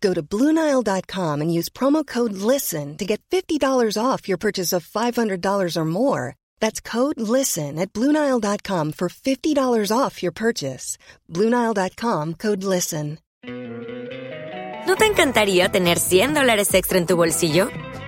Go to Bluenile.com and use promo code LISTEN to get $50 off your purchase of $500 or more. That's code LISTEN at Bluenile.com for $50 off your purchase. Bluenile.com code LISTEN. ¿No te encantaría tener 100 dólares extra en tu bolsillo?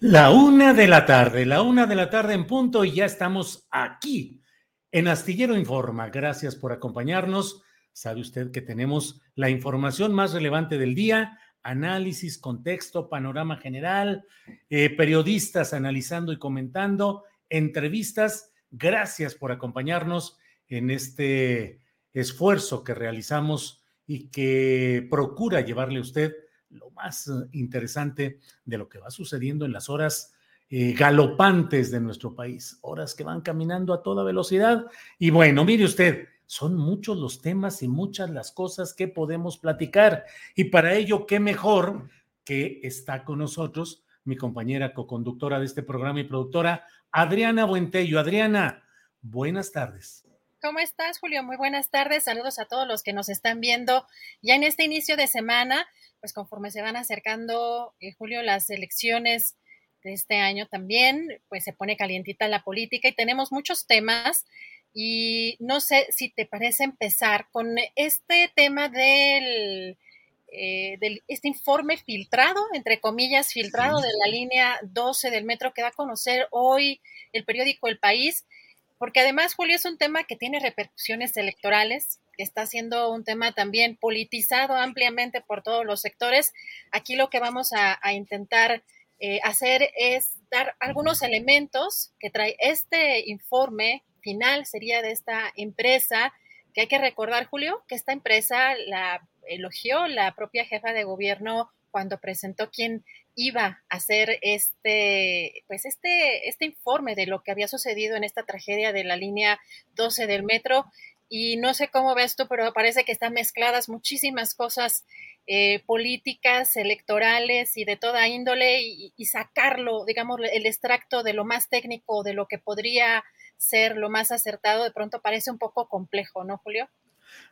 La una de la tarde, la una de la tarde en punto y ya estamos aquí en Astillero Informa. Gracias por acompañarnos. Sabe usted que tenemos la información más relevante del día, análisis, contexto, panorama general, eh, periodistas analizando y comentando, entrevistas. Gracias por acompañarnos en este esfuerzo que realizamos y que procura llevarle a usted más eh, interesante de lo que va sucediendo en las horas eh, galopantes de nuestro país, horas que van caminando a toda velocidad. Y bueno, mire usted, son muchos los temas y muchas las cosas que podemos platicar. Y para ello, qué mejor que está con nosotros mi compañera coconductora de este programa y productora, Adriana Buentello. Adriana, buenas tardes. ¿Cómo estás, Julio? Muy buenas tardes. Saludos a todos los que nos están viendo ya en este inicio de semana pues conforme se van acercando, eh, Julio, las elecciones de este año también, pues se pone calientita la política y tenemos muchos temas. Y no sé si te parece empezar con este tema del, eh, este informe filtrado, entre comillas, filtrado de la línea 12 del metro que da a conocer hoy el periódico El País, porque además, Julio, es un tema que tiene repercusiones electorales, está siendo un tema también politizado ampliamente por todos los sectores. Aquí lo que vamos a, intentar eh, hacer es dar algunos elementos que trae este informe final, sería de esta empresa, que hay que recordar, Julio, que esta empresa la elogió la propia jefa de gobierno cuando presentó quién iba a hacer este, pues este, este informe de lo que había sucedido en esta tragedia de la línea 12 del metro y no sé cómo ves tú, pero parece que están mezcladas muchísimas cosas eh, políticas, electorales y de toda índole y, sacarlo, digamos, el extracto de lo más técnico, de lo que podría ser lo más acertado, de pronto parece un poco complejo, ¿no, Julio?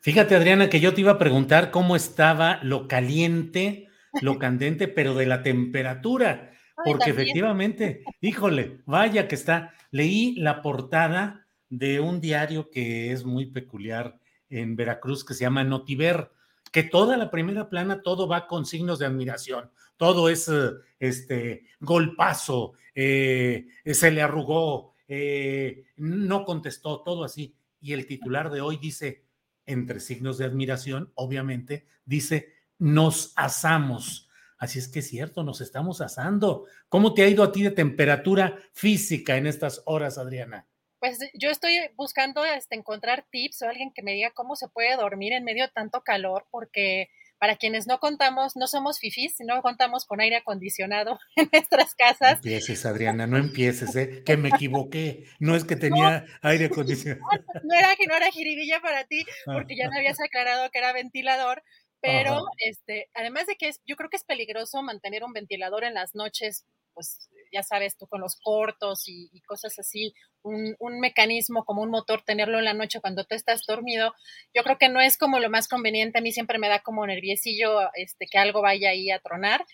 Fíjate, Adriana, que yo te iba a preguntar cómo estaba lo caliente, lo candente, pero de la temperatura, porque efectivamente, híjole, vaya que está, leí la portada de un diario que es muy peculiar en Veracruz que se llama Notiver, que toda la primera plana, todo va con signos de admiración, todo es eh, este golpazo, eh, se le arrugó, eh, no contestó, todo así. Y el titular de hoy dice, entre signos de admiración, obviamente, dice, nos asamos. Así es que es cierto, nos estamos asando. ¿Cómo te ha ido a ti de temperatura física en estas horas, Adriana? Pues yo estoy buscando este, encontrar tips o alguien que me diga cómo se puede dormir en medio de tanto calor, porque para quienes no contamos, no somos fifís, no contamos con aire acondicionado en nuestras casas. No empieces, Adriana, no empieces, ¿eh? que me equivoqué. No es que tenía aire acondicionado. No era, no era jiribilla para ti, porque ya me habías aclarado que era ventilador, pero este, además de que es, yo creo que es peligroso mantener un ventilador en las noches, pues ya sabes tú, con los cortos y, cosas así, un, un, mecanismo como un motor, tenerlo en la noche cuando tú estás dormido, yo creo que no es como lo más conveniente. A mí siempre me da como nerviosillo este, que algo vaya ahí a tronar.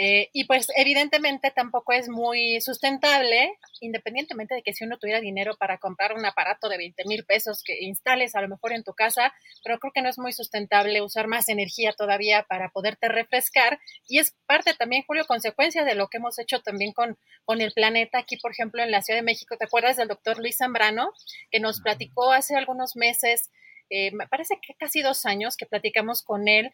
Eh, y pues evidentemente tampoco es muy sustentable, independientemente de que si uno tuviera dinero para comprar un aparato de 20 mil pesos que instales a lo mejor en tu casa, pero creo que no es muy sustentable usar más energía todavía para poderte refrescar. Y es parte también, Julio, consecuencia de lo que hemos hecho también con, con el planeta aquí, por ejemplo, en la Ciudad de México. ¿Te acuerdas del doctor Luis Zambrano, que nos platicó hace algunos meses? Eh, me parece que casi dos años que platicamos con él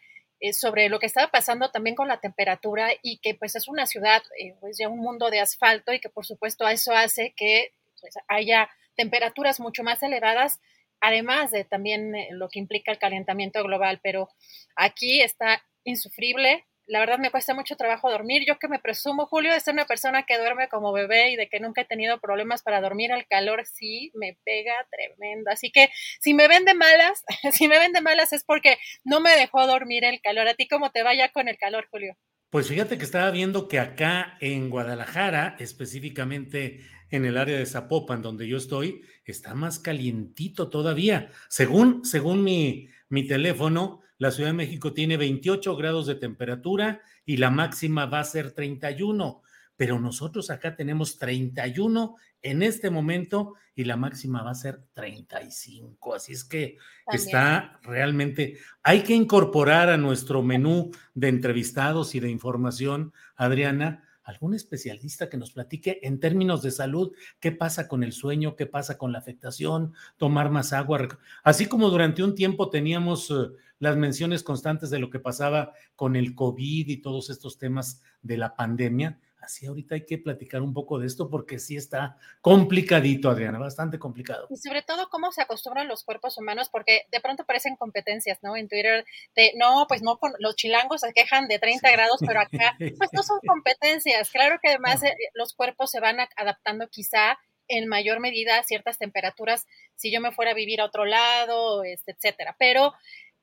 sobre lo que estaba pasando también con la temperatura y que pues es una ciudad, eh, pues ya un mundo de asfalto y que por supuesto eso hace que pues, haya temperaturas mucho más elevadas, además de también eh, lo que implica el calentamiento global, pero aquí está insufrible, la verdad me cuesta mucho trabajo dormir. Yo que me presumo, Julio, de ser una persona que duerme como bebé y de que nunca he tenido problemas para dormir, el calor sí me pega tremendo. Así que si me ven de malas, si me ven de malas es porque no me dejó dormir el calor. ¿A ti cómo te vaya con el calor, Julio? Pues fíjate que estaba viendo que acá en Guadalajara, específicamente en el área de Zapopan, donde yo estoy, está más calientito todavía. Según, según mi, mi teléfono, la Ciudad de México tiene 28 grados de temperatura y la máxima va a ser 31, pero nosotros acá tenemos 31 en este momento y la máxima va a ser 35. Así es que está realmente, hay que incorporar a nuestro menú de entrevistados y de información, Adriana, algún especialista que nos platique en términos de salud qué pasa con el sueño, qué pasa con la afectación, tomar más agua. Así como durante un tiempo teníamos eh, las menciones constantes de lo que pasaba con el COVID y todos estos temas de la pandemia, así ahorita hay que platicar un poco de esto porque sí está complicadito, Adriana, bastante complicado. Y sobre todo cómo se acostumbran los cuerpos humanos, porque de pronto parecen competencias, ¿no? En Twitter, de no, pues no, los chilangos se quejan de 30 grados, pero acá, pues no son competencias. Claro que además eh, los cuerpos se van adaptando quizá en mayor medida a ciertas temperaturas si yo me fuera a vivir a otro lado, este, etcétera. Pero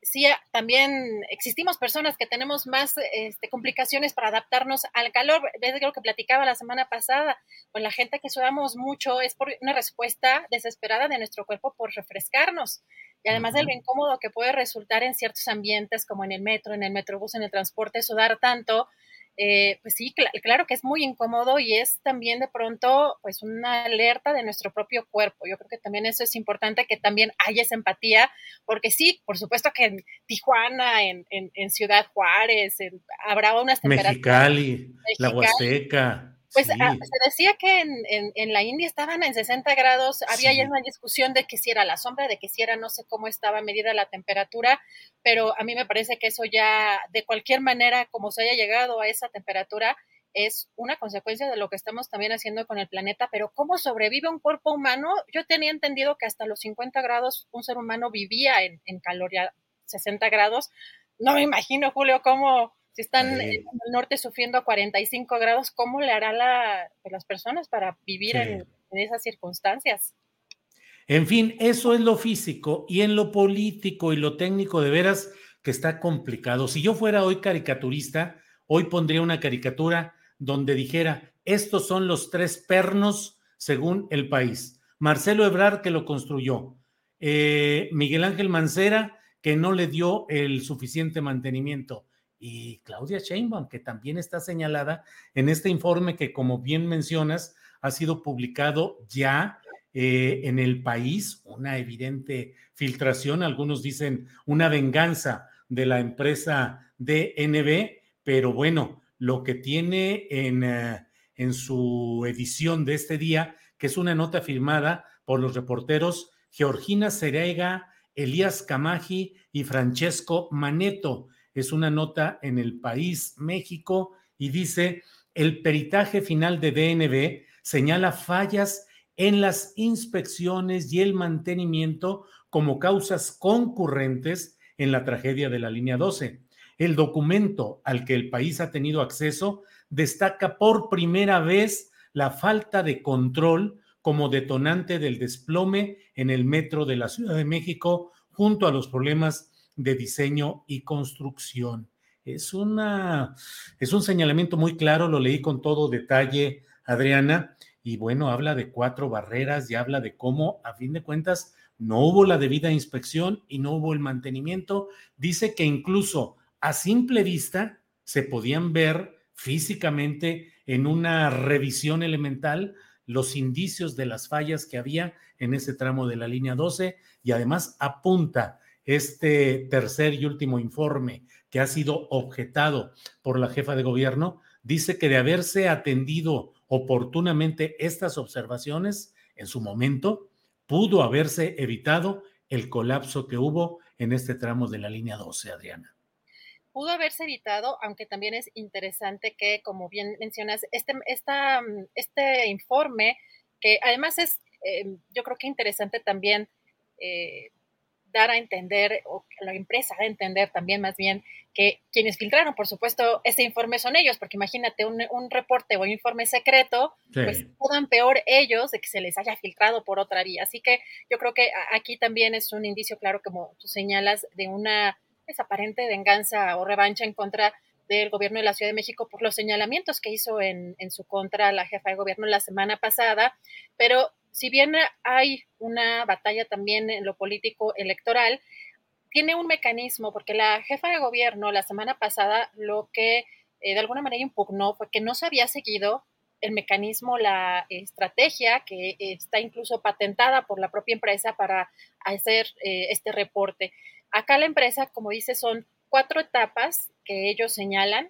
sí también existimos personas que tenemos más este, complicaciones para adaptarnos al calor. Desde lo que platicaba la semana pasada, con la gente que sudamos mucho es por una respuesta desesperada de nuestro cuerpo por refrescarnos. Y además de lo incómodo que puede resultar en ciertos ambientes como en el metro, en el metrobús, en el transporte, sudar tanto, eh, pues sí, claro que es muy incómodo y es también de pronto pues una alerta de nuestro propio cuerpo. Yo creo que también eso es importante, que también haya esa empatía, porque sí, por supuesto que en Tijuana, en, Ciudad Juárez, habrá unas temperaturas. Mexicali, la Huasteca. Pues ah, se decía que en, en, la India estaban en 60 grados, había ya una discusión de que si era la sombra, de que si era no sé cómo estaba medida la temperatura, pero a mí me parece que eso ya, de cualquier manera, como se haya llegado a esa temperatura, es una consecuencia de lo que estamos también haciendo con el planeta, pero ¿cómo sobrevive un cuerpo humano? Yo tenía entendido que hasta los 50 grados un ser humano vivía en, en calor, ya 60 grados. No me imagino, Julio, cómo si están en el norte sufriendo a 45 grados, ¿cómo le hará la, pues, las personas para vivir en, esas circunstancias? En fin, eso es lo físico y en lo político y lo técnico de veras que está complicado. Si yo fuera hoy caricaturista, hoy pondría una caricatura donde dijera, estos son los tres pernos según el país. Marcelo Ebrard, que lo construyó. Eh, Miguel Ángel Mancera, que no le dio el suficiente mantenimiento y Claudia Sheinbaum, que también está señalada en este informe que, como bien mencionas, ha sido publicado ya eh, en el país, una evidente filtración, algunos dicen una venganza de la empresa DNB, pero bueno, lo que tiene en, eh, en su edición de este día, que es una nota firmada por los reporteros Georgina Cerega, Elías Camaji y Francesco Maneto es una nota en el país México y dice, el peritaje final de DNB señala fallas en las inspecciones y el mantenimiento como causas concurrentes en la tragedia de la línea 12. El documento al que el país ha tenido acceso destaca por primera vez la falta de control como detonante del desplome en el metro de la Ciudad de México junto a los problemas de diseño y construcción. Es, una, es un señalamiento muy claro, lo leí con todo detalle Adriana, y bueno, habla de cuatro barreras y habla de cómo, a fin de cuentas, no hubo la debida inspección y no hubo el mantenimiento. Dice que incluso a simple vista se podían ver físicamente en una revisión elemental los indicios de las fallas que había en ese tramo de la línea 12 y además apunta este tercer y último informe que ha sido objetado por la jefa de gobierno, dice que de haberse atendido oportunamente estas observaciones en su momento, pudo haberse evitado el colapso que hubo en este tramo de la línea 12, Adriana. Pudo haberse evitado, aunque también es interesante que, como bien mencionas, este, este informe, que además es, eh, yo creo que interesante también eh, dar a entender, o la empresa a entender también más bien, que quienes filtraron, por supuesto, ese informe son ellos, porque imagínate un, reporte o un informe secreto, pues puedan peor ellos de que se les haya filtrado por otra vía. Así que yo creo que aquí también es un indicio claro, como tú señalas, de una aparente venganza o revancha en contra del gobierno de la Ciudad de México por los señalamientos que hizo en, en su contra la jefa de gobierno la semana pasada, pero si bien hay una batalla también en lo político electoral, tiene un mecanismo, porque la jefa de gobierno la semana pasada lo que eh, de alguna manera impugnó fue que no se había seguido el mecanismo, la estrategia que está incluso patentada por la propia empresa para hacer eh, este reporte. Acá la empresa, como dice, son cuatro etapas que ellos señalan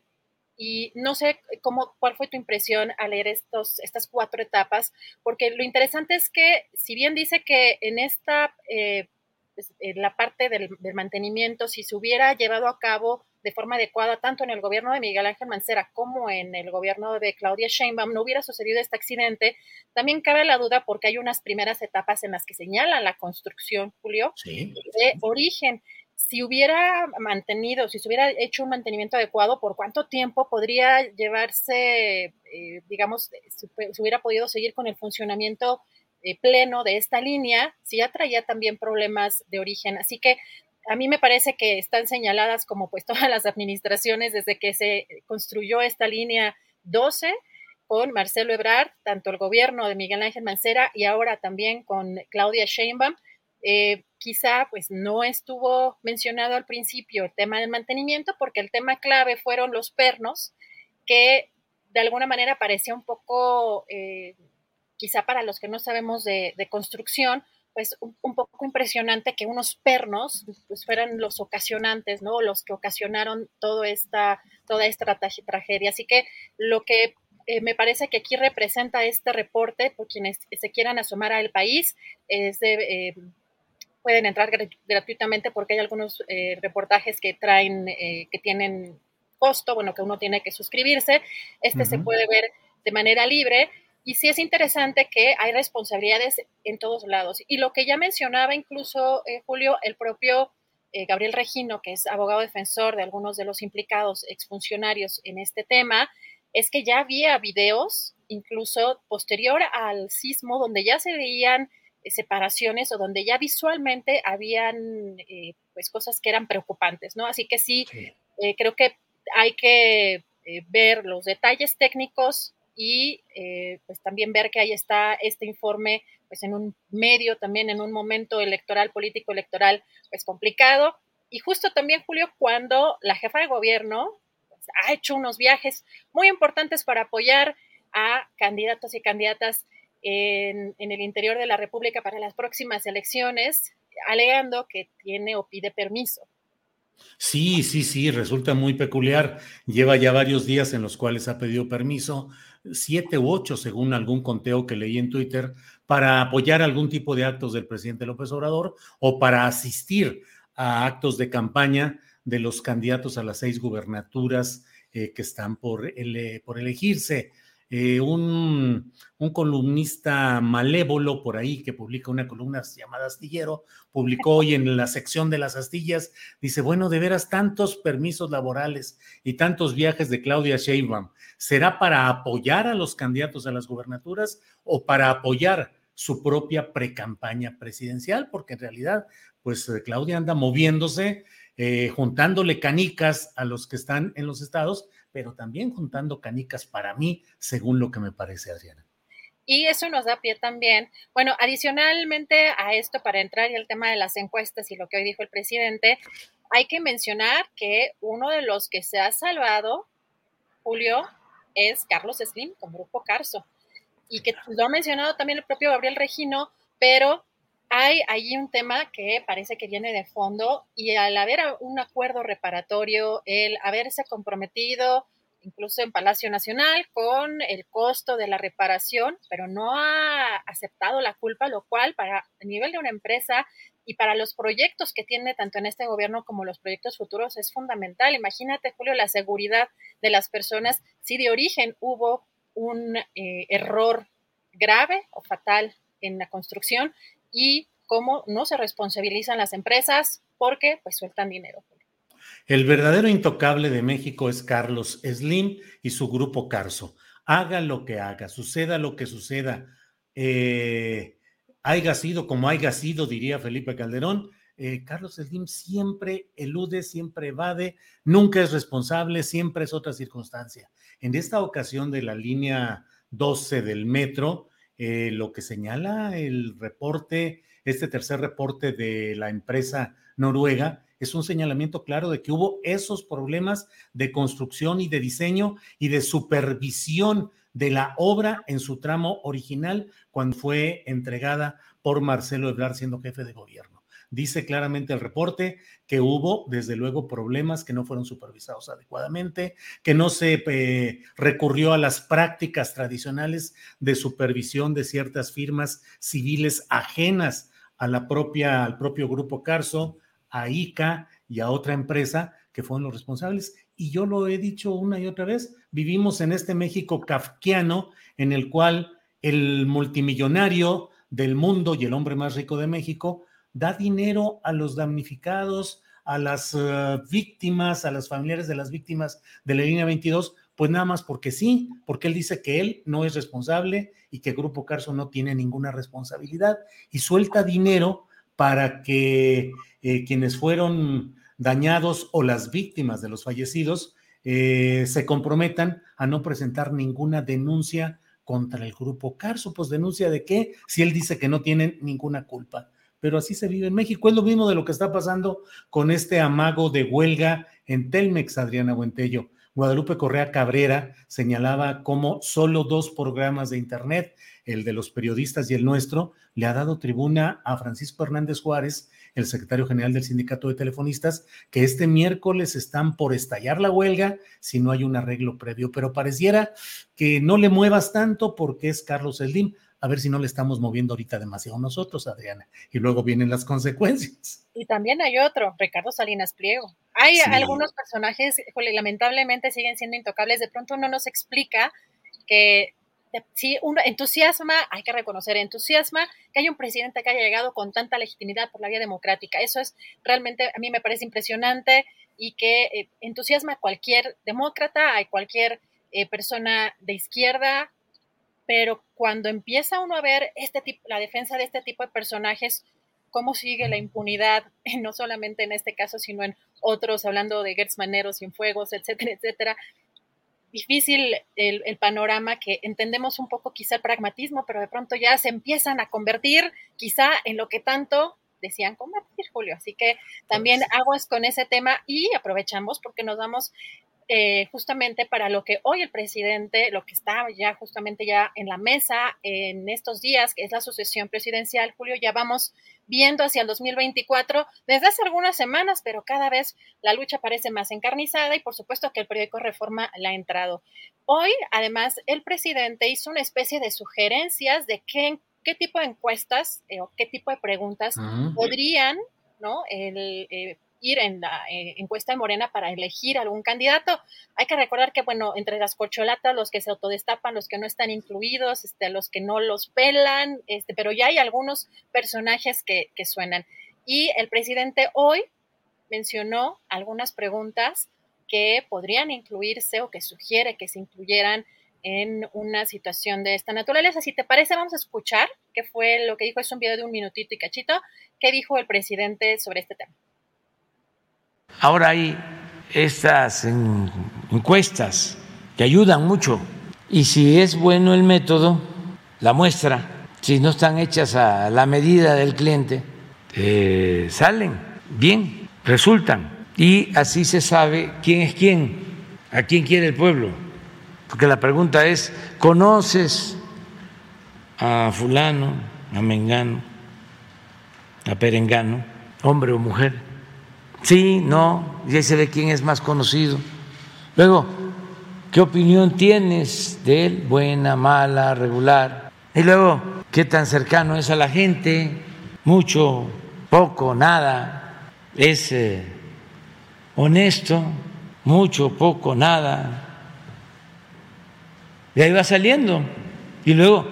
y no sé cómo, cuál fue tu impresión al leer estos, estas cuatro etapas, porque lo interesante es que, si bien dice que en esta, eh, pues, en la parte del, mantenimiento, si se hubiera llevado a cabo de forma adecuada, tanto en el gobierno de Miguel Ángel Mancera como en el gobierno de Claudia Sheinbaum, no hubiera sucedido este accidente, también cabe la duda porque hay unas primeras etapas en las que señala la construcción, Julio, de origen si hubiera mantenido, si se hubiera hecho un mantenimiento adecuado, ¿por cuánto tiempo podría llevarse, eh, digamos, si, hubiera podido seguir con el funcionamiento eh, pleno de esta línea, si ya traía también problemas de origen? Así que a mí me parece que están señaladas como pues todas las administraciones desde que se construyó esta línea 12 con Marcelo Ebrard, tanto el gobierno de Miguel Ángel Mancera y ahora también con Claudia Sheinbaum. Eh, quizá pues no estuvo mencionado al principio el tema del mantenimiento porque el tema clave fueron los pernos que de alguna manera parecía un poco, eh, quizá para los que no sabemos de, construcción, pues un, poco impresionante que unos pernos pues fueran los ocasionantes, ¿no? Los que ocasionaron todo esta, toda esta tragedia. Así que lo que eh, me parece que aquí representa este reporte, por quienes se quieran asomar al país, es de, pueden entrar gratuitamente porque hay algunos eh, reportajes que traen, eh, que tienen costo, bueno, que uno tiene que suscribirse. Este se puede ver de manera libre. Y sí es interesante que hay responsabilidades en todos lados. Y lo que ya mencionaba incluso, eh, Julio, el propio Gabriel Regino, que es abogado defensor de algunos de los implicados exfuncionarios en este tema, es que ya había videos, incluso posterior al sismo, donde ya se veían separaciones o donde ya visualmente habían eh, pues cosas que eran preocupantes, ¿no? Así que sí, eh, creo que hay que eh, ver los detalles técnicos y pues también ver que ahí está este informe pues en un medio también en un momento electoral, político electoral pues complicado y justo también Julio cuando la jefa de gobierno pues, ha hecho unos viajes muy importantes para apoyar a candidatos y candidatas en, el interior de la República para las próximas elecciones, alegando que tiene o pide permiso. Sí, sí, sí, resulta muy peculiar. Lleva ya varios días en los cuales ha pedido permiso, siete u ocho según algún conteo que leí en Twitter, para apoyar algún tipo de actos del presidente López Obrador o para asistir a actos de campaña de los candidatos a las seis gubernaturas eh, que están por, por elegirse. Eh, un, columnista malévolo por ahí que publica una columna llamada Astillero, publicó hoy en la sección de las astillas, dice, bueno, de veras tantos permisos laborales y tantos viajes de Claudia Sheinbaum, ¿será para apoyar a los candidatos a las gubernaturas o para apoyar su propia precampaña presidencial? Porque en realidad, pues eh, Claudia anda moviéndose, eh, juntándole canicas a los que están en los estados pero también juntando canicas para mí, según lo que me parece, Adriana. Y eso nos da pie también, bueno, adicionalmente a esto, para entrar en el tema de las encuestas y lo que hoy dijo el presidente, hay que mencionar que uno de los que se ha salvado, Julio, es Carlos Slim con Grupo Carso. Y que lo ha mencionado también el propio Gabriel Regino, pero hay allí un tema que parece que viene de fondo y al haber un acuerdo reparatorio, el haberse comprometido incluso en Palacio Nacional con el costo de la reparación, pero no ha aceptado la culpa, lo cual para a nivel de una empresa y para los proyectos que tiene tanto en este gobierno como los proyectos futuros es fundamental. Imagínate, Julio, la seguridad de las personas si de origen hubo un eh, error grave o fatal en la construcción y cómo no se responsabilizan las empresas porque pues sueltan dinero. El verdadero intocable de México es Carlos Slim y su grupo Carso. Haga lo que haga, suceda lo que suceda, eh, haya sido como haya sido, diría Felipe Calderón, eh, Carlos Slim siempre elude, siempre evade, nunca es responsable, siempre es otra circunstancia. En esta ocasión de la línea 12 del metro, eh, lo que señala el reporte, este tercer reporte de la empresa noruega, es un señalamiento claro de que hubo esos problemas de construcción y de diseño y de supervisión de la obra en su tramo original cuando fue entregada por Marcelo Ebrard siendo jefe de gobierno. Dice claramente el reporte que hubo, desde luego, problemas que no fueron supervisados adecuadamente, que no se eh, recurrió a las prácticas tradicionales de supervisión de ciertas firmas civiles ajenas a la propia, al propio grupo Carso, a ICA y a otra empresa que fueron los responsables. Y yo lo he dicho una y otra vez, vivimos en este México kafkiano en el cual el multimillonario del mundo y el hombre más rico de México da dinero a los damnificados, a las eh, víctimas, a las familiares de las víctimas de la línea 22, pues nada más porque sí, porque él dice que él no es responsable y que Grupo Carso no tiene ninguna responsabilidad y suelta dinero para que eh, quienes fueron dañados o las víctimas de los fallecidos eh, se comprometan a no presentar ninguna denuncia contra el grupo Carso. Pues denuncia de qué si él dice que no tienen ninguna culpa. Pero así se vive en México. Es lo mismo de lo que está pasando con este amago de huelga en Telmex, Adriana Buentello. Guadalupe Correa Cabrera señalaba cómo solo dos programas de Internet, el de los periodistas y el nuestro, le ha dado tribuna a Francisco Hernández Juárez, el secretario general del Sindicato de Telefonistas, que este miércoles están por estallar la huelga si no hay un arreglo previo. Pero pareciera que no le muevas tanto porque es Carlos Slim a ver si no le estamos moviendo ahorita demasiado nosotros, Adriana, y luego vienen las consecuencias. Y también hay otro, Ricardo Salinas Pliego. Hay algunos personajes, que lamentablemente siguen siendo intocables, de pronto no nos explica que si uno entusiasma, hay que reconocer, entusiasma que hay un presidente que haya llegado con tanta legitimidad por la vía democrática. Eso es realmente, a mí me parece impresionante y que eh, entusiasma a cualquier demócrata, a cualquier eh, persona de izquierda, pero cuando empieza uno a ver este tipo, la defensa de este tipo de personajes, cómo sigue la impunidad, no solamente en este caso, sino en otros, hablando de Gertz Manero, Fuegos, etcétera, etcétera. Difícil el, el, panorama que entendemos un poco quizá el pragmatismo, pero de pronto ya se empiezan a convertir quizá en lo que tanto decían combatir, Julio. Así que también pues aguas con ese tema y aprovechamos porque nos damos eh, justamente para lo que hoy el presidente, lo que está ya justamente ya en la mesa en estos días, que es la sucesión presidencial, Julio, ya vamos viendo hacia el 2024 desde hace algunas semanas, pero cada vez la lucha parece más encarnizada y por supuesto que el periódico Reforma la ha entrado. Hoy, además, el presidente hizo una especie de sugerencias de qué, qué tipo de encuestas eh, o qué tipo de preguntas ah. podrían ¿no? El, eh, ir en la eh, encuesta de Morena para elegir algún candidato. Hay que recordar que, bueno, entre las corcholatas, los que se autodestapan, los que no están incluidos, este, los que no los pelan, este, pero ya hay algunos personajes que, que suenan. Y el presidente hoy mencionó algunas preguntas que podrían incluirse o que sugiere que se incluyeran en una situación de esta naturaleza. Si te parece, vamos a escuchar qué fue lo que dijo. Es un video de un minutito y cachito. ¿Qué dijo el presidente sobre este tema? Ahora hay estas encuestas que ayudan mucho. Y si es bueno el método, la muestra, si no están hechas a la medida del cliente, eh, salen bien, resultan. Y así se sabe quién es quién, a quién quiere el pueblo. Porque la pregunta es, ¿conoces a fulano, a mengano, a perengano, hombre o mujer? Sí, no, y ahí se ve quién es más conocido. Luego, ¿qué opinión tienes de él? Buena, mala, regular. Y luego, ¿qué tan cercano es a la gente? Mucho, poco, nada. Es eh, honesto, mucho, poco, nada. Y ahí va saliendo. Y luego,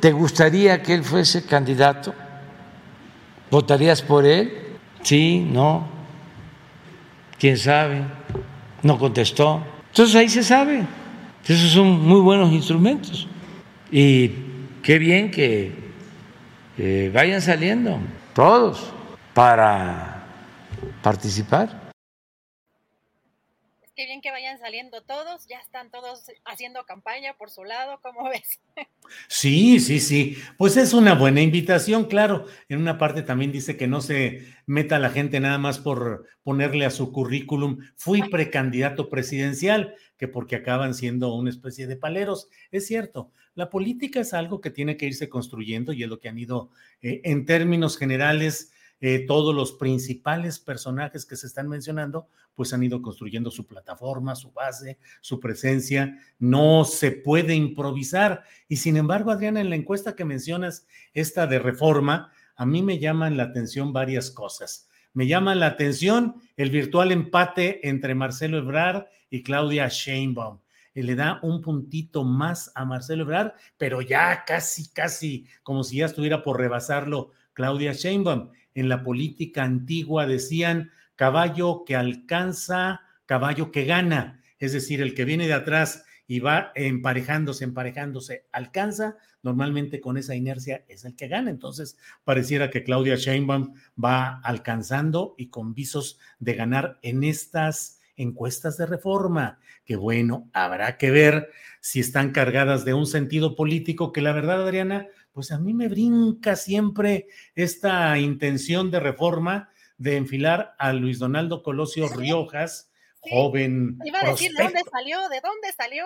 ¿te gustaría que él fuese candidato? ¿Votarías por él? Sí, no. ¿Quién sabe? No contestó. Entonces ahí se sabe. Esos son muy buenos instrumentos. Y qué bien que vayan saliendo todos para participar. Qué bien que vayan saliendo todos, ya están todos haciendo campaña por su lado, ¿cómo ves? Sí, sí, sí. Pues es una buena invitación, claro. En una parte también dice que no se meta la gente nada más por ponerle a su currículum, fui precandidato presidencial, que porque acaban siendo una especie de paleros. Es cierto, la política es algo que tiene que irse construyendo y es lo que han ido eh, en términos generales eh, todos los principales personajes que se están mencionando, pues han ido construyendo su plataforma, su base, su presencia. No se puede improvisar. Y sin embargo, Adriana, en la encuesta que mencionas, esta de reforma, a mí me llaman la atención varias cosas. Me llama la atención el virtual empate entre Marcelo Ebrard y Claudia Sheinbaum le da un puntito más a Marcelo Ebrard, pero ya casi, casi como si ya estuviera por rebasarlo Claudia Sheinbaum en la política antigua decían caballo que alcanza, caballo que gana, es decir, el que viene de atrás y va emparejándose, emparejándose, alcanza, normalmente con esa inercia es el que gana. Entonces, pareciera que Claudia Sheinbaum va alcanzando y con visos de ganar en estas encuestas de reforma, que bueno, habrá que ver si están cargadas de un sentido político que la verdad, Adriana, pues a mí me brinca siempre esta intención de reforma de enfilar a Luis Donaldo Colosio Riojas, joven. Iba a decir, ¿de dónde salió? ¿De dónde salió?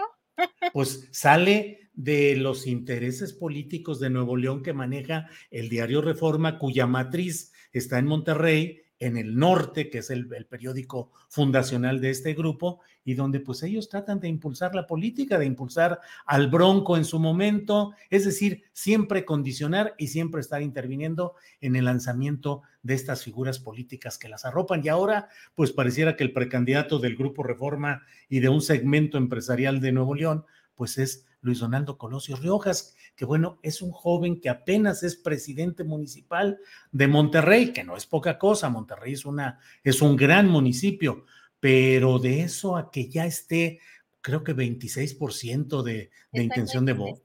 Pues sale de los intereses políticos de Nuevo León que maneja el diario Reforma, cuya matriz está en Monterrey en el norte, que es el, periódico fundacional de este grupo, y donde pues ellos tratan de impulsar la política, de impulsar al bronco en su momento, es decir, siempre condicionar y siempre estar interviniendo en el lanzamiento de estas figuras políticas que las arropan. Y ahora pues pareciera que el precandidato del grupo Reforma y de un segmento empresarial de Nuevo León, pues es Luis Donaldo Colosio Riojas, que bueno, es un joven que apenas es presidente municipal de Monterrey, que no es poca cosa, Monterrey es, una, es un gran municipio, pero de eso a que ya esté, creo que 26% de, de intención de voto.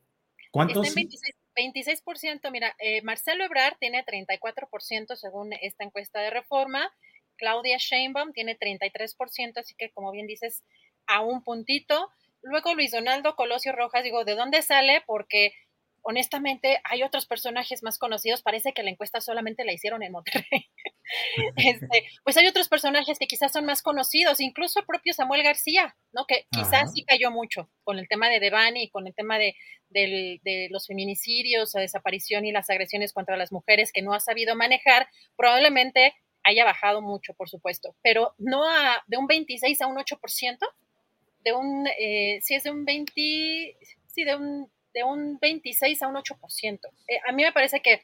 ¿Cuántos? Está en 26%, mira, eh, Marcelo Ebrard tiene 34% según esta encuesta de reforma, Claudia Sheinbaum tiene 33%, así que como bien dices, a un puntito. Luego Luis Donaldo Colosio Rojas, digo, ¿de dónde sale? Porque honestamente hay otros personajes más conocidos, parece que la encuesta solamente la hicieron en Monterrey. este, pues hay otros personajes que quizás son más conocidos, incluso el propio Samuel García, ¿no? Que quizás sí cayó mucho con el tema de Devani y con el tema de, de, los feminicidios, la desaparición y las agresiones contra las mujeres que no ha sabido manejar, probablemente haya bajado mucho, por supuesto, pero no a, de un 26 a un 8%, de un, eh, si es de un 20, sí, de un, de un 26 a un 8%. Eh, a mí me parece que,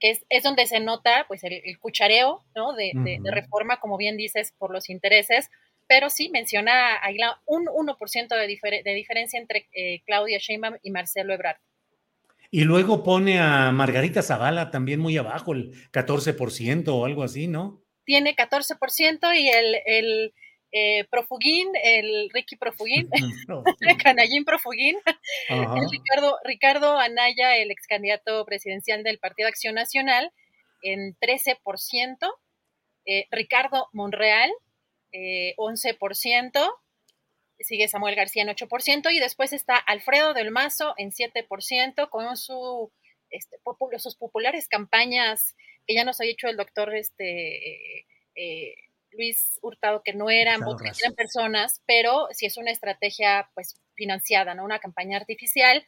es, es, donde se nota pues el, cuchareo ¿no? de, de, reforma, como bien dices, por los intereses, pero sí menciona ahí la, un 1% de, de diferencia entre eh, Claudia Sheinbaum y Marcelo Ebrard. Y luego pone a Margarita Zavala también muy abajo, el 14% o algo así, ¿no? Tiene 14% y el, el eh, Profugín, el Ricky Profugín, Canallín Profugín, Ricardo, Ricardo Anaya, el ex candidato presidencial del Partido Acción Nacional, en 13%, eh, Ricardo Monreal, 11%, sigue Samuel García en 8% y después está Alfredo del Mazo en 7% con su, este, sus populares campañas que ya nos ha dicho el doctor este, eh, Luis Hurtado que no eran, eran personas, pero sí es una estrategia pues financiada, ¿no? Una campaña artificial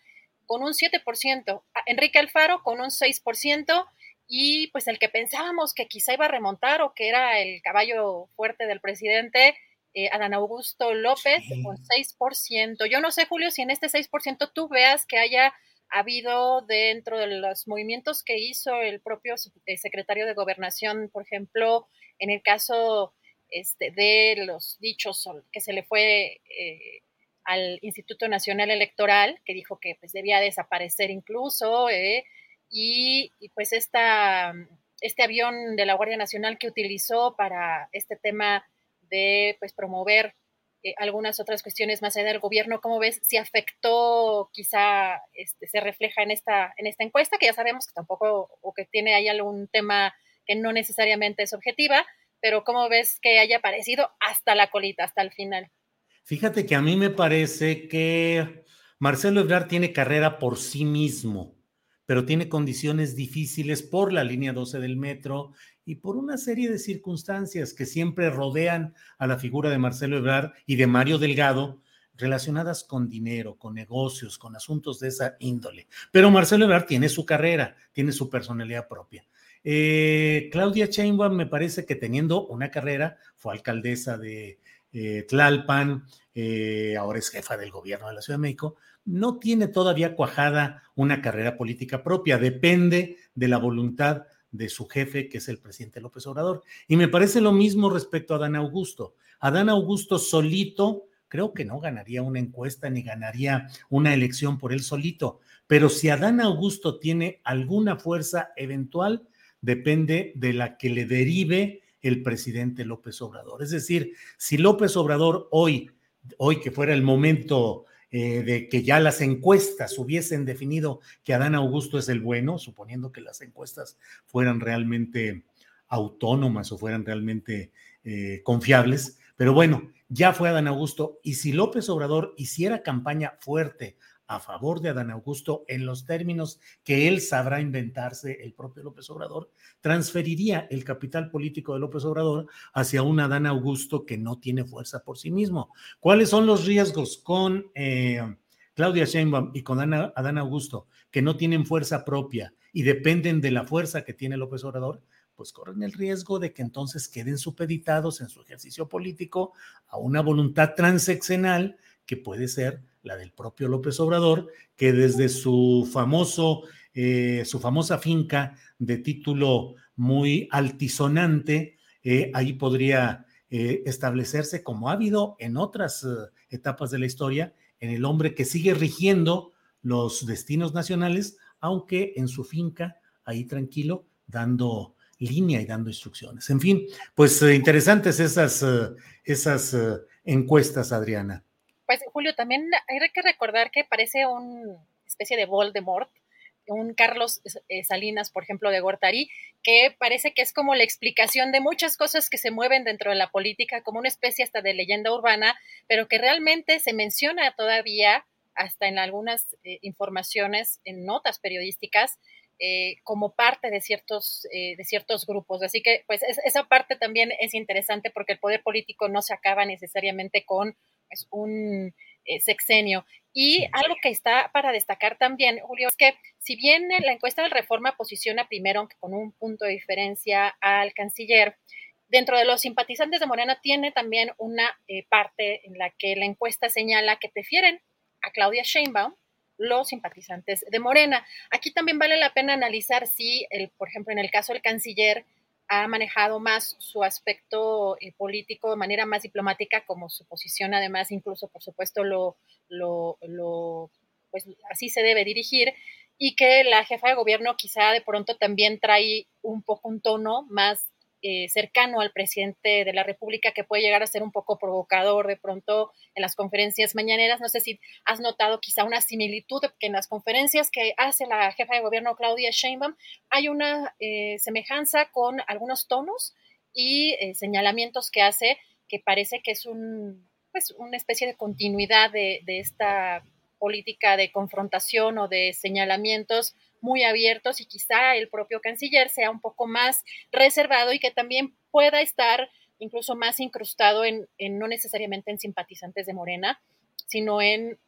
con un 7%, Enrique Alfaro con un 6% y pues el que pensábamos que quizá iba a remontar o que era el caballo fuerte del presidente, eh, Adán Augusto López con 6%. Yo no sé, Julio, si en este 6% tú veas que haya habido dentro de los movimientos que hizo el propio eh, secretario de Gobernación, por ejemplo, en el caso este, de los dichos que se le fue eh, al Instituto Nacional Electoral, que dijo que pues, debía desaparecer incluso, eh, y, pues esta, este avión de la Guardia Nacional que utilizó para este tema de pues, promover eh, algunas otras cuestiones más allá del gobierno, ¿cómo ves si afectó, quizá este, se refleja en esta, en esta encuesta, que ya sabemos que tampoco, o que tiene ahí algún tema que no necesariamente es objetiva, pero cómo ves que haya aparecido hasta la colita, hasta el final? Fíjate que a mí me parece que Marcelo Ebrard tiene carrera por sí mismo, pero tiene condiciones difíciles por la línea 12 del metro y por una serie de circunstancias que siempre rodean a la figura de Marcelo Ebrard y de Mario Delgado, relacionadas con dinero, con negocios, con asuntos de esa índole. Pero Marcelo Ebrard tiene su carrera, tiene su personalidad propia. Eh, Claudia Sheinbaum me parece que teniendo una carrera, fue alcaldesa de eh, Tlalpan, eh, ahora es jefa del gobierno de la Ciudad de México, no tiene todavía cuajada una carrera política propia, depende de la voluntad de su jefe, que es el presidente López Obrador. Y me parece lo mismo respecto a Dan Augusto. Adán Augusto solito, creo que no ganaría una encuesta ni ganaría una elección por él solito, pero si Adán Augusto tiene alguna fuerza eventual, depende de la que le derive el presidente López Obrador. Es decir, si López Obrador hoy, hoy que fuera el momento eh, de que ya las encuestas hubiesen definido que Adán Augusto es el bueno, suponiendo que las encuestas fueran realmente autónomas o fueran realmente eh, confiables. Pero bueno, ya fue Adán Augusto y si López Obrador hiciera campaña fuerte a favor de Adán Augusto en los términos que él sabrá inventarse el propio López Obrador, transferiría el capital político de López Obrador hacia un Adán Augusto que no tiene fuerza por sí mismo. ¿Cuáles son los riesgos con eh, Claudia Sheinbaum y con Adán Augusto que no tienen fuerza propia y dependen de la fuerza que tiene López Obrador? pues corren el riesgo de que entonces queden supeditados en su ejercicio político a una voluntad transeccional que puede ser la del propio López Obrador, que desde su famoso, eh, su famosa finca de título muy altisonante, eh, ahí podría eh, establecerse, como ha habido en otras etapas de la historia, en el hombre que sigue rigiendo los destinos nacionales, aunque en su finca, ahí tranquilo, dando línea y dando instrucciones. En fin, pues interesantes esas, esas encuestas, Adriana. Pues Julio, también hay que recordar que parece una especie de Voldemort, un Carlos eh, Salinas, por ejemplo, de Gortari, que parece que es como la explicación de muchas cosas que se mueven dentro de la política, como una especie hasta de leyenda urbana, pero que realmente se menciona todavía hasta en algunas eh, informaciones, en notas periodísticas, eh, como parte de ciertos, de ciertos grupos. Así que, pues, esa parte también es interesante porque el poder político no se acaba necesariamente con es un eh, sexenio. Y algo que está para destacar también, Julio, es que si bien la encuesta de reforma posiciona primero, aunque con un punto de diferencia, al canciller, dentro de los simpatizantes de Morena tiene también una eh, parte en la que la encuesta señala que prefieren a Claudia Sheinbaum los simpatizantes de Morena. Aquí también vale la pena analizar si, el, por ejemplo, en el caso del canciller, ha manejado más su aspecto eh, político de manera más diplomática, como su posición además incluso, por supuesto, lo, lo, lo, pues así se debe dirigir, y que la jefa de gobierno quizá de pronto también trae un poco un tono más eh, cercano al presidente de la República que puede llegar a ser un poco provocador de pronto en las conferencias mañaneras. No sé si has notado quizá una similitud que en las conferencias que hace la jefa de gobierno Claudia Sheinbaum hay una eh, semejanza con algunos tonos y eh, señalamientos que hace que parece que es un pues una especie de continuidad de, de esta política de confrontación o de señalamientos muy abiertos y quizá el propio canciller sea un poco más reservado y que también pueda estar incluso más incrustado en, no necesariamente en simpatizantes de Morena, sino en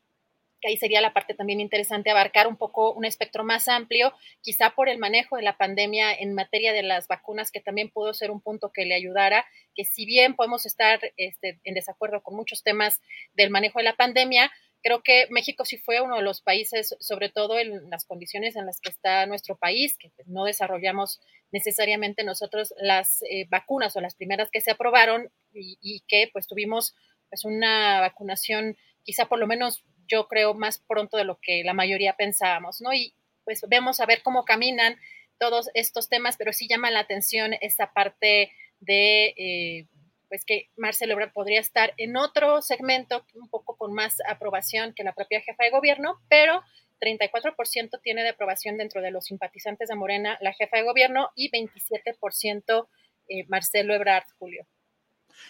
que ahí sería la parte también interesante abarcar un poco un espectro más amplio, quizá por el manejo de la pandemia en materia de las vacunas, que también pudo ser un punto que le ayudara, que si bien podemos estar este, en desacuerdo con muchos temas del manejo de la pandemia, creo que México sí fue uno de los países, sobre todo en las condiciones en las que está nuestro país, que pues, no desarrollamos necesariamente nosotros las eh, vacunas o las primeras que se aprobaron y, que pues tuvimos pues una vacunación quizá por lo menos yo creo más pronto de lo que la mayoría pensábamos, ¿no? Y pues vemos a ver cómo caminan todos estos temas, pero sí llama la atención esta parte de eh, pues que Marcelo Ebrard podría estar en otro segmento un poco con más aprobación que la propia jefa de gobierno, pero 34% tiene de aprobación dentro de los simpatizantes de Morena la jefa de gobierno y 27% eh, Marcelo Ebrard, Julio.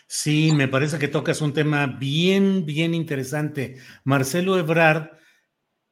Sí, me parece que tocas un tema bien, bien interesante. Marcelo Ebrard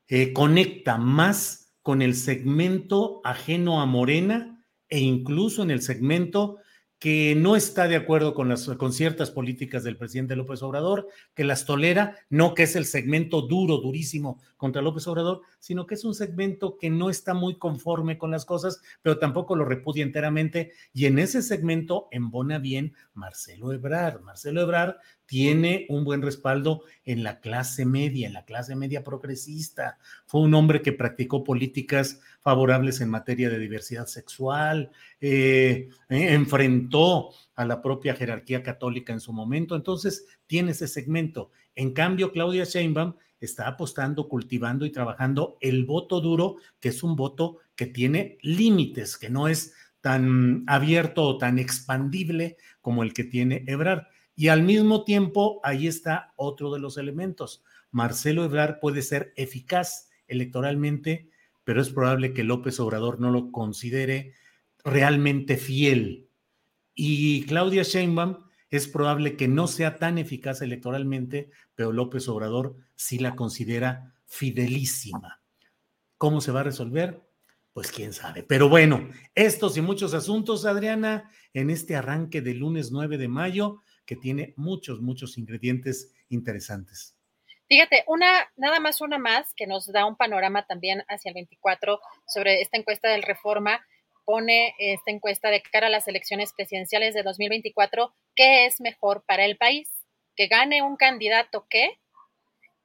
eh, conecta más con el segmento ajeno a Morena e incluso en el segmento que no está de acuerdo con, las, con ciertas políticas del presidente López Obrador, que las tolera, no que es el segmento duro, durísimo contra López Obrador, sino que es un segmento que no está muy conforme con las cosas, pero tampoco lo repudia enteramente. Y en ese segmento embona bien Marcelo Ebrard. Marcelo Ebrard tiene un buen respaldo en la clase media, en la clase media progresista. Fue un hombre que practicó políticas favorables en materia de diversidad sexual, eh, eh, enfrentó a la propia jerarquía católica en su momento, entonces tiene ese segmento. En cambio, Claudia Sheinbaum está apostando, cultivando y trabajando el voto duro, que es un voto que tiene límites, que no es tan abierto o tan expandible como el que tiene Ebrard. Y al mismo tiempo, ahí está otro de los elementos. Marcelo Ebrard puede ser eficaz electoralmente, pero es probable que López Obrador no lo considere realmente fiel. Y Claudia Sheinbaum es probable que no sea tan eficaz electoralmente, pero López Obrador sí la considera fidelísima. ¿Cómo se va a resolver? Pues quién sabe. Pero bueno, estos y muchos asuntos, Adriana, en este arranque del lunes 9 de mayo que tiene muchos, muchos ingredientes interesantes. Fíjate, una, nada más una más que nos da un panorama también hacia el 24 sobre esta encuesta del Reforma. Pone esta encuesta de cara a las elecciones presidenciales de 2024, ¿qué es mejor para el país? ¿Que gane un candidato qué?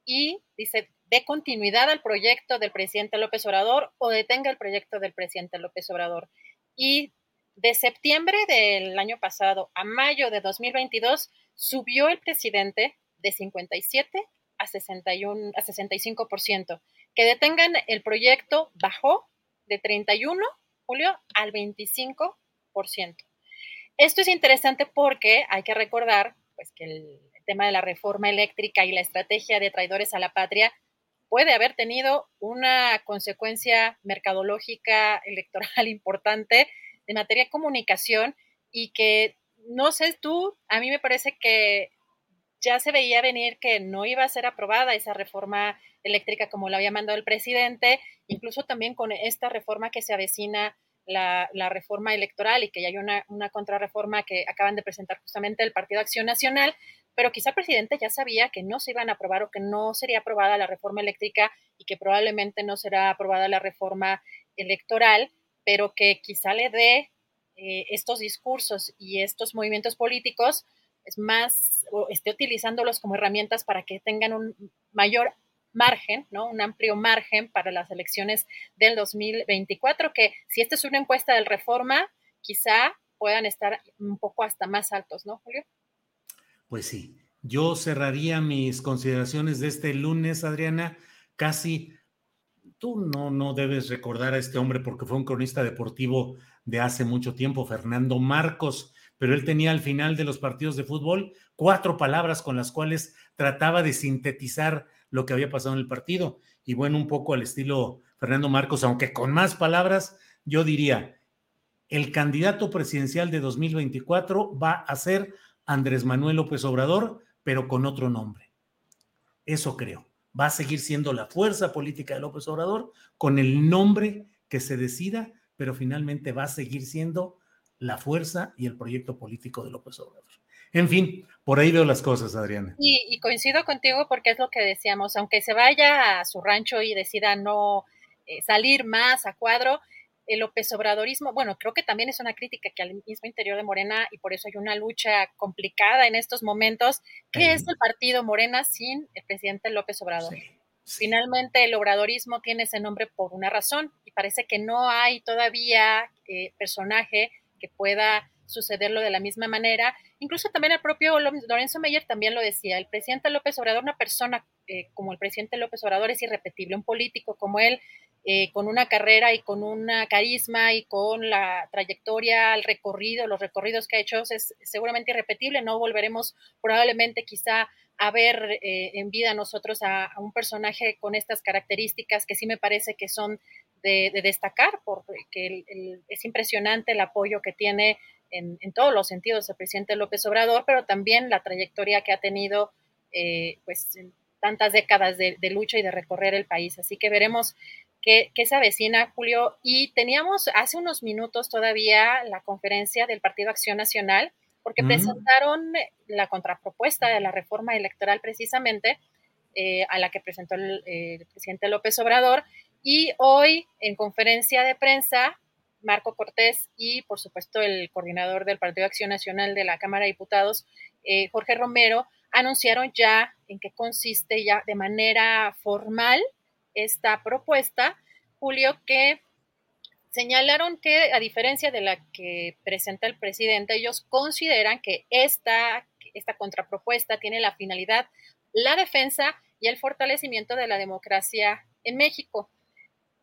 Y dice, ¿de continuidad al proyecto del presidente López Obrador o detenga el proyecto del presidente López Obrador. Y de septiembre del año pasado a mayo de 2022 subió el presidente de 57 a, 61, a 65%. Que detengan el proyecto bajó de 31, Julio, al 25%. Esto es interesante porque hay que recordar pues, que el tema de la reforma eléctrica y la estrategia de traidores a la patria puede haber tenido una consecuencia mercadológica electoral importante de materia de comunicación y que, no sé tú, a mí me parece que ya se veía venir que no iba a ser aprobada esa reforma eléctrica como la había mandado el presidente, incluso también con esta reforma que se avecina la, reforma electoral y que ya hay una, una contrarreforma que acaban de presentar justamente el Partido Acción Nacional, pero quizá el presidente ya sabía que no se iban a aprobar o que no sería aprobada la reforma eléctrica y que probablemente no será aprobada la reforma electoral pero que quizá le dé eh, estos discursos y estos movimientos políticos es más, o esté utilizándolos como herramientas para que tengan un mayor margen, ¿no? Un amplio margen para las elecciones del 2024, que si esta es una encuesta del Reforma, quizá puedan estar un poco hasta más altos, ¿no, Julio? Pues sí, yo cerraría mis consideraciones de este lunes, Adriana, casi tú no, no debes recordar a este hombre porque fue un cronista deportivo de hace mucho tiempo, Fernando Marcos, pero él tenía al final de los partidos de fútbol cuatro palabras con las cuales trataba de sintetizar lo que había pasado en el partido. Y bueno, un poco al estilo Fernando Marcos, aunque con más palabras, yo diría, el candidato presidencial de 2024 va a ser Andrés Manuel López Obrador, pero con otro nombre. Eso creo. Va a seguir siendo la fuerza política de López Obrador con el nombre que se decida, pero finalmente va a seguir siendo la fuerza y el proyecto político de López Obrador. En fin, por ahí veo las cosas, Adriana. Y, coincido contigo porque es lo que decíamos, aunque se vaya a su rancho y decida no eh, salir más a cuadro, el López Obradorismo, bueno, creo que también es una crítica que al mismo interior de Morena y por eso hay una lucha complicada en estos momentos, que es el partido Morena sin el presidente López Obrador. Finalmente, el obradorismo tiene ese nombre por una razón y parece que no hay todavía eh, personaje que pueda sucederlo de la misma manera. Incluso también el propio Lorenzo Meyer también lo decía, el presidente López Obrador, una persona eh, como el presidente López Obrador es irrepetible, un político como él, eh, con una carrera y con una carisma y con la trayectoria, el recorrido, los recorridos que ha hecho, es seguramente irrepetible, no volveremos probablemente quizá a ver eh, en vida nosotros a, un personaje con estas características que sí me parece que son de, destacar, porque es impresionante el apoyo que tiene en, todos los sentidos el presidente López Obrador, pero también la trayectoria que ha tenido eh, pues en tantas décadas de, lucha y de recorrer el país. Así que veremos qué, se avecina, Julio. Y teníamos hace unos minutos todavía la conferencia del Partido Acción Nacional, porque mm. presentaron la contrapropuesta de la reforma electoral precisamente, eh, a la que presentó el, el presidente López Obrador. Y hoy, en conferencia de prensa, Marco Cortés y, por supuesto, el coordinador del Partido de Acción Nacional de la Cámara de Diputados, eh, Jorge Romero, anunciaron ya en qué consiste ya de manera formal esta propuesta, Julio, que señalaron que, a diferencia de la que presenta el presidente, ellos consideran que esta, esta contrapropuesta tiene la finalidad, la defensa y el fortalecimiento de la democracia en México.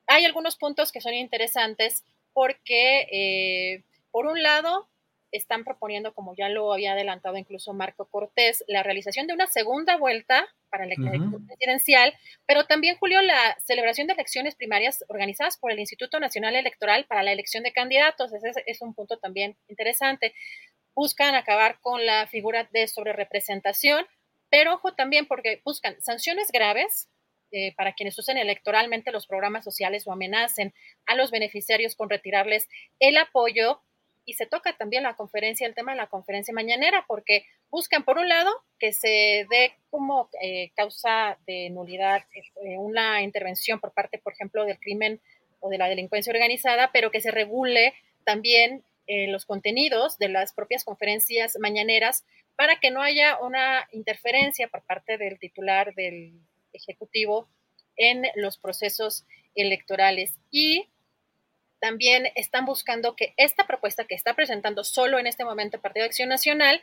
Hay algunos puntos que son interesantes porque, eh, por un lado, están proponiendo, como ya lo había adelantado incluso Marco Cortés, la realización de una segunda vuelta para la elección presidencial, pero también, Julio, la celebración de elecciones primarias organizadas por el Instituto Nacional Electoral para la elección de candidatos. Ese es, un punto también interesante. Buscan acabar con la figura de sobrerepresentación, pero ojo también porque buscan sanciones graves eh, para quienes usen electoralmente los programas sociales o amenacen a los beneficiarios con retirarles el apoyo. Y se toca también la conferencia, el tema de la conferencia mañanera, porque buscan, por un lado, que se dé como eh, causa de nulidad eh, una intervención por parte, por ejemplo, del crimen o de la delincuencia organizada, pero que se regule también los contenidos de las propias conferencias mañaneras para que no haya una interferencia por parte del titular del Ejecutivo en los procesos electorales. Y también están buscando que esta propuesta que está presentando solo en este momento el Partido de Acción Nacional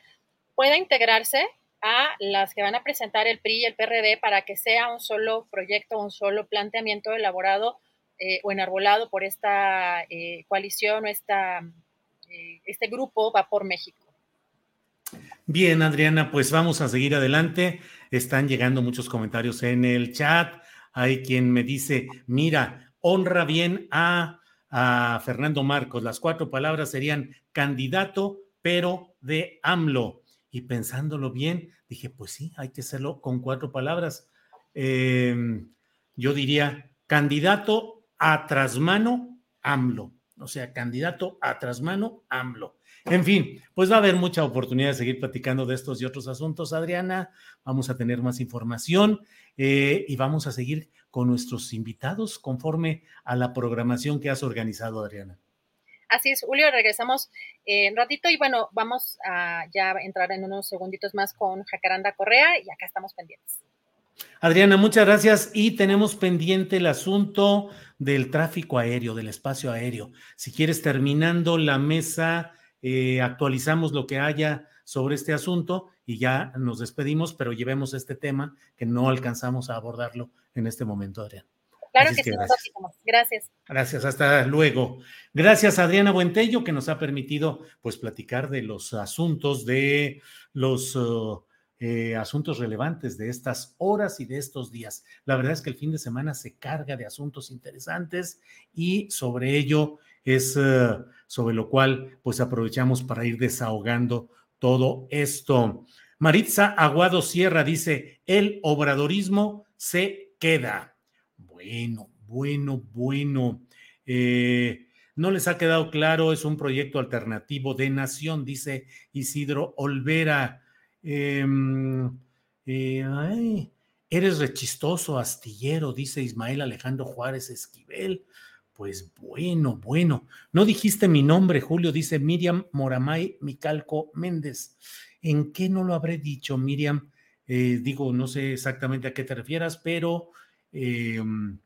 pueda integrarse a las que van a presentar el PRI y el PRD para que sea un solo proyecto, un solo planteamiento elaborado eh, o enarbolado por esta eh, coalición o esta, eh, este grupo Va por México. Bien, Adriana, pues vamos a seguir adelante. Están llegando muchos comentarios en el chat. Hay quien me dice, mira, honra bien a, Fernando Marcos. Las cuatro palabras serían candidato, pero de AMLO. Y pensándolo bien, dije, pues sí, hay que hacerlo con cuatro palabras. Em, yo diría candidato a trasmano AMLO. O sea, candidato a trasmano AMLO. En fin, pues va a haber mucha oportunidad de seguir platicando de estos y otros asuntos, Adriana. Vamos a tener más información eh, y vamos a seguir con nuestros invitados conforme a la programación que has organizado, Adriana. Así es, Julio, regresamos en un ratito y bueno, vamos a ya entrar en unos segunditos más con Jacaranda Correa y acá estamos pendientes. Adriana, muchas gracias. Y tenemos pendiente el asunto del tráfico aéreo, del espacio aéreo. Si quieres, terminando la mesa eh, actualizamos lo que haya sobre este asunto y ya nos despedimos, pero llevemos este tema que no alcanzamos a abordarlo en este momento, Adrián. Claro que, sí, gracias. gracias. Gracias, hasta luego. Gracias, Adriana Buentello, que nos ha permitido pues platicar de los asuntos, de los uh, eh, asuntos relevantes de estas horas y de estos días. La verdad es que el fin de semana se carga de asuntos interesantes y sobre ello es eh, sobre lo cual pues aprovechamos para ir desahogando todo esto. Maritza Aguado Sierra dice, el obradorismo se queda. Bueno, bueno, bueno. Eh, no les ha quedado claro, es un proyecto alternativo de nación, dice Isidro Olvera. Em, eh, eres rechistoso, astillero, dice Ismael Alejandro Juárez Esquivel. Pues bueno, bueno. No dijiste mi nombre, Julio, dice Miriam Moramay Micalco Méndez. ¿En qué no lo habré dicho, Miriam? Eh, digo, no sé exactamente a qué te refieras, pero em,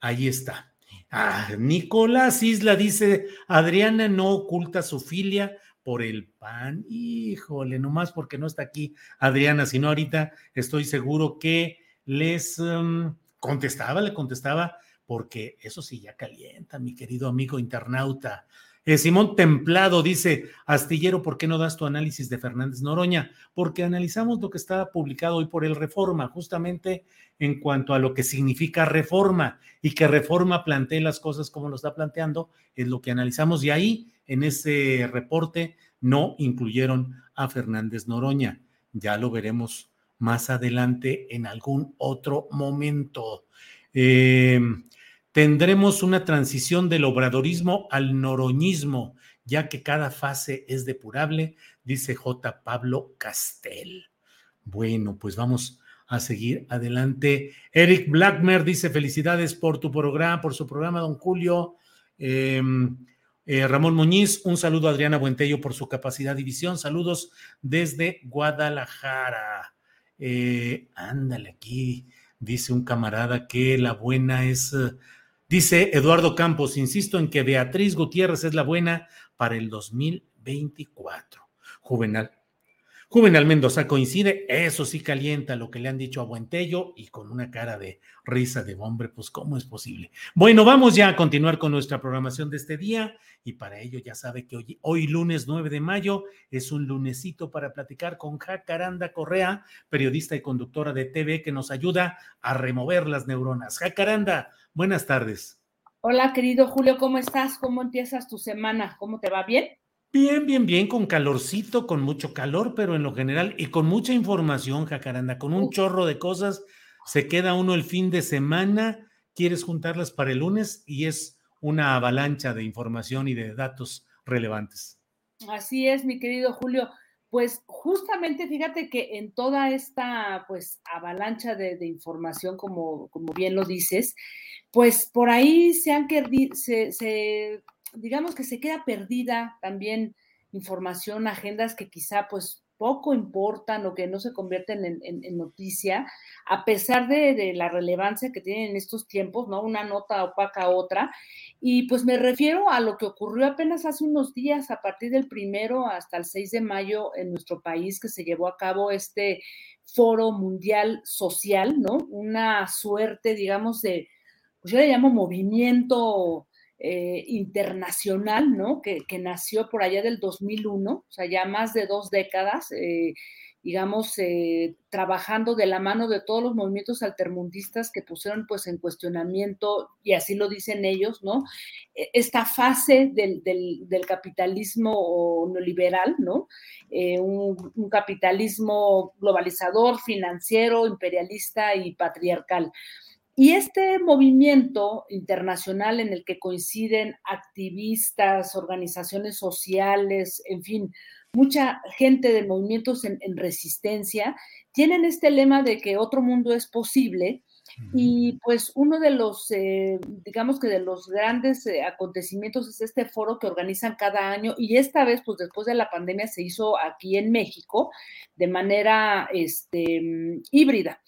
ahí está. Ah, Nicolás Isla dice, Adriana no oculta su filia por el pan. Híjole, nomás porque no está aquí Adriana, sino ahorita estoy seguro que les em, contestaba, le contestaba, porque eso sí ya calienta, mi querido amigo internauta. Eh, Simón Templado dice, Astillero, ¿por qué no das tu análisis de Fernández Noroña? Porque analizamos lo que está publicado hoy por el Reforma, justamente en cuanto a lo que significa reforma y que reforma plantee las cosas como lo está planteando, es lo que analizamos y ahí en ese reporte no incluyeron a Fernández Noroña. Ya lo veremos más adelante en algún otro momento. Eh, tendremos una transición del obradorismo al noroñismo, ya que cada fase es depurable, dice J. Pablo Castel. Bueno, pues vamos a seguir adelante. Eric Blackmer dice felicidades por tu programa, por su programa, don Julio. Em, eh, Ramón Muñiz, un saludo a Adriana Buentello por su capacidad y visión. Saludos desde Guadalajara. Eh, ándale aquí, dice un camarada que la buena es Dice Eduardo Campos, insisto en que Beatriz Gutiérrez es la buena para el 2024. Juvenal. Juvenal Mendoza coincide, eso sí calienta lo que le han dicho a Buentello y con una cara de risa de hombre, pues ¿cómo es posible? Bueno, vamos ya a continuar con nuestra programación de este día y para ello ya sabe que hoy, hoy lunes 9 de mayo es un lunesito para platicar con Jacaranda Correa, periodista y conductora de TV que nos ayuda a remover las neuronas. Jacaranda, buenas tardes. Hola, querido Julio, ¿cómo estás? ¿Cómo empiezas tu semana? ¿Cómo te va? ¿Bien? Bien, bien, bien, con calorcito, con mucho calor, pero en lo general y con mucha información, Jacaranda, con un chorro de cosas. Se queda uno el fin de semana, quieres juntarlas para el lunes y es una avalancha de información y de datos relevantes. Así es, mi querido Julio. Pues justamente fíjate que en toda esta pues avalancha de, información, como, como bien lo dices, pues por ahí se han se, se digamos que se queda perdida también información, agendas que quizá pues poco importan o que no se convierten en, noticia, a pesar de, la relevancia que tienen en estos tiempos, ¿no? Una nota opaca a otra. Y pues me refiero a lo que ocurrió apenas hace unos días, a partir del primero hasta el 6 de mayo en nuestro país, que se llevó a cabo este foro mundial social, ¿no? Una suerte, digamos, de, pues yo le llamo movimiento eh, internacional, ¿no? Que, nació por allá del 2001, o sea, ya más de dos décadas, eh, digamos, eh, trabajando de la mano de todos los movimientos altermundistas que pusieron pues en cuestionamiento, y así lo dicen ellos, ¿no? E, esta fase del, capitalismo neoliberal, ¿no? un, capitalismo globalizador, financiero, imperialista y patriarcal. Y este movimiento internacional en el que coinciden activistas, organizaciones sociales, en fin, mucha gente de movimientos en, resistencia, tienen este lema de que otro mundo es posible. Y pues uno de los, eh, digamos que de los grandes eh, acontecimientos es este foro que organizan cada año y esta vez, pues después de la pandemia, se hizo aquí en México de manera este, híbrida.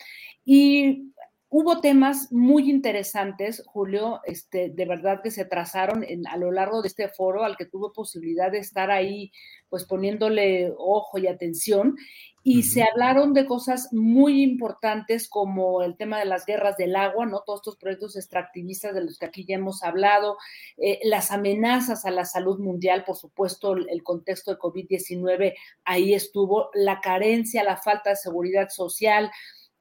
Y Hubo temas muy interesantes, Julio, este, de verdad que se trazaron a lo largo de este foro al que tuve posibilidad de estar ahí, pues poniéndole ojo y atención. Y se hablaron de cosas muy importantes como el tema de las guerras del agua, ¿no? Todos estos proyectos extractivistas de los que aquí ya hemos hablado, eh, las amenazas a la salud mundial, por supuesto, el contexto de COVID-19 ahí estuvo, la carencia, la falta de seguridad social,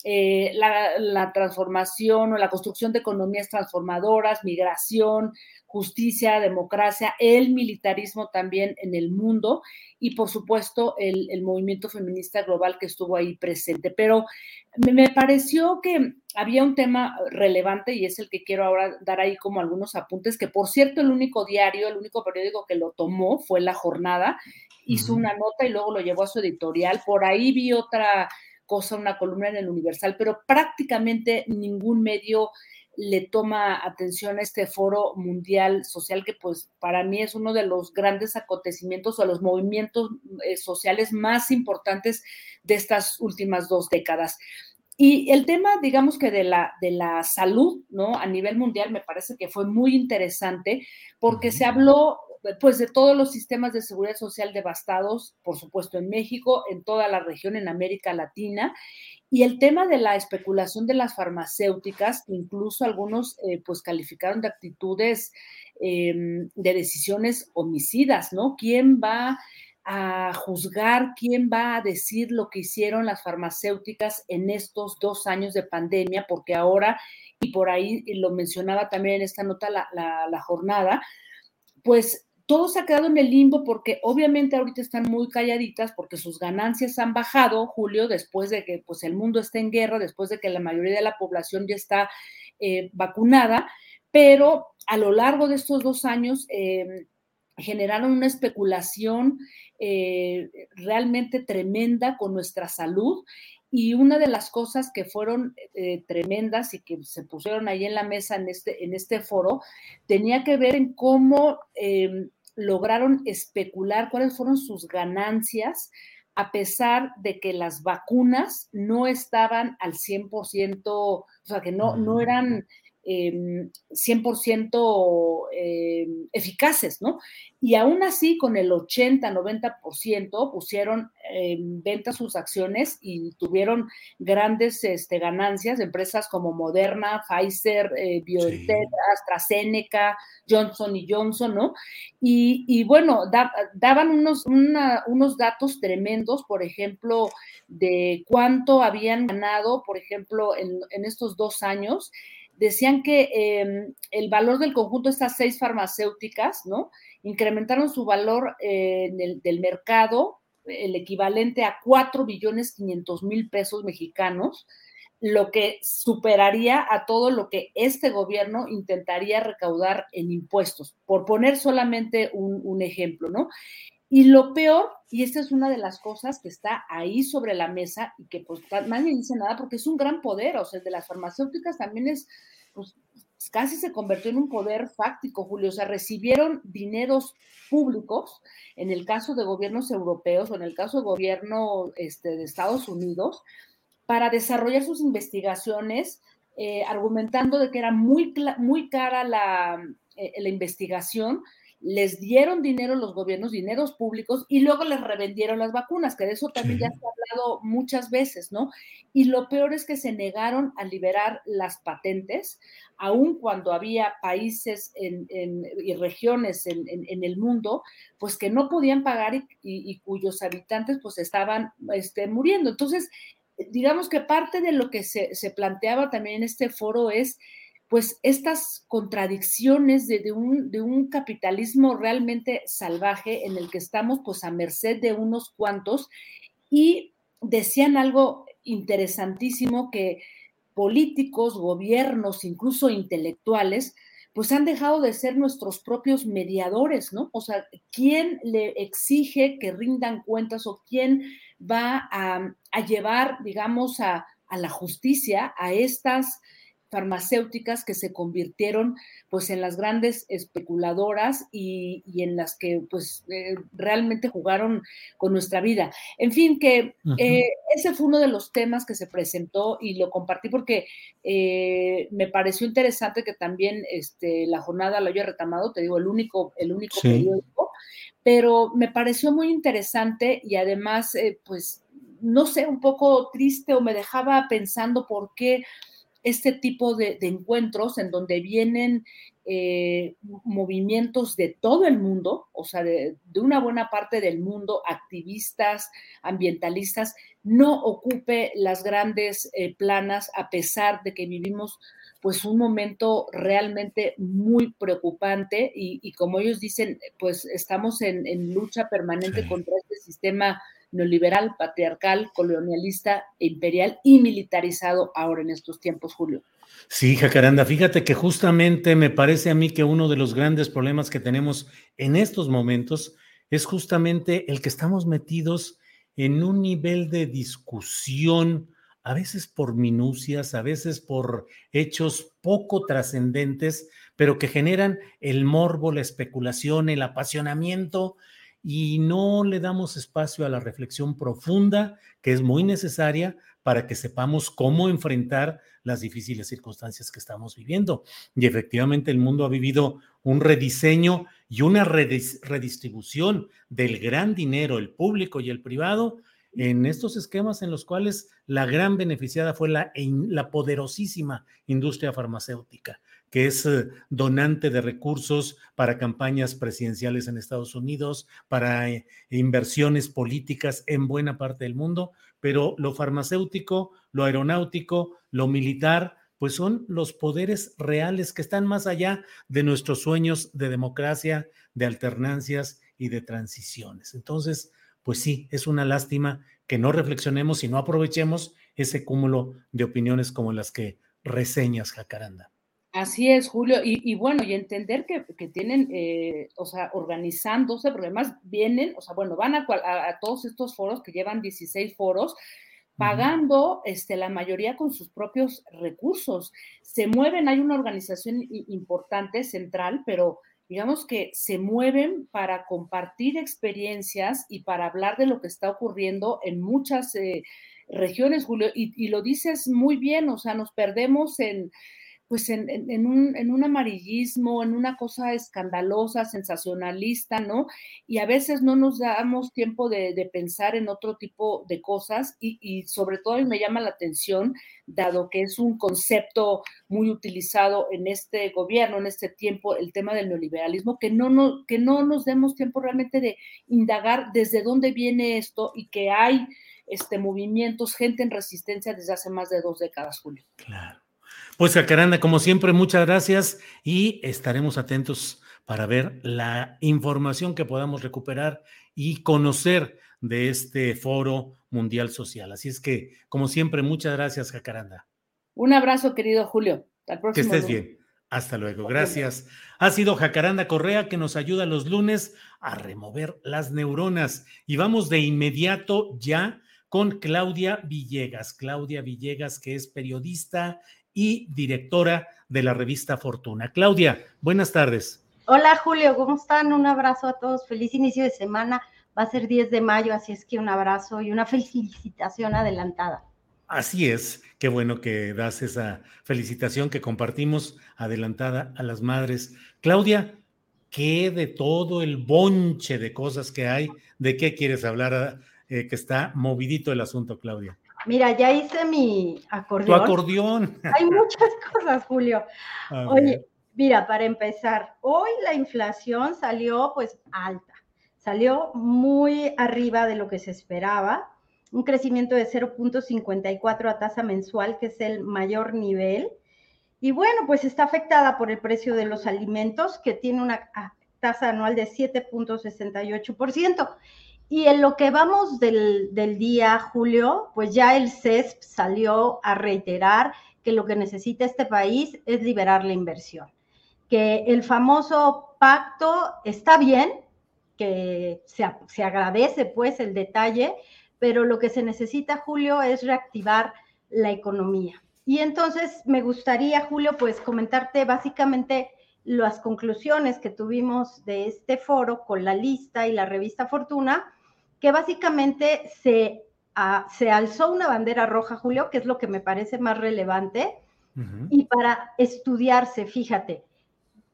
eh, la, transformación o la construcción de economías transformadoras, migración, justicia, democracia, el militarismo también en el mundo y por supuesto el, movimiento feminista global que estuvo ahí presente. Pero me, pareció que había un tema relevante y es el que quiero ahora dar ahí como algunos apuntes, que por cierto el único diario, el único periódico que lo tomó fue La Jornada, hizo una nota y luego lo llevó a su editorial. Por ahí vi otra cosa, una columna en el Universal, pero prácticamente ningún medio le toma atención a este foro mundial social que pues para mí es uno de los grandes acontecimientos o los movimientos eh, sociales más importantes de estas últimas dos décadas. Y el tema, digamos que de la, de la salud, ¿no? A nivel mundial me parece que fue muy interesante porque se habló pues de todos los sistemas de seguridad social devastados, por supuesto en México, en toda la región, en América Latina, y el tema de la especulación de las farmacéuticas, incluso algunos eh, pues calificaron de actitudes em, de decisiones homicidas, ¿no? ¿Quién va a juzgar, quién va a decir lo que hicieron las farmacéuticas en estos dos años de pandemia? Porque ahora, y por ahí lo mencionaba también en esta nota la, la jornada, pues todo se ha quedado en el limbo porque obviamente ahorita están muy calladitas porque sus ganancias han bajado, Julio, después de que pues, el mundo está en guerra, después de que la mayoría de la población ya está eh, vacunada, pero a lo largo de estos dos años eh, generaron una especulación eh, realmente tremenda con nuestra salud y una de las cosas que fueron tremendas y que se pusieron ahí en la mesa en este, en este foro tenía que ver en cómo lograron especular cuáles fueron sus ganancias a pesar de que las vacunas no estaban al 100%, o sea, que no, no mm. Eran 100% em, em, eficaces, ¿no? Y aún así, con el 80-90% pusieron en venta sus acciones y tuvieron grandes este, ganancias, empresas como Moderna, Pfizer, eh, BioNTech, AstraZeneca, Johnson y Johnson, ¿no? Y, bueno, daban unos, unos datos tremendos, por ejemplo, de cuánto habían ganado, por ejemplo, en, en estos dos años decían que em, el valor del conjunto de estas seis farmacéuticas, ¿no? Incrementaron su valor eh, del mercado, el equivalente a 4 billones 500 mil pesos mexicanos, lo que superaría a todo lo que este gobierno intentaría recaudar en impuestos, por poner solamente un, un ejemplo, ¿no? Y lo peor, y esta es una de las cosas que está ahí sobre la mesa y que pues nadie dice nada porque es un gran poder, o sea, el de las farmacéuticas también es, pues casi se convirtió en un poder fáctico, Julio, o sea, recibieron dineros públicos, en el caso de gobiernos europeos o en el caso de gobierno este, de Estados Unidos, para desarrollar sus investigaciones, eh, argumentando de que era muy, muy cara la, eh, la investigación, les dieron dinero los gobiernos, dineros públicos, y luego les revendieron las vacunas, que de eso también ya se ha hablado muchas veces, ¿no? Y lo peor es que se negaron a liberar las patentes, aun cuando había países y regiones en, el mundo, pues que no podían pagar y, cuyos habitantes pues estaban este, muriendo. Entonces, digamos que parte de lo que se, se planteaba también en este foro es pues estas contradicciones de, un, capitalismo realmente salvaje en el que estamos pues a merced de unos cuantos y decían algo interesantísimo que políticos, gobiernos, incluso intelectuales, pues han dejado de ser nuestros propios mediadores, ¿no? O sea, ¿quién le exige que rindan cuentas o quién va a, llevar, digamos, a, a la justicia a estas farmacéuticas que se convirtieron pues en las grandes especuladoras y, en las que pues eh, realmente jugaron con nuestra vida. En fin, que eh, ese fue uno de los temas que se presentó y lo compartí porque eh, me pareció interesante que también este, la jornada lo haya retomado, te digo, el único, el único periódico, pero me pareció muy interesante y además pues no sé, un poco triste o me dejaba pensando por qué este tipo de, encuentros en donde vienen eh, movimientos de todo el mundo, o sea, de, una buena parte del mundo, activistas, ambientalistas, no ocupe las grandes eh, planas a pesar de que vivimos pues un momento realmente muy preocupante y, como ellos dicen, pues estamos en, lucha permanente contra este sistema neoliberal, patriarcal, colonialista, imperial y militarizado ahora en estos tiempos, Julio. Sí, Jacaranda, fíjate que justamente me parece a mí que uno de los grandes problemas que tenemos en estos momentos es justamente el que estamos metidos en un nivel de discusión, a veces por minucias, a veces por hechos poco trascendentes, pero que generan el morbo, la especulación, el apasionamiento y no le damos espacio a la reflexión profunda que es muy necesaria para que sepamos cómo enfrentar las difíciles circunstancias que estamos viviendo. Y efectivamente el mundo ha vivido un rediseño y una redistribución del gran dinero, el público y el privado, en estos esquemas en los cuales la gran beneficiada fue la, poderosísima industria farmacéutica, que es eh, donante de recursos para campañas presidenciales en Estados Unidos, para eh, inversiones políticas en buena parte del mundo, pero lo farmacéutico, lo aeronáutico, lo militar, pues son los poderes reales que están más allá de nuestros sueños de democracia, de alternancias y de transiciones. Entonces, pues sí, es una lástima que no reflexionemos y no aprovechemos ese cúmulo de opiniones como las que reseñas, Jacaranda. Así es, Julio. Y, bueno, y entender que, tienen, eh, o sea, organizándose, porque además vienen, o sea, bueno, van a, todos estos foros que llevan 16 foros, pagando este, la mayoría con sus propios recursos. Se mueven, hay una organización importante, central, pero digamos que se mueven para compartir experiencias y para hablar de lo que está ocurriendo en muchas eh, regiones, Julio. y lo dices muy bien, o sea, nos perdemos en pues en, en, un, en, un, amarillismo, en una cosa escandalosa, sensacionalista, ¿no? Y a veces no nos damos tiempo de, de pensar en otro tipo de cosas y, y, sobre todo me llama la atención, dado que es un concepto muy utilizado en este gobierno, en este tiempo, el tema del neoliberalismo, que no, no, que no nos demos tiempo realmente de indagar desde dónde viene esto y que hay este, movimientos, gente en resistencia desde hace más de dos décadas, Julio. Claro. Pues Jacaranda, como siempre, muchas gracias y estaremos atentos para ver la información que podamos recuperar y conocer de este foro mundial social. Así es que, como siempre, muchas gracias, Jacaranda. Un abrazo, querido Julio. Hasta próximo. Que estés bien. Hasta luego. Gracias. Ha sido Jacaranda Correa que nos ayuda los lunes a remover las neuronas. Y vamos de inmediato ya con Claudia Villegas. Claudia Villegas, que es periodista y directora de la revista Fortuna. Claudia, buenas tardes. Hola Julio, ¿cómo están? Un abrazo a todos, feliz inicio de semana. Va a ser 10 de mayo, así es que un abrazo y una felicitación adelantada. Así es, qué bueno que das esa felicitación que compartimos adelantada a las madres. Claudia, ¿qué de todo el bonche de cosas que hay? ¿De qué quieres hablar? Eh, que está movidito el asunto, Claudia. Mira, ya hice mi acordeón. Tu acordeón. Hay muchas cosas, Julio. Oye, mira, para empezar, hoy la inflación salió pues alta, salió muy arriba de lo que se esperaba, un crecimiento de 0.54 a tasa mensual, que es el mayor nivel. Y bueno, pues está afectada por el precio de los alimentos, que tiene una tasa anual de 7.68%. Y en lo que vamos del, día, Julio, pues ya el CESP salió a reiterar que lo que necesita este país es liberar la inversión, que el famoso pacto está bien, que se, se agradece pues el detalle, pero lo que se necesita, Julio, es reactivar la economía. Y entonces me gustaría, Julio, pues comentarte básicamente las conclusiones que tuvimos de este foro con la lista y la revista Fortuna, que básicamente se, ah, se alzó una bandera roja, Julio, que es lo que me parece más relevante, y para estudiarse, fíjate,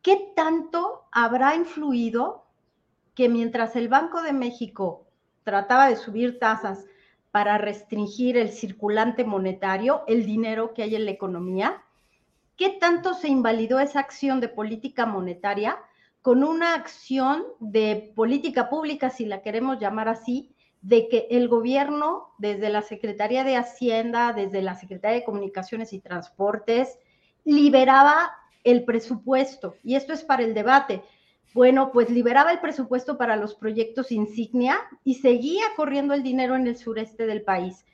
¿qué tanto habrá influido que mientras el Banco de México trataba de subir tasas para restringir el circulante monetario, el dinero que hay en la economía, ¿qué tanto se invalidó esa acción de política monetaria con una acción de política pública, si la queremos llamar así, de que el gobierno, desde la Secretaría de Hacienda, desde la Secretaría de Comunicaciones y Transportes, liberaba el presupuesto? Y esto es para el debate. Bueno, pues liberaba el presupuesto para los proyectos insignia y seguía corriendo el dinero en el sureste del país.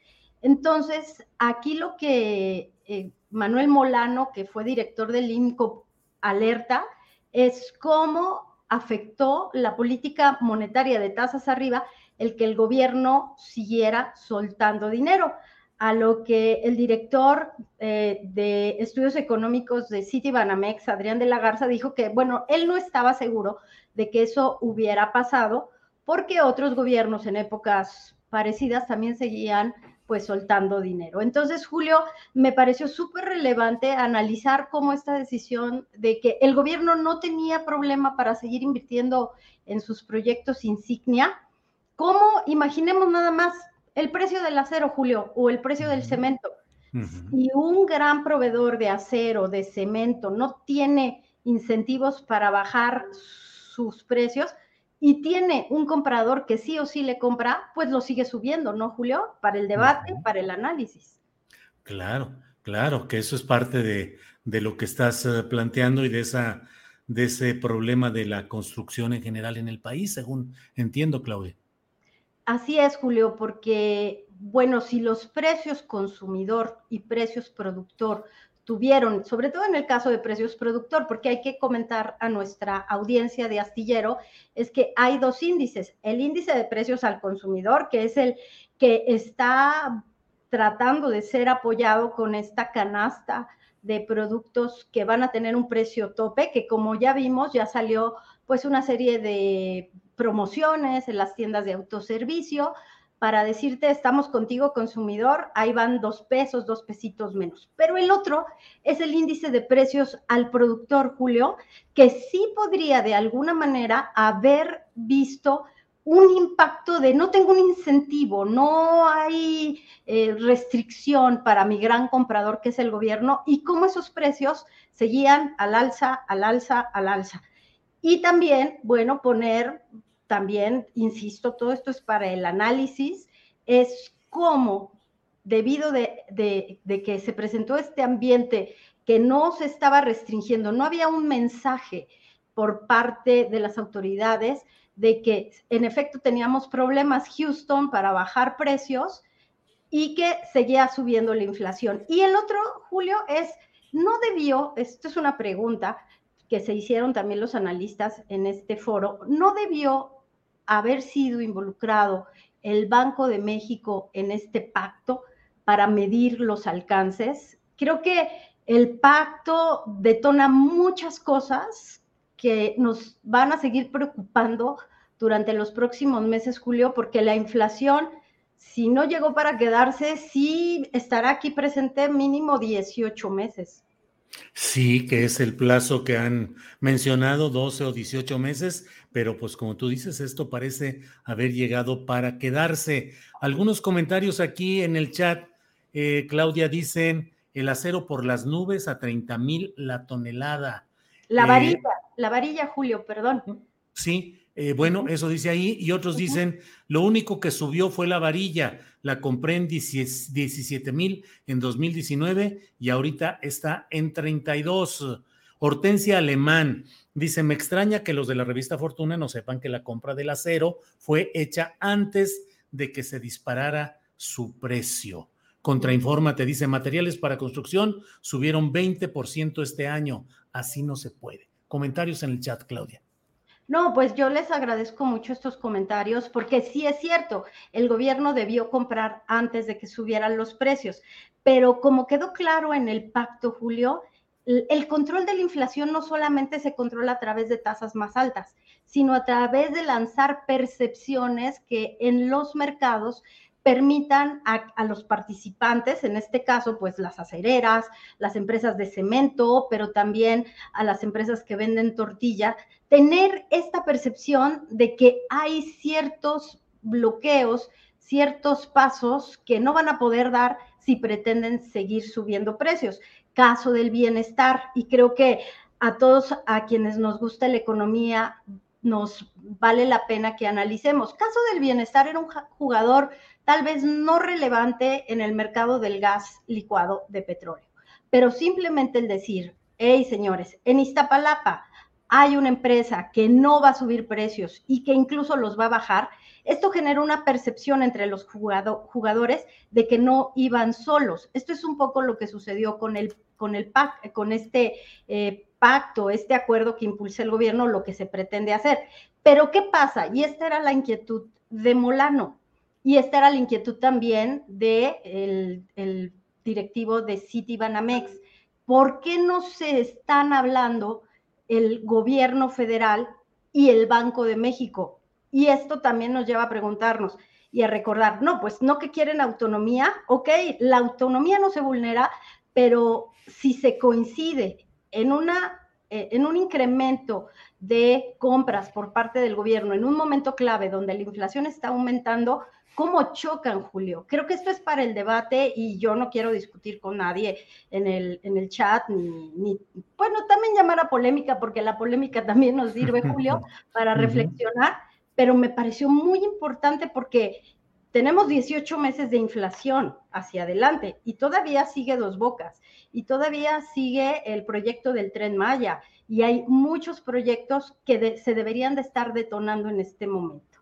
Entonces, aquí lo que eh, Manuel Molano, que fue director del INCO, alerta es cómo afectó la política monetaria de tasas arriba el que el gobierno siguiera soltando dinero, a lo que el director eh, de estudios económicos de Citibanamex, Adrián de la Garza, dijo que, bueno, él no estaba seguro de que eso hubiera pasado porque otros gobiernos en épocas parecidas también seguían pues soltando dinero. Entonces, Julio, me pareció súper relevante analizar cómo esta decisión de que el gobierno no tenía problema para seguir invirtiendo en sus proyectos insignia, ¿Cómo imaginemos nada más el precio del acero, Julio, o el precio del cemento? Si un gran proveedor de acero, de cemento, no tiene incentivos para bajar sus precios y tiene un comprador que sí o sí le compra, pues lo sigue subiendo, ¿no, Julio? Para el debate, para el análisis. Claro, claro, que eso es parte de, de lo que estás eh, planteando y de esa de ese problema de la construcción en general en el país, según entiendo, Claudia. Así es, Julio, porque, bueno, si los precios consumidor y precios productor tuvieron, sobre todo en el caso de precios productor, porque hay que comentar a nuestra audiencia de astillero, es que hay dos índices. El índice de precios al consumidor, que es el que está tratando de ser apoyado con esta canasta de productos que van a tener un precio tope, que como ya vimos, ya salió pues una serie de promociones en las tiendas de autoservicio para decirte, estamos contigo consumidor, ahí van dos pesos, dos pesitos menos. Pero el otro es el índice de precios al productor, Julio, que sí podría de alguna manera haber visto un impacto de no tengo un incentivo, no hay eh, restricción para mi gran comprador que es el gobierno y cómo esos precios seguían al alza, al alza, al alza. Y también, bueno, poner, también, insisto, todo esto es para el análisis, es cómo, debido de, de que se presentó este ambiente que no se estaba restringiendo, no había un mensaje por parte de las autoridades de que en efecto teníamos problemas Houston para bajar precios y que seguía subiendo la inflación. Y el otro, Julio, es, no debió, esto es una pregunta, que se hicieron también los analistas en este foro, no debió haber sido involucrado el Banco de México en este pacto para medir los alcances. Creo que el pacto detona muchas cosas que nos van a seguir preocupando durante los próximos meses, Julio, porque la inflación, si no llegó para quedarse, sí estará aquí presente mínimo 18 meses. Sí, que es el plazo que han mencionado, 12 o 18 meses, pero pues como tú dices, esto parece haber llegado para quedarse. Algunos comentarios aquí en el chat, eh, Claudia, dicen el acero por las nubes a 30 mil la tonelada. La eh, varilla, la varilla, Julio, perdón. Sí, eh, bueno, eso dice ahí, y otros dicen, lo único que subió fue la varilla, la compré en 17 mil en 2019 y ahorita está en 32. Hortensia Alemán dice, me extraña que los de la revista Fortuna no sepan que la compra del acero fue hecha antes de que se disparara su precio. Contrainforma te dice, materiales para construcción subieron 20% este año, así no se puede. Comentarios en el chat, Claudia. No, pues yo les agradezco mucho estos comentarios porque sí es cierto, el gobierno debió comprar antes de que subieran los precios, pero como quedó claro en el pacto, Julio, el control de la inflación no solamente se controla a través de tasas más altas, sino a través de lanzar percepciones que en los mercados permitan a, los participantes, en este caso, pues las acereras, las empresas de cemento, pero también a las empresas que venden tortilla, tener esta percepción de que hay ciertos bloqueos, ciertos pasos que no van a poder dar si pretenden seguir subiendo precios. caso del bienestar y creo que a todos a quienes nos gusta la economía nos vale la pena que analicemos. Caso del bienestar era un jugador tal vez no relevante en el mercado del gas licuado de petróleo, pero simplemente el decir, hey señores, en Iztapalapa hay una empresa que no va a subir precios y que incluso los va a bajar, esto genera una percepción entre los jugadores de que no iban solos. Esto es un poco lo que sucedió con el, con el PAC, con este eh, pacto, este acuerdo que impulsa el gobierno, lo que se pretende hacer. Pero ¿qué pasa? Y esta era la inquietud de Molano. Y esta era la inquietud también del de directivo de Citibanamex. ¿Por qué no se están hablando el gobierno federal y el Banco de México. Y esto también nos lleva a preguntarnos y a recordar, no, pues no que quieren autonomía, ok, la autonomía no se vulnera, pero si se coincide en, una, eh, en un incremento de compras por parte del gobierno en un momento clave donde la inflación está aumentando, ¿Cómo chocan, Julio? Creo que esto es para el debate y yo no quiero discutir con nadie en el, en el chat, ni, bueno, también llamar a polémica, porque la polémica también nos sirve, Julio, para reflexionar, pero me pareció muy importante porque tenemos 18 meses de inflación hacia adelante y todavía sigue dos bocas y todavía sigue el proyecto del tren Maya y hay muchos proyectos que se deberían de estar detonando en este momento.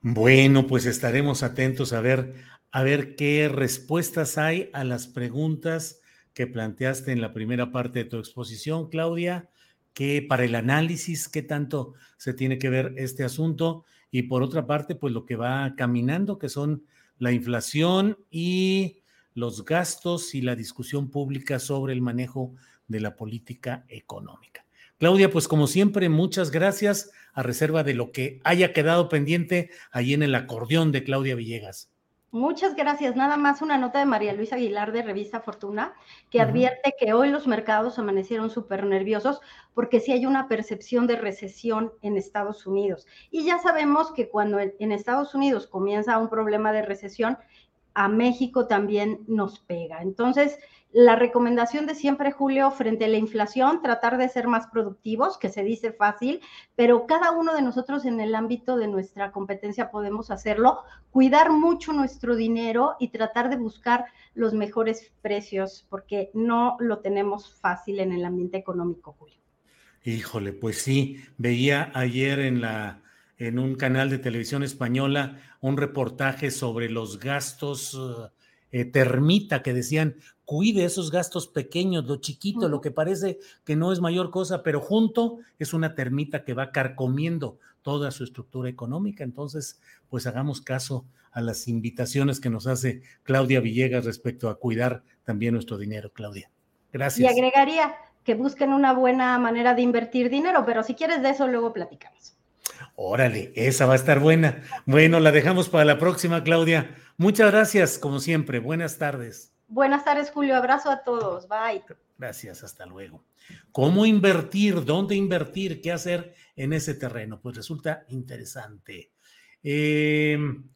Bueno, pues estaremos atentos a ver, a ver qué respuestas hay a las preguntas que planteaste en la primera parte de tu exposición, Claudia, que para el análisis, qué tanto se tiene que ver este asunto, y por otra parte, pues lo que va caminando, que son la inflación y los gastos y la discusión pública sobre el manejo de la política económica. Claudia, pues como siempre, muchas gracias a reserva de lo que haya quedado pendiente ahí en el acordeón de Claudia Villegas. Muchas gracias. Nada más una nota de María Luisa Aguilar de Revista Fortuna que advierte que hoy los mercados amanecieron súper nerviosos porque sí hay una percepción de recesión en Estados Unidos. Y ya sabemos que cuando en Estados Unidos comienza un problema de recesión, a México también nos pega. Entonces, la recomendación de siempre, Julio, frente a la inflación, tratar de ser más productivos, que se dice fácil, pero cada uno de nosotros en el ámbito de nuestra competencia podemos hacerlo, cuidar mucho nuestro dinero y tratar de buscar los mejores precios, porque no lo tenemos fácil en el ambiente económico, Julio. Híjole, pues sí, veía ayer en la en un canal de televisión española un reportaje sobre los gastos eh, termita que decían, cuide esos gastos pequeños, lo chiquito, lo que parece que no es mayor cosa, pero junto es una termita que va carcomiendo toda su estructura económica. Entonces, pues hagamos caso a las invitaciones que nos hace Claudia Villegas respecto a cuidar también nuestro dinero, Claudia. Gracias. Y agregaría que busquen una buena manera de invertir dinero, pero si quieres de eso luego platicamos. Órale, esa va a estar buena. Bueno, la dejamos para la próxima, Claudia. Muchas gracias, como siempre. Buenas tardes. Buenas tardes, Julio. Abrazo a todos. Bye. Gracias, hasta luego. ¿Cómo invertir? ¿Dónde invertir? ¿Qué hacer en ese terreno? Pues resulta interesante. Em,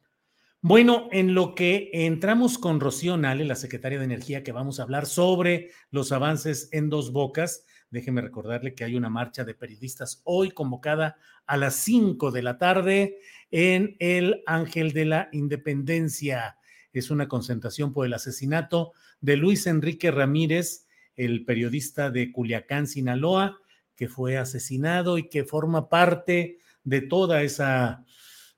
bueno, en lo que entramos con Rocío Nale, la secretaria de Energía, que vamos a hablar sobre los avances en dos bocas, Déjeme recordarle que hay una marcha de periodistas hoy convocada a las 5 de la tarde en el Ángel de la Independencia. Es una concentración por el asesinato de Luis Enrique Ramírez, el periodista de Culiacán, Sinaloa, que fue asesinado y que forma parte de toda esa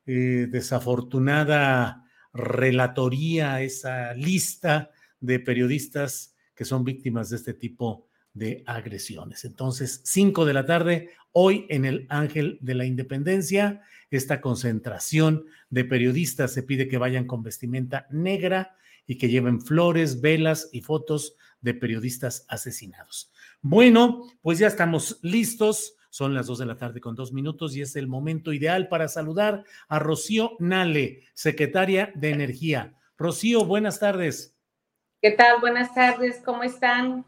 eh, desafortunada relatoría, esa lista de periodistas que son víctimas de este tipo de agresiones. Entonces, 5 de la tarde, hoy en el Ángel de la Independencia, esta concentración de periodistas se pide que vayan con vestimenta negra y que lleven flores, velas y fotos de periodistas asesinados. Bueno, pues ya estamos listos. Son las 2 de la tarde con dos minutos y es el momento ideal para saludar a Rocío Nale, secretaria de Energía. Rocío, buenas tardes. ¿Qué tal? Buenas tardes, ¿cómo están?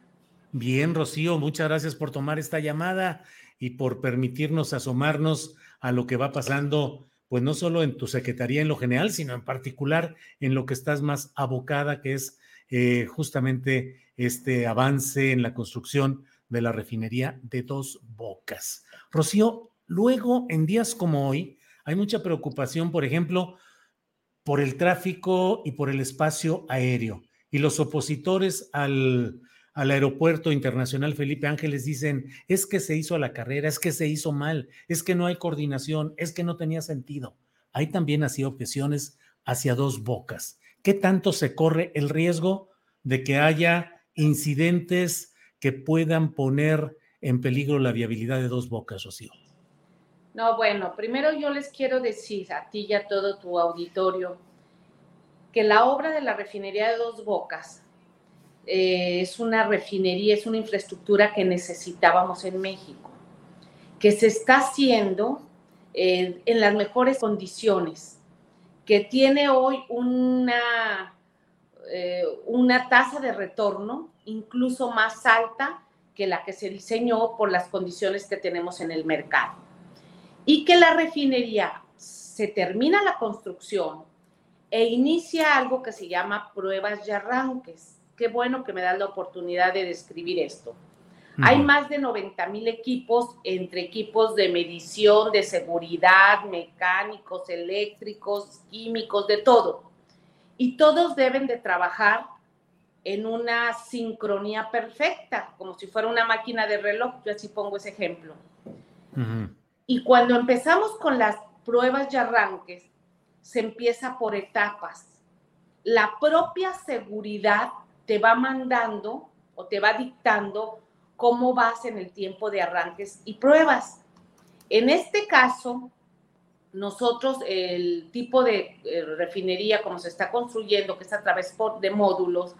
Bien, Rocío, muchas gracias por tomar esta llamada y por permitirnos asomarnos a lo que va pasando, pues no solo en tu secretaría en lo general, sino en particular en lo que estás más abocada, que es eh, justamente este avance en la construcción de la refinería de dos bocas. Rocío, luego en días como hoy hay mucha preocupación, por ejemplo, por el tráfico y por el espacio aéreo. Y los opositores al, al aeropuerto internacional Felipe Ángeles dicen, es que se hizo la carrera, es que se hizo mal, es que no hay coordinación, es que no tenía sentido. Hay también así objeciones hacia dos bocas. ¿Qué tanto se corre el riesgo de que haya incidentes que puedan poner en peligro la viabilidad de dos bocas, Rocío? No, bueno, primero yo les quiero decir a ti y a todo tu auditorio que la obra de la refinería de dos bocas eh, es una refinería, es una infraestructura que necesitábamos en México, que se está haciendo eh, en las mejores condiciones, que tiene hoy una, eh, una tasa de retorno incluso más alta que la que se diseñó por las condiciones que tenemos en el mercado. Y que la refinería se termina la construcción e inicia algo que se llama pruebas y arranques qué bueno que me das la oportunidad de describir esto. Hay más de 90 mil equipos, entre equipos de medición, de seguridad, mecánicos, eléctricos, químicos, de todo. Y todos deben de trabajar en una sincronía perfecta, como si fuera una máquina de reloj. Yo así pongo ese ejemplo. Y cuando empezamos con las pruebas y arranques, se empieza por etapas. La propia seguridad te va mandando o te va dictando cómo vas en el tiempo de arranques y pruebas. En este caso, nosotros el tipo de eh, refinería como se está construyendo, que es a través de módulos,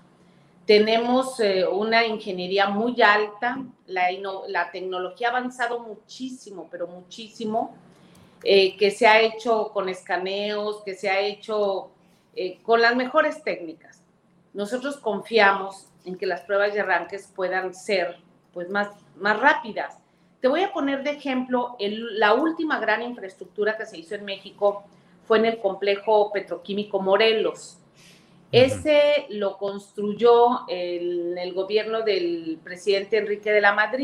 tenemos eh, una ingeniería muy alta, la, tecnología ha avanzado muchísimo, pero muchísimo, eh, que se ha hecho con escaneos, que se ha hecho con las mejores técnicas nosotros confiamos en que las pruebas de arranques puedan ser pues, más, más rápidas. Te voy a poner de ejemplo, la última gran infraestructura que se hizo en México fue en el complejo petroquímico Morelos. Ese lo construyó el, el gobierno del presidente Enrique de la Madrid.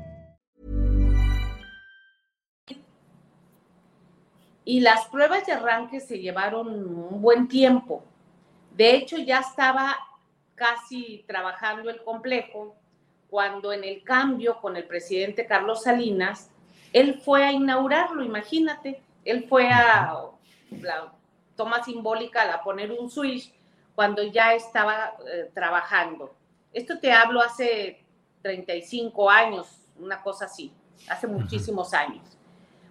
Y las pruebas de arranque se llevaron un buen tiempo. De hecho, ya estaba casi trabajando el complejo cuando en el cambio con el presidente Carlos Salinas, él fue a inaugurarlo, imagínate, él fue a la toma simbólica a poner un switch cuando ya estaba eh, trabajando. Esto te hablo hace 35 años, una cosa así, hace muchísimos años.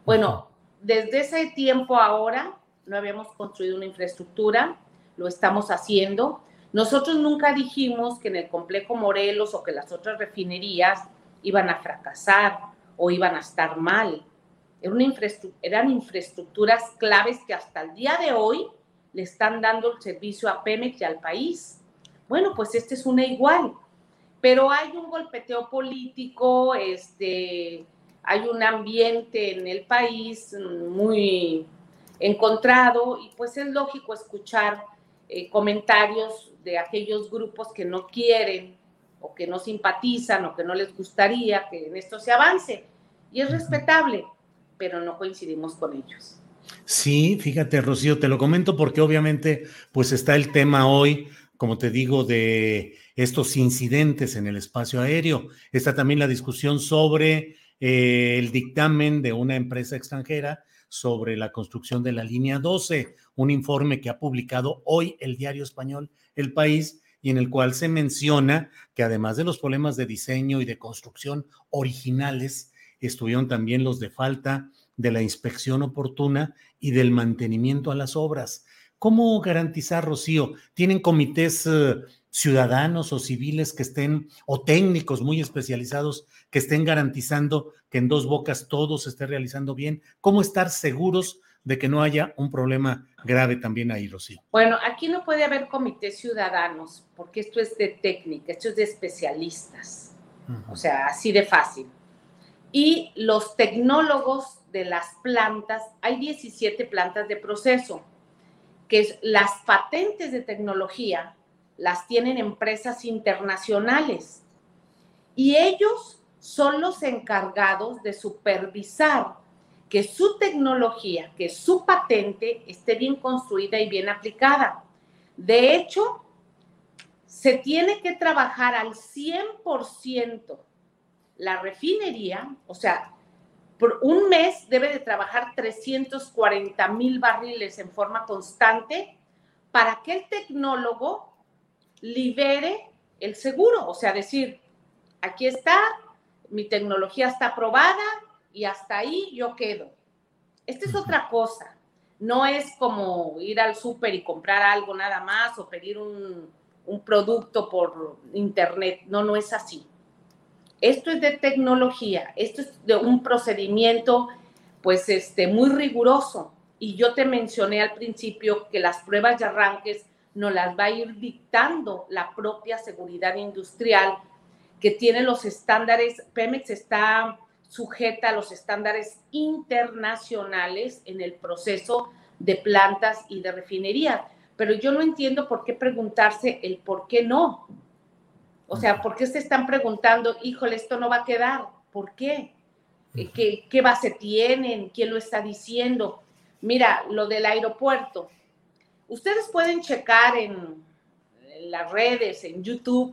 Bueno, desde ese tiempo ahora no habíamos construido una infraestructura, lo estamos haciendo. Nosotros nunca dijimos que en el complejo Morelos o que las otras refinerías iban a fracasar o iban a estar mal. eran infraestructuras claves que hasta el día de hoy le están dando el servicio a Pemex y al país. Bueno, pues este es una igual, pero hay un golpeteo político, este, hay un ambiente en el país muy encontrado y pues es lógico escuchar eh, comentarios de aquellos grupos que no quieren o que no simpatizan o que no les gustaría que en esto se avance. Y es respetable, pero no coincidimos con ellos. Sí, fíjate, Rocío, te lo comento porque obviamente pues está el tema hoy, como te digo, de estos incidentes en el espacio aéreo. Está también la discusión sobre eh, el dictamen de una empresa extranjera sobre la construcción de la línea 12, un informe que ha publicado hoy el diario español El País y en el cual se menciona que además de los problemas de diseño y de construcción originales, estuvieron también los de falta de la inspección oportuna y del mantenimiento a las obras. ¿Cómo garantizar, Rocío? ¿Tienen comités eh, ciudadanos o civiles que estén, o técnicos muy especializados que estén garantizando que en dos bocas todo se esté realizando bien? ¿Cómo estar seguros de que no haya un problema grave también ahí, Rocío? Bueno, aquí no puede haber comités ciudadanos, porque esto es de técnica, esto es de especialistas. O sea, así de fácil. Y los tecnólogos de las plantas, hay 17 plantas de proceso, que las patentes de tecnología las tienen empresas internacionales y ellos son los encargados de supervisar que su tecnología, que su patente esté bien construida y bien aplicada. De hecho, se tiene que trabajar al 100% la refinería, o sea, por un mes debe de trabajar 340 mil barriles en forma constante para que el tecnólogo libere el seguro, o sea, decir, aquí está, mi tecnología está aprobada y hasta ahí yo quedo. Esta es otra cosa, no es como ir al súper y comprar algo nada más o pedir un, un producto por internet, no, no es así. Esto es de tecnología, esto es de un procedimiento pues este muy riguroso y yo te mencioné al principio que las pruebas de arranques nos las va a ir dictando la propia seguridad industrial que tiene los estándares, Pemex está sujeta a los estándares internacionales en el proceso de plantas y de refinería, pero yo no entiendo por qué preguntarse el por qué no. O sea, ¿por qué se están preguntando, híjole, esto no va a quedar? ¿Por qué? ¿Qué, qué base tienen? ¿Quién lo está diciendo? Mira, lo del aeropuerto. Ustedes pueden checar en, las redes, en YouTube,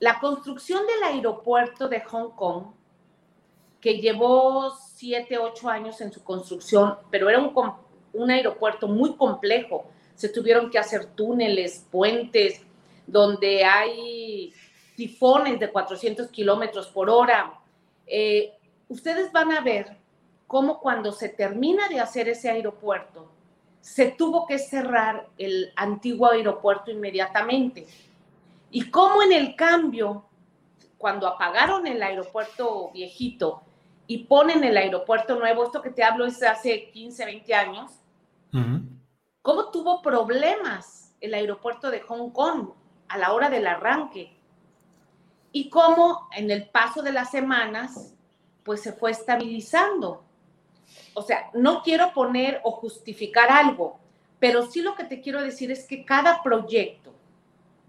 la construcción del aeropuerto de Hong Kong, que llevó siete, ocho años en su construcción, pero era un, un aeropuerto muy complejo. Se tuvieron que hacer túneles, puentes, donde hay tifones de 400 kilómetros por hora. Eh, ustedes van a ver cómo cuando se termina de hacer ese aeropuerto, se tuvo que cerrar el antiguo aeropuerto inmediatamente. Y cómo en el cambio, cuando apagaron el aeropuerto viejito y ponen el aeropuerto nuevo, esto que te hablo es hace 15, 20 años, cómo tuvo problemas el aeropuerto de Hong Kong a la hora del arranque. Y cómo en el paso de las semanas, pues se fue estabilizando. O sea, no quiero poner o justificar algo, pero sí lo que te quiero decir es que cada proyecto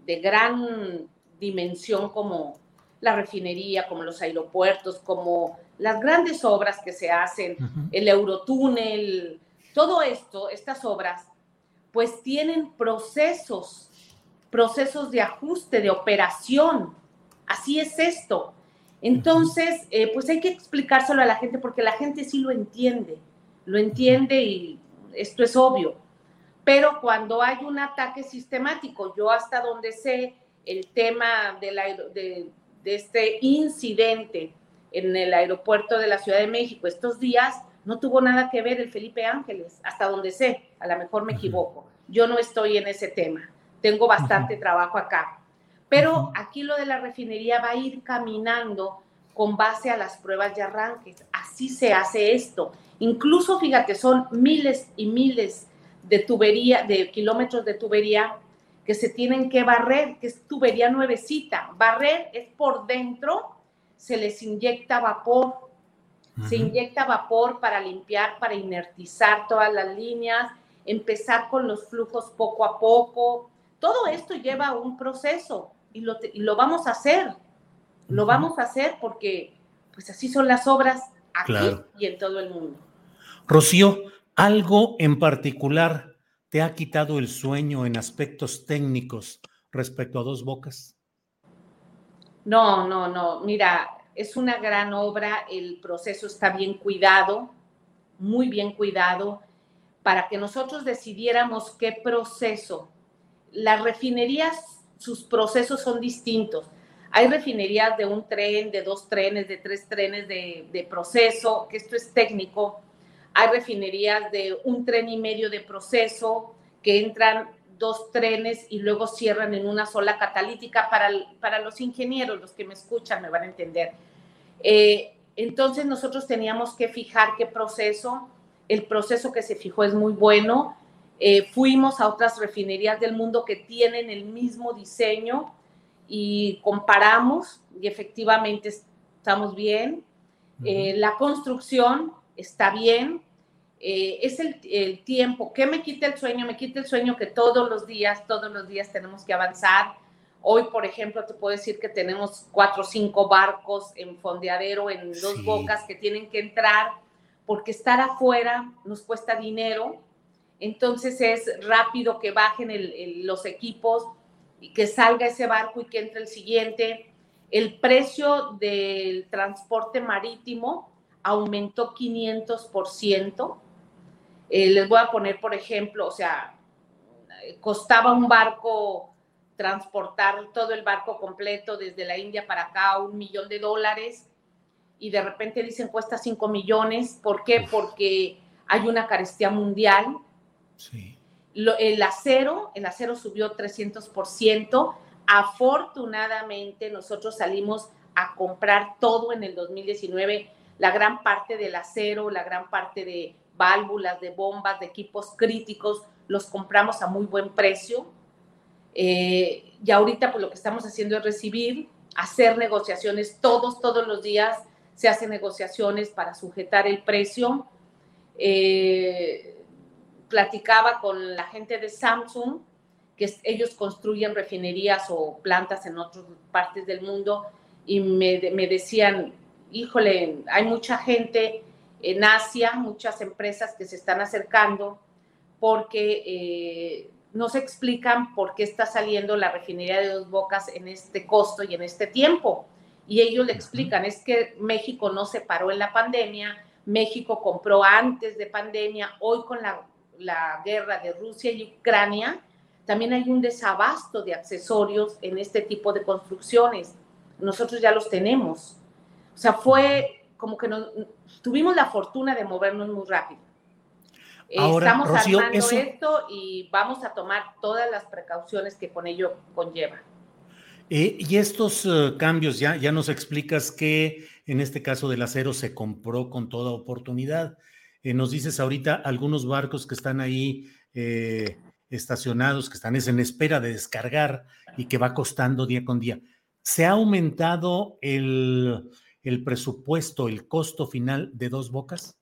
de gran dimensión como la refinería, como los aeropuertos, como las grandes obras que se hacen, el Eurotúnel, todo esto, estas obras, pues tienen procesos procesos de ajuste, de operación. Así es esto. Entonces, eh, pues hay que explicárselo a la gente porque la gente sí lo entiende, lo entiende y esto es obvio. Pero cuando hay un ataque sistemático, yo hasta donde sé el tema de, de, de este incidente en el aeropuerto de la Ciudad de México estos días, no tuvo nada que ver el Felipe Ángeles, hasta donde sé, a lo mejor me equivoco. Yo no estoy en ese tema tengo bastante trabajo acá. Pero aquí lo de la refinería va a ir caminando con base a las pruebas de arranques. Así se hace esto. Incluso, fíjate, son miles y miles de tubería, de kilómetros de tubería que se tienen que barrer, que es tubería nuevecita. Barrer es por dentro, se les inyecta vapor. Se inyecta vapor para limpiar, para inertizar todas las líneas, empezar con los flujos poco a poco, todo esto lleva un proceso y lo, lo vamos a hacer. Lo vamos a hacer porque pues así son las obras aquí y en todo el mundo. Rocío, ¿Algo en particular te ha quitado el sueño en aspectos técnicos respecto a Dos Bocas? No, no, no. Mira, es una gran obra, el proceso está bien cuidado, muy bien cuidado, para que nosotros decidiéramos qué proceso. Las refinerías, sus procesos son distintos. Hay refinerías de un tren, de dos trenes, de tres trenes de, proceso, que esto es técnico. Hay refinerías de un tren y medio de proceso, que entran dos trenes y luego cierran en una sola catalítica. Para, para los ingenieros, los que me escuchan, me van a entender. Eh, entonces nosotros teníamos que fijar qué proceso. El proceso que se fijó es muy bueno. Eh, fuimos a otras refinerías del mundo que tienen el mismo diseño y comparamos y efectivamente estamos bien. Eh, la construcción está bien. Eh, es el, el, tiempo. ¿Qué me quita el sueño? Me quita el sueño que todos los días, todos los días tenemos que avanzar. Hoy, por ejemplo, te puedo decir que tenemos cuatro o cinco barcos en fondeadero, en dos sí. bocas que tienen que entrar, porque estar afuera nos cuesta dinero. Entonces es rápido que bajen el, el, los equipos y que salga ese barco y que entre el siguiente. El precio del transporte marítimo aumentó 500%. Eh, les voy a poner, por ejemplo, o sea, costaba un barco transportar todo el barco completo desde la India para acá, un millón de dólares, y de repente dicen cuesta 5 millones. ¿Por qué? Porque hay una carestía mundial. Sí. Lo, el acero, el acero subió 300%. Afortunadamente, nosotros salimos a comprar todo en el 2019, la gran parte del acero, la gran parte de válvulas, de bombas, de equipos críticos, los compramos a muy buen precio. Eh, y ahorita pues lo que estamos haciendo es recibir, hacer negociaciones todos, todos los días se hacen negociaciones para sujetar el precio. Eh, platicaba con la gente de Samsung, que ellos construyen refinerías o plantas en otras partes del mundo, y me, me decían, híjole, hay mucha gente en Asia, muchas empresas que se están acercando porque eh, no se explican por qué está saliendo la refinería de dos bocas en este costo y en este tiempo. Y ellos le explican, es que México no se paró en la pandemia, México compró antes de pandemia, hoy con la, la guerra de Rusia y Ucrania, también hay un desabasto de accesorios en este tipo de construcciones. Nosotros ya los tenemos. O sea, fue como que nos, tuvimos la fortuna de movernos muy rápido. Ahora, Estamos Rocío, armando eso... esto y vamos a tomar todas las precauciones que con ello conlleva. Eh, y estos uh, cambios, ya, ya nos explicas que en este caso del acero se compró con toda oportunidad. Eh, nos dices ahorita algunos barcos que están ahí eh, estacionados, que están en espera de descargar y que va costando día con día. ¿Se ha aumentado el, el presupuesto, el costo final de dos bocas?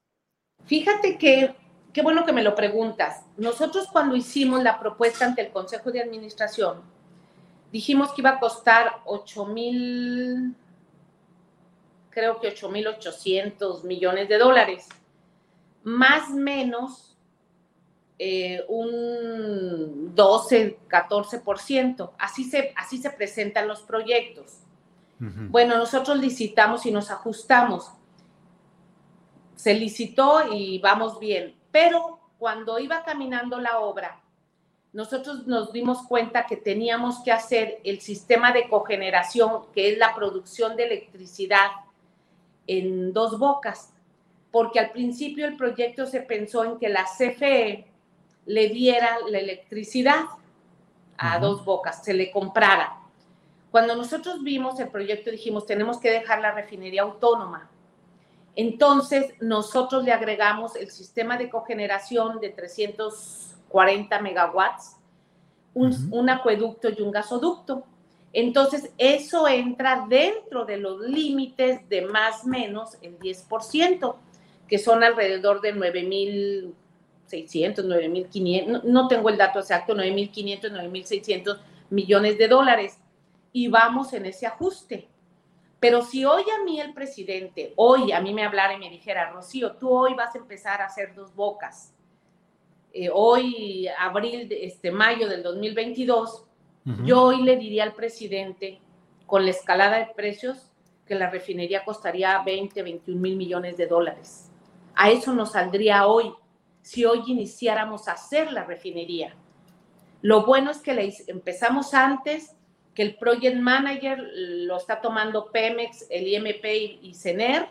Fíjate que qué bueno que me lo preguntas. Nosotros cuando hicimos la propuesta ante el Consejo de Administración, dijimos que iba a costar 8 mil, creo que 8 mil 800 millones de dólares, más o menos eh, un 12, 14%. Así se, así se presentan los proyectos. Uh -huh. Bueno, nosotros licitamos y nos ajustamos. Se licitó y vamos bien pero cuando iba caminando la obra, nosotros nos dimos cuenta que teníamos que hacer el sistema de cogeneración, que es la producción de electricidad, en dos bocas, porque al principio el proyecto se pensó en que la CFE le diera la electricidad a uh -huh. dos bocas, se le comprara. Cuando nosotros vimos el proyecto dijimos, tenemos que dejar la refinería autónoma, entonces, nosotros le agregamos el sistema de cogeneración de 340 megawatts, un, uh -huh. un acueducto y un gasoducto. Entonces, eso entra dentro de los límites de más o menos el 10%, que son alrededor de 9.600, 9.500, no, no tengo el dato exacto, 9.500, 9.600 millones de dólares. Y vamos en ese ajuste. Pero si hoy a mí el presidente, hoy a mí me hablara y me dijera, Rocío, tú hoy vas a empezar a hacer dos bocas eh, hoy, abril, este, mayo del 2022, yo hoy le diría al presidente, con la escalada de precios, que la refinería costaría 20, 21 mil millones de dólares. A eso nos saldría hoy, si hoy iniciáramos a hacer la refinería. Lo bueno es que empezamos antes, que el project manager lo está tomando Pemex, el IMP y, CENER,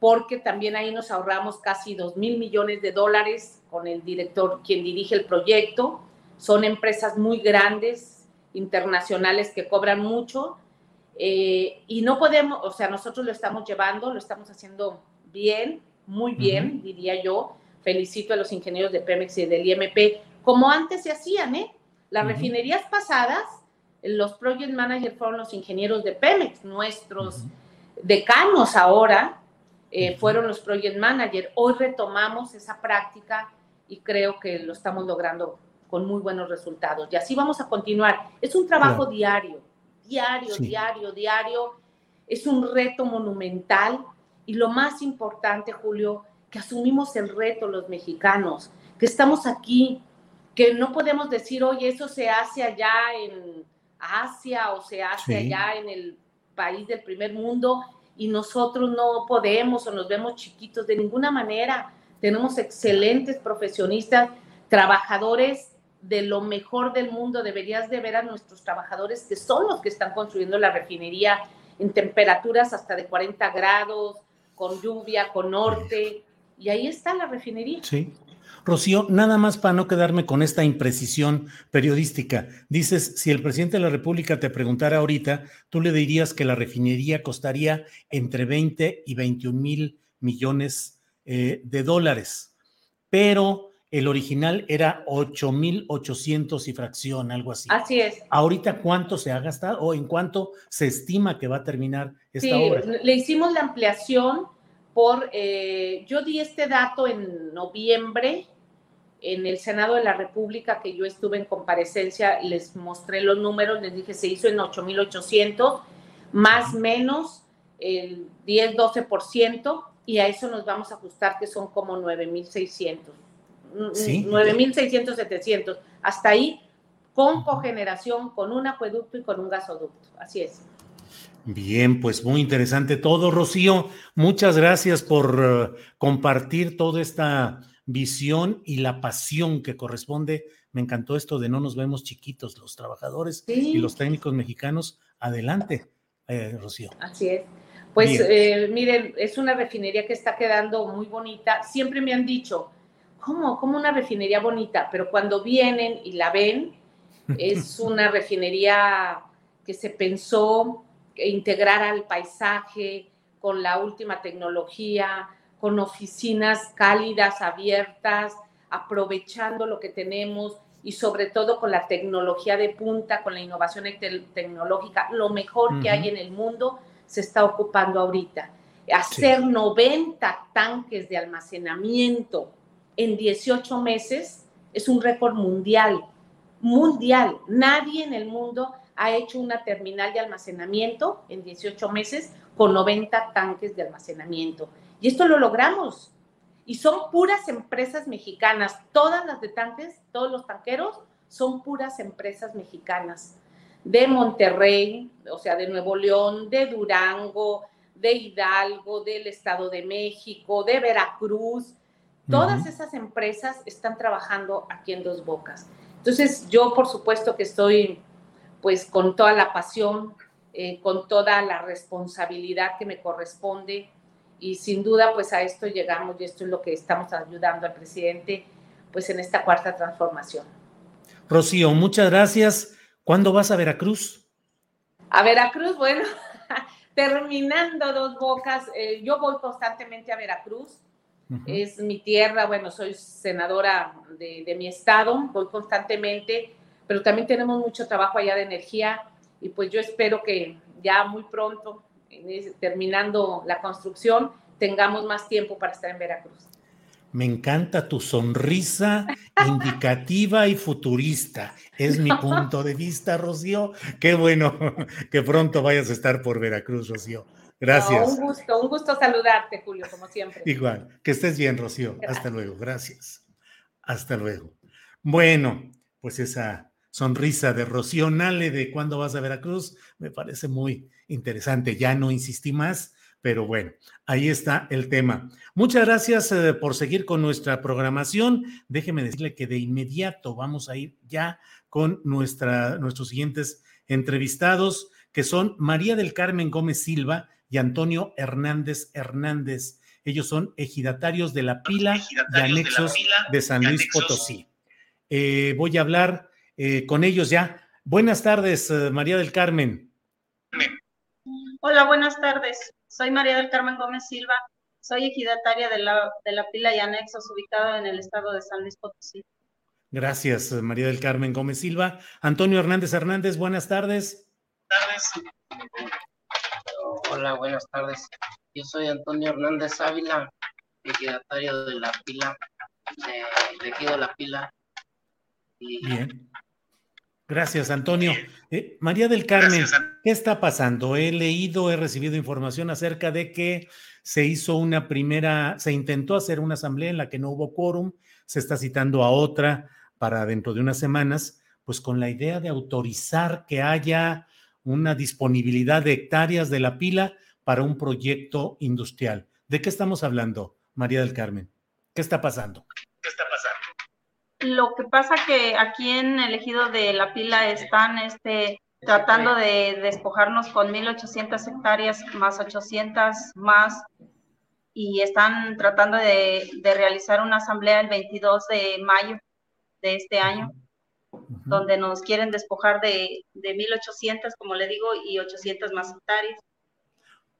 porque también ahí nos ahorramos casi 2 mil millones de dólares con el director, quien dirige el proyecto. Son empresas muy grandes, internacionales, que cobran mucho. Eh, y no podemos, o sea, nosotros lo estamos llevando, lo estamos haciendo bien, muy bien, diría yo. Felicito a los ingenieros de Pemex y del IMP, como antes se hacían, ¿eh? Las refinerías pasadas, los project managers fueron los ingenieros de Pemex, nuestros decanos ahora eh, fueron los project managers. Hoy retomamos esa práctica y creo que lo estamos logrando con muy buenos resultados. Y así vamos a continuar. Es un trabajo diario, diario, diario, diario. Es un reto monumental y lo más importante, Julio, que asumimos el reto los mexicanos, que estamos aquí, que no podemos decir, oye, eso se hace allá en Asia o se hace allá en el país del primer mundo y nosotros no podemos o nos vemos chiquitos de ninguna manera. Tenemos excelentes profesionistas, trabajadores de lo mejor del mundo. Deberías de ver a nuestros trabajadores que son los que están construyendo la refinería en temperaturas hasta de 40 grados, con lluvia, con norte. Y ahí está la refinería. Sí. Rocío, nada más para no quedarme con esta imprecisión periodística. Dices, si el presidente de la República te preguntara ahorita, tú le dirías que la refinería costaría entre 20 y 21 mil millones eh, de dólares, pero el original era 8 mil 800 y fracción, algo así. Así es. Ahorita, ¿cuánto se ha gastado o en cuánto se estima que va a terminar esta sí, obra? Le hicimos la ampliación por, eh, yo di este dato en noviembre en el Senado de la República, que yo estuve en comparecencia, les mostré los números, les dije, se hizo en 8.800, más menos el 10-12%, y a eso nos vamos a ajustar, que son como 9.600. ¿Sí? 9.600, 700. Hasta ahí, con cogeneración, con un acueducto y con un gasoducto. Así es. Bien, pues muy interesante todo, Rocío. Muchas gracias por uh, compartir toda esta visión y la pasión que corresponde. Me encantó esto de no nos vemos chiquitos, los trabajadores y los técnicos mexicanos. Adelante, eh, Rocío. Así es. Pues eh, miren, es una refinería que está quedando muy bonita. Siempre me han dicho, ¿cómo? ¿Cómo una refinería bonita? Pero cuando vienen y la ven, es una refinería que se pensó integrar al paisaje con la última tecnología, con oficinas cálidas, abiertas, aprovechando lo que tenemos y sobre todo con la tecnología de punta, con la innovación tecnológica, lo mejor que hay en el mundo se está ocupando ahorita. Hacer 90 tanques de almacenamiento en 18 meses es un récord mundial, mundial. Nadie en el mundo ha hecho una terminal de almacenamiento en 18 meses con 90 tanques de almacenamiento. Y esto lo logramos. Y son puras empresas mexicanas. Todas las de tanques, todos los tanqueros, son puras empresas mexicanas. De Monterrey, o sea, de Nuevo León, de Durango, de Hidalgo, del Estado de México, de Veracruz. Todas esas empresas están trabajando aquí en Dos Bocas. Entonces, yo por supuesto que estoy pues con toda la pasión, eh, con toda la responsabilidad que me corresponde y sin duda pues a esto llegamos y esto es lo que estamos ayudando al presidente pues en esta cuarta transformación. Rocío, muchas gracias. ¿Cuándo vas a Veracruz? A Veracruz, bueno, terminando dos bocas, eh, yo voy constantemente a Veracruz, es mi tierra, bueno, soy senadora de, de, mi estado, voy constantemente, pero también tenemos mucho trabajo allá de energía y pues yo espero que ya muy pronto terminando la construcción, tengamos más tiempo para estar en Veracruz. Me encanta tu sonrisa indicativa y futurista. Es mi punto de vista, Rocío. Qué bueno que pronto vayas a estar por Veracruz, Rocío. Gracias. un gusto, un gusto saludarte, Julio, como siempre. Igual, que estés bien, Rocío. Hasta luego. Gracias. Hasta luego. Bueno, pues esa sonrisa de Rocío Nale de cuándo vas a Veracruz me parece muy interesante. Ya no insistí más, pero bueno, ahí está el tema. Muchas gracias eh, por seguir con nuestra programación. Déjeme decirle que de inmediato vamos a ir ya con nuestra, nuestros siguientes entrevistados, que son María del Carmen Gómez Silva y Antonio Hernández Hernández. Ellos son ejidatarios de la pila y anexos de, San Luis Potosí. Eh, voy a hablar eh, con ellos ya. Buenas tardes, eh, María del Carmen. Hola, buenas tardes. Soy María del Carmen Gómez Silva. Soy ejidataria de la, de la pila y anexos ubicado en el estado de San Luis Potosí. Gracias, María del Carmen Gómez Silva. Antonio Hernández Hernández, buenas tardes. Buenas tardes. Hola, buenas tardes. Yo soy Antonio Hernández Ávila, ejidatario de la pila, elegido la pila. Bien. Gracias, Antonio. Eh, María del Carmen, ¿qué está pasando? He leído, he recibido información acerca de que se hizo una primera, se intentó hacer una asamblea en la que no hubo quórum, se está citando a otra para dentro de unas semanas, pues con la idea de autorizar que haya una disponibilidad de hectáreas de la pila para un proyecto industrial. ¿De qué estamos hablando, María del Carmen? ¿Qué está pasando? ¿Qué está pasando? Lo que pasa que aquí en el ejido de la pila están este, tratando de despojarnos con 1.800 hectáreas más 800 más y están tratando de, de, realizar una asamblea el 22 de mayo de este año, donde nos quieren despojar de, de 1.800, como le digo, y 800 más hectáreas.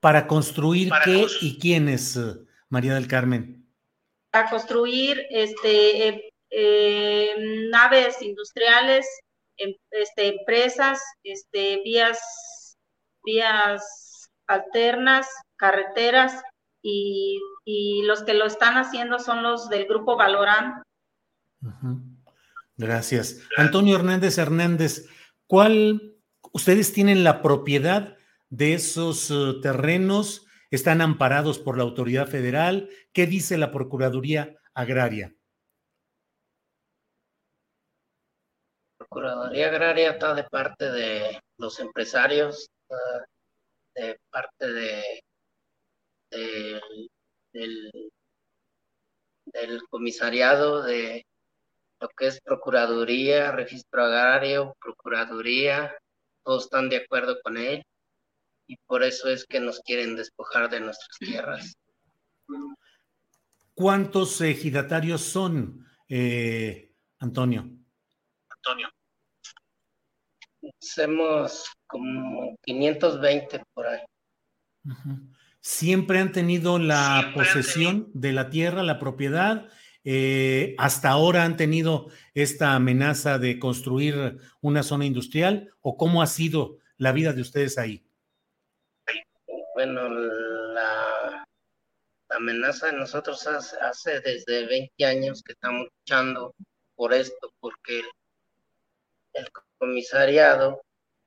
¿Para construir qué y quiénes, eh, María del Carmen? Para construir este, eh, eh, naves industriales, em, este, empresas, este, vías, vías alternas, carreteras, y, los que lo están haciendo son los del grupo Valorán. Gracias. Antonio Hernández Hernández, ¿cuál, ustedes tienen la propiedad de esos eh, terrenos están amparados por la autoridad federal. ¿Qué dice la Procuraduría Agraria? Procuraduría Agraria está de parte de los empresarios, de parte de, del, del comisariado de lo que es Procuraduría, Registro Agrario, Procuraduría, todos están de acuerdo con él y por eso es que nos quieren despojar de nuestras tierras. ¿Cuántos ejidatarios son, eh, Antonio? Antonio. Somos como 520 por ahí. ¿Siempre han tenido la posesión de la tierra, la propiedad? Eh, ¿Hasta ahora han tenido esta amenaza de construir una zona industrial? ¿O cómo ha sido la vida de ustedes ahí? Bueno, la, amenaza de nosotros hace, desde 20 años que estamos luchando por esto, porque el, comisariado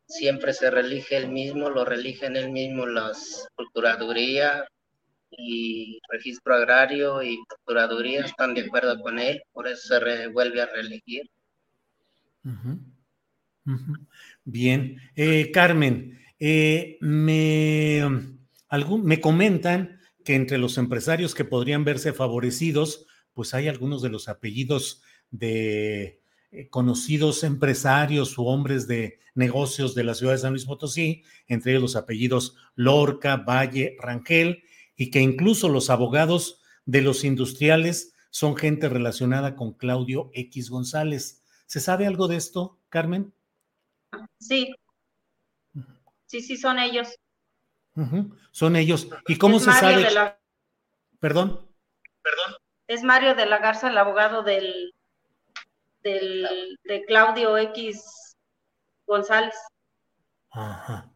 siempre se relige el mismo, lo religen el mismo las Procuraduría y Registro Agrario y Procuraduría están de acuerdo con él, por eso se vuelve a reelegir. Bien. Eh, Carmen, eh, me me comentan que entre los empresarios que podrían verse favorecidos, pues hay algunos de los apellidos de conocidos empresarios o hombres de negocios de la ciudad de San Luis Potosí, entre ellos los apellidos Lorca, Valle, Rangel, y que incluso los abogados de los industriales son gente relacionada con Claudio X González. ¿Se sabe algo de esto, Carmen? Sí. Sí, sí, son ellos. Son ellos. ¿Y cómo se sabe? Perdón. Perdón. Es Mario de la Garza, el abogado del, del de Claudio X González. Ajá.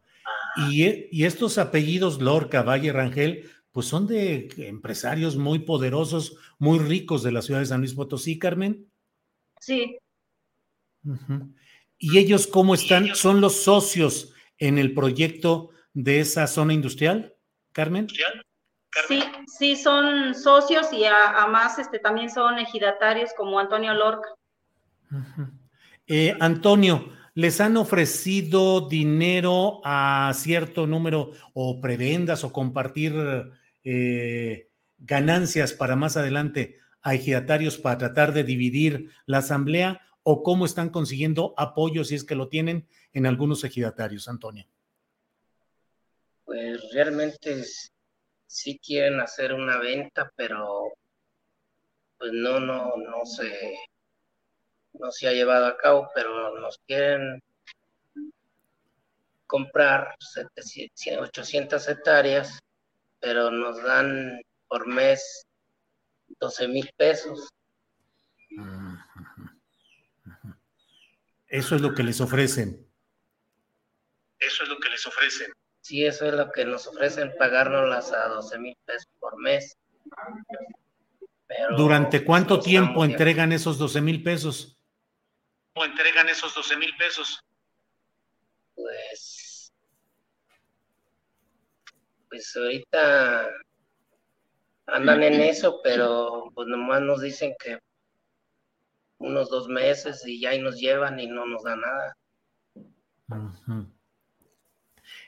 Y, y, estos apellidos Lorca, Valle, Rangel, pues son de empresarios muy poderosos, muy ricos de la ciudad de San Luis Potosí, Carmen. Sí. ¿Y ellos cómo están? ¿Son los socios en el proyecto de esa zona industrial, Carmen? Sí, sí son socios y además este, también son ejidatarios como Antonio Lorca. Eh, Antonio, ¿les han ofrecido dinero a cierto número o prebendas o compartir eh, ganancias para más adelante a ejidatarios para tratar de dividir la asamblea o cómo están consiguiendo apoyo si es que lo tienen en algunos ejidatarios, Antonio? Pues realmente sí quieren hacer una venta, pero pues no, no, no se, no se ha llevado a cabo, pero nos quieren comprar 700, 800 hectáreas, pero nos dan por mes 12 mil pesos. Eso es lo que les ofrecen. Eso es lo que les ofrecen. Sí, eso es lo que nos ofrecen, pagárnoslas a 12 mil pesos por mes. ¿Durante cuánto tiempo entregan esos 12 mil pesos? ¿O entregan esos 12 mil pesos? Pues, pues ahorita andan en eso, pero pues nomás nos dicen que unos dos meses y ya ahí nos llevan y no nos da nada.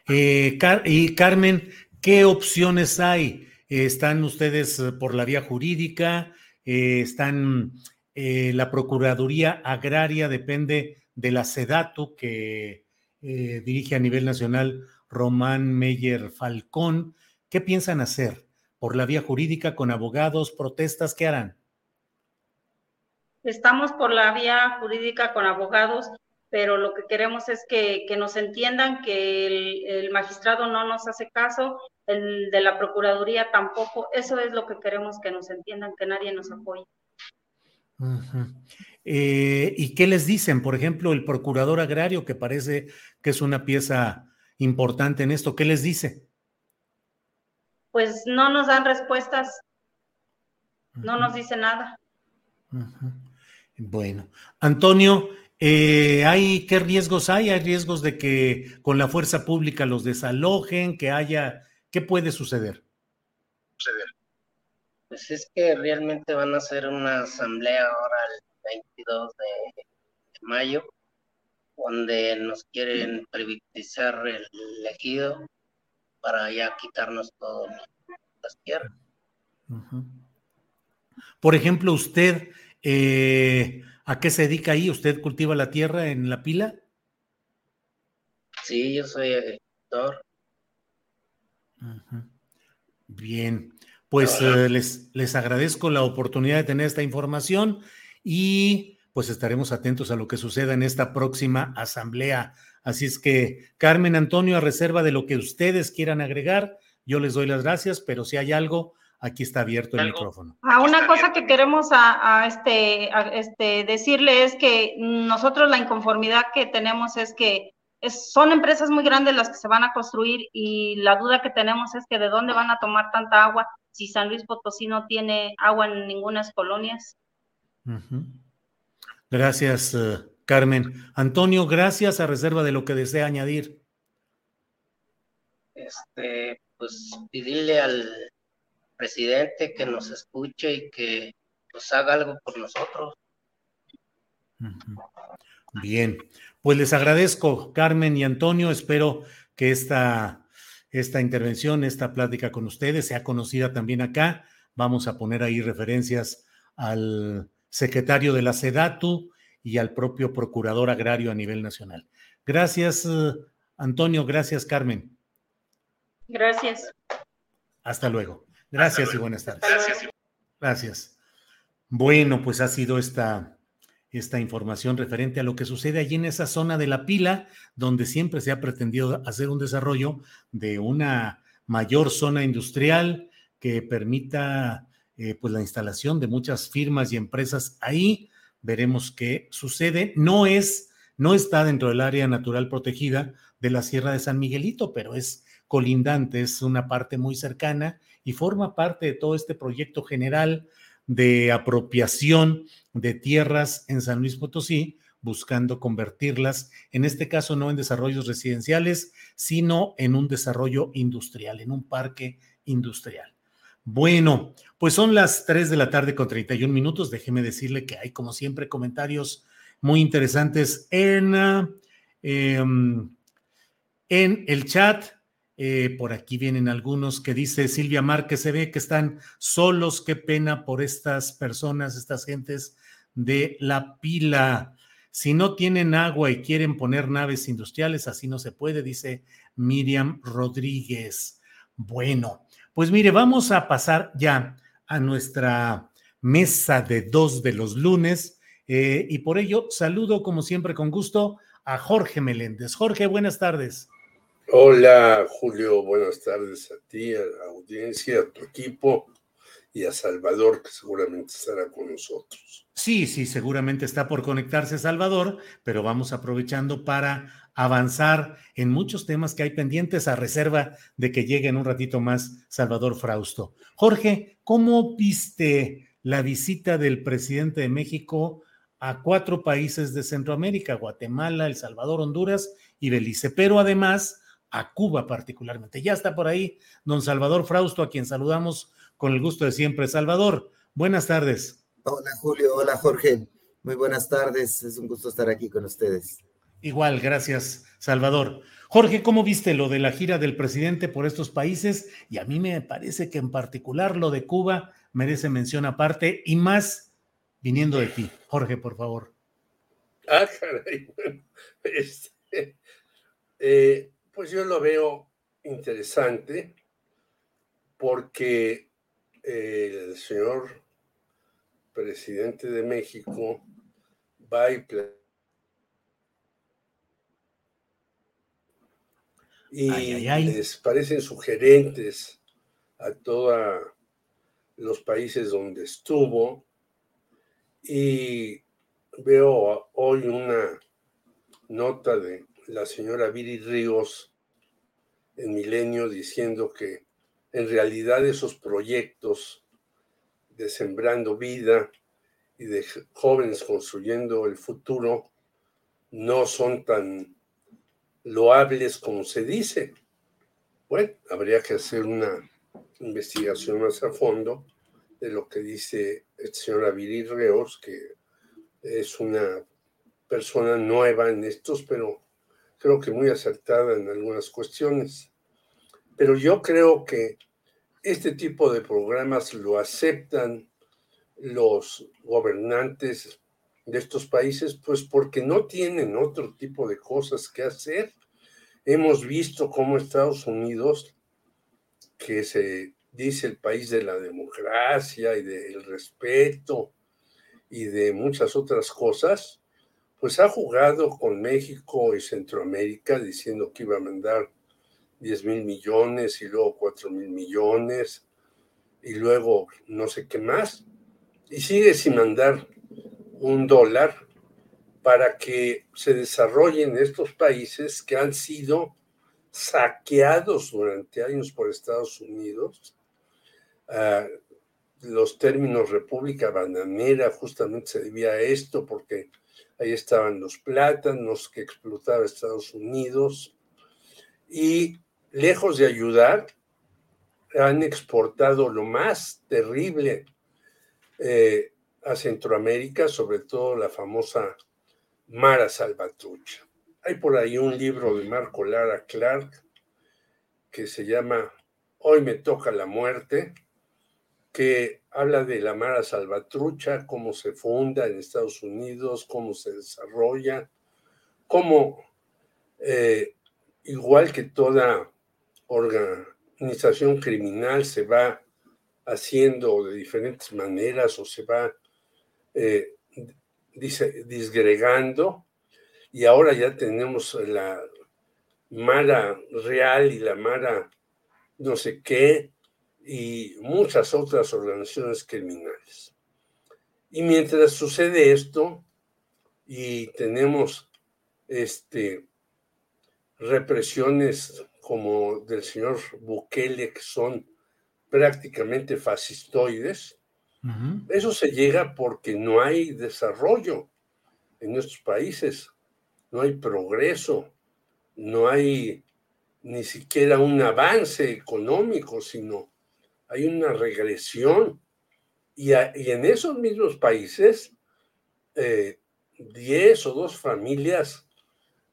Eh, y Carmen, ¿qué opciones hay? ¿Están ustedes eh, por la vía jurídica? Eh, ¿Están la Procuraduría Agraria? Depende de la SEDATU que dirige a nivel nacional Román Meyer Falcón. ¿Qué piensan hacer? ¿Por la vía jurídica, con abogados, protestas? ¿Qué harán? Estamos por la vía jurídica con abogados pero lo que queremos es que, nos entiendan que el, magistrado no nos hace caso, el de la Procuraduría tampoco. Eso es lo que queremos que nos entiendan, que nadie nos apoye. Eh, ¿Y qué les dicen? Por ejemplo, el procurador agrario, que parece que es una pieza importante en esto, ¿qué les dice? Pues no nos dan respuestas, no nos dice nada. Bueno, Antonio, eh, ¿hay, ¿Qué riesgos hay? ¿Hay riesgos de que con la fuerza pública los desalojen? ¿Que haya... ¿Qué puede suceder? Pues es que realmente van a hacer una asamblea ahora el 22 de, mayo, donde nos quieren privatizar el elegido para ya quitarnos todas las tierras. Por ejemplo, usted... Eh, ¿A qué se dedica ahí? ¿Usted cultiva la tierra en la pila? Sí, yo soy agricultor. Bien, pues eh, les, les agradezco la oportunidad de tener esta información y pues estaremos atentos a lo que suceda en esta próxima asamblea. Así es que, Carmen Antonio, a reserva de lo que ustedes quieran agregar, yo les doy las gracias, pero si hay algo, aquí está abierto el micrófono. A una cosa que queremos a, este, este, decirle es que nosotros la inconformidad que tenemos es que son empresas muy grandes las que se van a construir y la duda que tenemos es que de dónde van a tomar tanta agua si San Luis Potosí no tiene agua en ninguna colonias. Gracias, eh, Carmen. Antonio, gracias a reserva de lo que desea añadir. Este, pues pedirle al presidente que nos escuche y que nos haga algo por nosotros. Bien, pues les agradezco, Carmen y Antonio. Espero que esta, esta intervención, esta plática con ustedes sea conocida también acá. Vamos a poner ahí referencias al secretario de la SEDATU y al propio procurador agrario a nivel nacional. Gracias, Antonio. Gracias, Carmen. Gracias. Hasta luego. Gracias y buenas tardes. Gracias. Gracias. Bueno, pues ha sido esta, esta información referente a lo que sucede allí en esa zona de la pila, donde siempre se ha pretendido hacer un desarrollo de una mayor zona industrial que permita eh, pues la instalación de muchas firmas y empresas ahí. Veremos qué sucede. No es, no está dentro del área natural protegida de la Sierra de San Miguelito, pero es colindante, es una parte muy cercana y forma parte de todo este proyecto general de apropiación de tierras en San Luis Potosí, buscando convertirlas, en este caso no en desarrollos residenciales, sino en un desarrollo industrial, en un parque industrial. Bueno, pues son las 3 de la tarde con 31 minutos. Déjeme decirle que hay, como siempre, comentarios muy interesantes en, em, en el chat. Eh, por aquí vienen algunos que dice Silvia Márquez, se ve que están solos, qué pena por estas personas, estas gentes de la pila. Si no tienen agua y quieren poner naves industriales, así no se puede, dice Miriam Rodríguez. Bueno, pues mire, vamos a pasar ya a nuestra mesa de dos de los lunes eh, y por ello saludo como siempre con gusto a Jorge Meléndez. Jorge, buenas tardes. Hola Julio, buenas tardes a ti, a la audiencia, a tu equipo y a Salvador, que seguramente estará con nosotros. Sí, sí, seguramente está por conectarse Salvador, pero vamos aprovechando para avanzar en muchos temas que hay pendientes a reserva de que llegue en un ratito más Salvador Frausto. Jorge, ¿cómo viste la visita del presidente de México a cuatro países de Centroamérica, Guatemala, El Salvador, Honduras y Belice, pero además a Cuba particularmente? Ya está por ahí don Salvador Frausto, a quien saludamos con el gusto de siempre. Salvador, buenas tardes. Hola Julio, hola Jorge. Muy buenas tardes, es un gusto estar aquí con ustedes. Igual, gracias Salvador. Jorge, ¿cómo viste lo de la gira del presidente por estos países? Y a mí me parece que en particular lo de Cuba merece mención aparte y más viniendo de ti. Jorge, por favor. Ah, caray. Este, eh, pues yo lo veo interesante porque el señor presidente de México va y y les parecen sugerentes a todos los países donde estuvo y veo hoy una nota de la señora Viri Ríos en Milenio diciendo que en realidad esos proyectos de sembrando vida y de jóvenes construyendo el futuro no son tan loables como se dice. Bueno, habría que hacer una investigación más a fondo de lo que dice el señor Aviri Reos, que es una persona nueva en estos, pero creo que muy acertada en algunas cuestiones. Pero yo creo que este tipo de programas lo aceptan los gobernantes de estos países, pues porque no tienen otro tipo de cosas que hacer. Hemos visto cómo Estados Unidos, que se dice el país de la democracia y del respeto y de muchas otras cosas, pues ha jugado con México y Centroamérica diciendo que iba a mandar 10 mil millones y luego 4 mil millones y luego no sé qué más. Y sigue sin mandar un dólar para que se desarrollen estos países que han sido saqueados durante años por Estados Unidos. Ah, los términos República Bananera justamente se debía a esto porque ahí estaban los plátanos que explotaba Estados Unidos y lejos de ayudar, han exportado lo más terrible eh, a Centroamérica, sobre todo la famosa Mara Salvatrucha. Hay por ahí un libro de Marco Lara Clark que se llama Hoy me toca la muerte, que habla de la Mara Salvatrucha, cómo se funda en Estados Unidos, cómo se desarrolla, cómo, eh, igual que toda organización criminal se va haciendo de diferentes maneras o se va eh, disgregando. Y ahora ya tenemos la Mara Real y la Mara no sé qué y muchas otras organizaciones criminales. Y mientras sucede esto y tenemos este, represiones como del señor Bukele, que son prácticamente fascistoides, eso se llega porque no hay desarrollo en nuestros países, no hay progreso, no hay ni siquiera un avance económico, sino hay una regresión y, en esos mismos países, 10 eh, o dos familias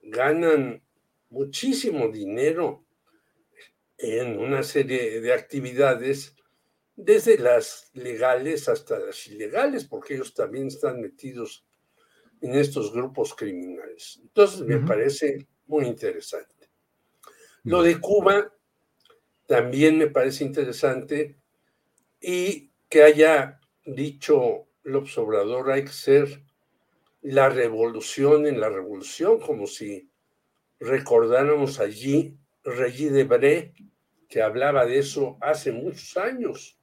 ganan muchísimo dinero en una serie de actividades, desde las legales hasta las ilegales, porque ellos también están metidos en estos grupos criminales. Entonces, me parece muy interesante. Lo de Cuba también me parece interesante y que haya dicho López Obrador, hay que ser la revolución en la revolución, como si recordáramos allí Regis Debré, que hablaba de eso hace muchos años.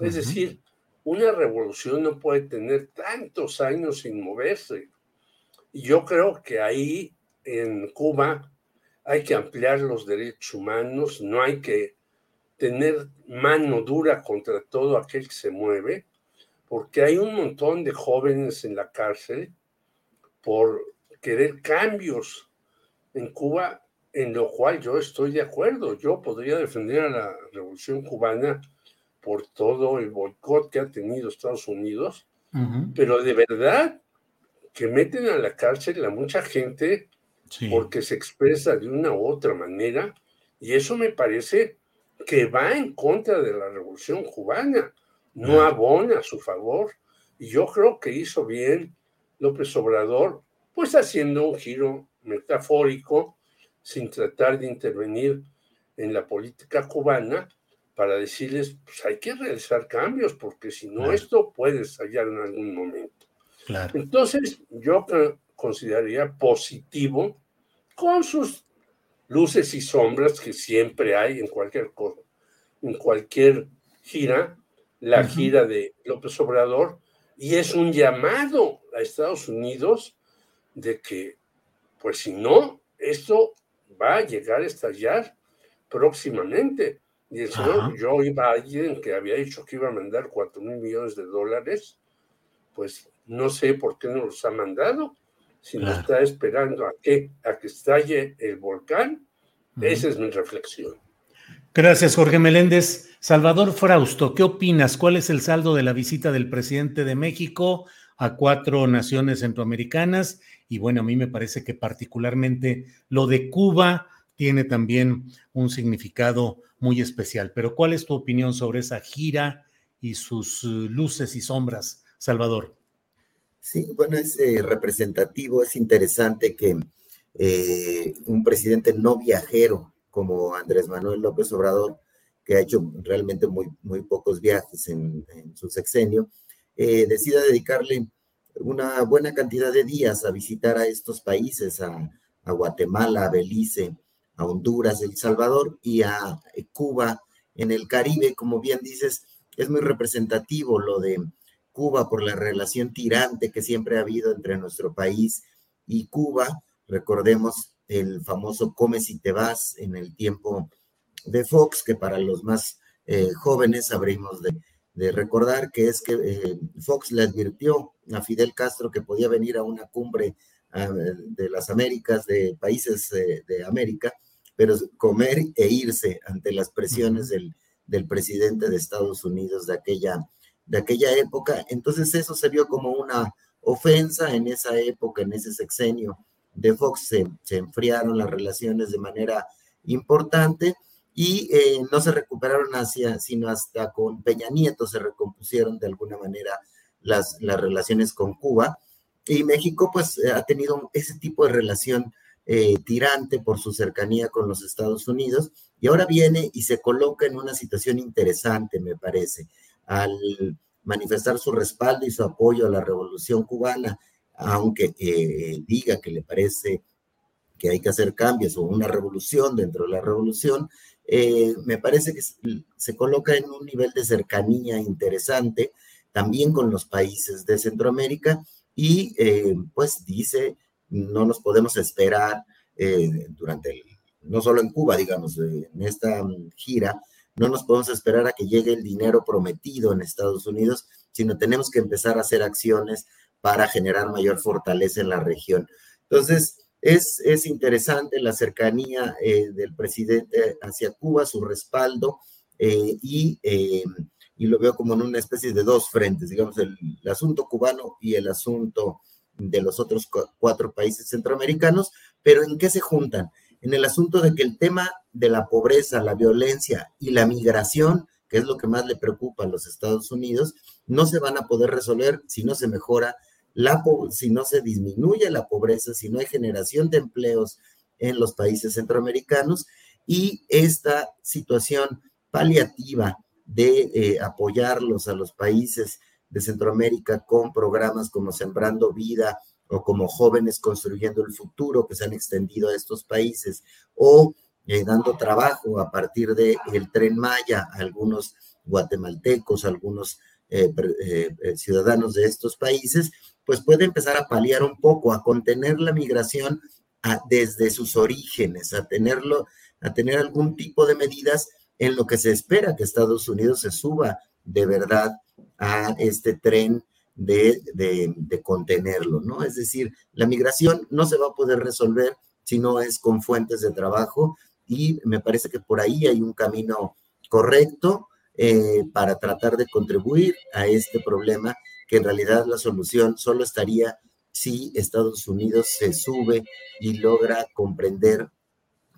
Es decir, una revolución no puede tener tantos años sin moverse. Y yo creo que ahí en Cuba hay que ampliar los derechos humanos, no hay que tener mano dura contra todo aquel que se mueve, porque hay un montón de jóvenes en la cárcel por querer cambios en Cuba, en lo cual yo estoy de acuerdo. Yo podría defender a la revolución cubana por todo el boicot que ha tenido Estados Unidos, pero de verdad que meten a la cárcel a mucha gente porque se expresa de una u otra manera, y eso me parece que va en contra de la revolución cubana, no abona a su favor. Y yo creo que hizo bien López Obrador, pues haciendo un giro metafórico, sin tratar de intervenir en la política cubana, para decirles, pues hay que realizar cambios, porque si no, esto puede estallar en algún momento. Entonces, yo consideraría positivo, con sus luces y sombras que siempre hay en cualquier cosa, en cualquier gira, la gira de López Obrador, y es un llamado a Estados Unidos de que, pues si no, esto va a llegar a estallar próximamente. Y el señor Joe Biden, que había dicho que iba a mandar 4 mil millones de dólares, pues no sé por qué no los ha mandado si no está esperando a que, a que estalle el volcán. Esa es mi reflexión. Gracias, Jorge Meléndez. Salvador Frausto, ¿qué opinas? ¿Cuál es el saldo de la visita del presidente de México a cuatro naciones centroamericanas? Y bueno, a mí me parece que particularmente lo de Cuba tiene también un significado muy especial. Pero ¿cuál es tu opinión sobre esa gira y sus eh, luces y sombras, Salvador? Sí, bueno, es eh, representativo, es interesante que eh, un presidente no viajero como Andrés Manuel López Obrador, que ha hecho realmente muy, muy pocos viajes en, su sexenio, eh, decida dedicarle una buena cantidad de días a visitar a estos países, a, a Guatemala, a Belice, a Honduras, El Salvador y a Cuba en el Caribe, como bien dices, es muy representativo lo de Cuba por la relación tirante que siempre ha habido entre nuestro país y Cuba. Recordemos el famoso Come si te vas en el tiempo de Fox, que para los más eh, jóvenes habríamos de, recordar que es que eh, Fox le advirtió a Fidel Castro que podía venir a una cumbre ah, de las Américas, de países eh, de América, pero comer e irse ante las presiones del, del presidente de Estados Unidos de aquella de aquella época. Entonces eso se vio como una ofensa en esa época, en ese sexenio de Fox, se, enfriaron las relaciones de manera importante y eh, no se recuperaron hacia, sino hasta con Peña Nieto se recompusieron de alguna manera las, las relaciones con Cuba. Y México pues ha tenido ese tipo de relación eh, tirante por su cercanía con los Estados Unidos y ahora viene y se coloca en una situación interesante, me parece al manifestar su respaldo y su apoyo a la revolución cubana, aunque eh, diga que le parece que hay que hacer cambios o una revolución dentro de la revolución, eh, me parece que se coloca en un nivel de cercanía interesante también con los países de Centroamérica y eh, pues dice, no nos podemos esperar durante el, no solo en Cuba, digamos, en esta gira, no nos podemos esperar a que llegue el dinero prometido en Estados Unidos, sino tenemos que empezar a hacer acciones para generar mayor fortaleza en la región. Entonces, es, es interesante la cercanía eh, del presidente hacia Cuba, su respaldo, y, y, lo veo como en una especie de dos frentes, digamos, el asunto cubano y el asunto de los otros cuatro países centroamericanos, pero ¿en qué se juntan? En el asunto de que el tema de la pobreza, la violencia y la migración, que es lo que más le preocupa a los Estados Unidos, no se van a poder resolver si no se mejora la si no se disminuye la pobreza, si no hay generación de empleos en los países centroamericanos. Y esta situación paliativa de eh, apoyarlos a los países de Centroamérica con programas como Sembrando Vida o como Jóvenes Construyendo el Futuro que se han extendido a estos países o eh, dando trabajo a partir del el tren Maya a algunos guatemaltecos, algunos eh, eh, ciudadanos de estos países, pues puede empezar a paliar un poco, a contener la migración desde sus orígenes, a tenerlo, a tener algún tipo de medidas en lo que se espera que Estados Unidos se suba de verdad a este tren de, de, contenerlo, ¿no? Es decir, la migración no se va a poder resolver si no es con fuentes de trabajo y me parece que por ahí hay un camino correcto eh, para tratar de contribuir a este problema, que en realidad la solución solo estaría si Estados Unidos se sube y logra comprender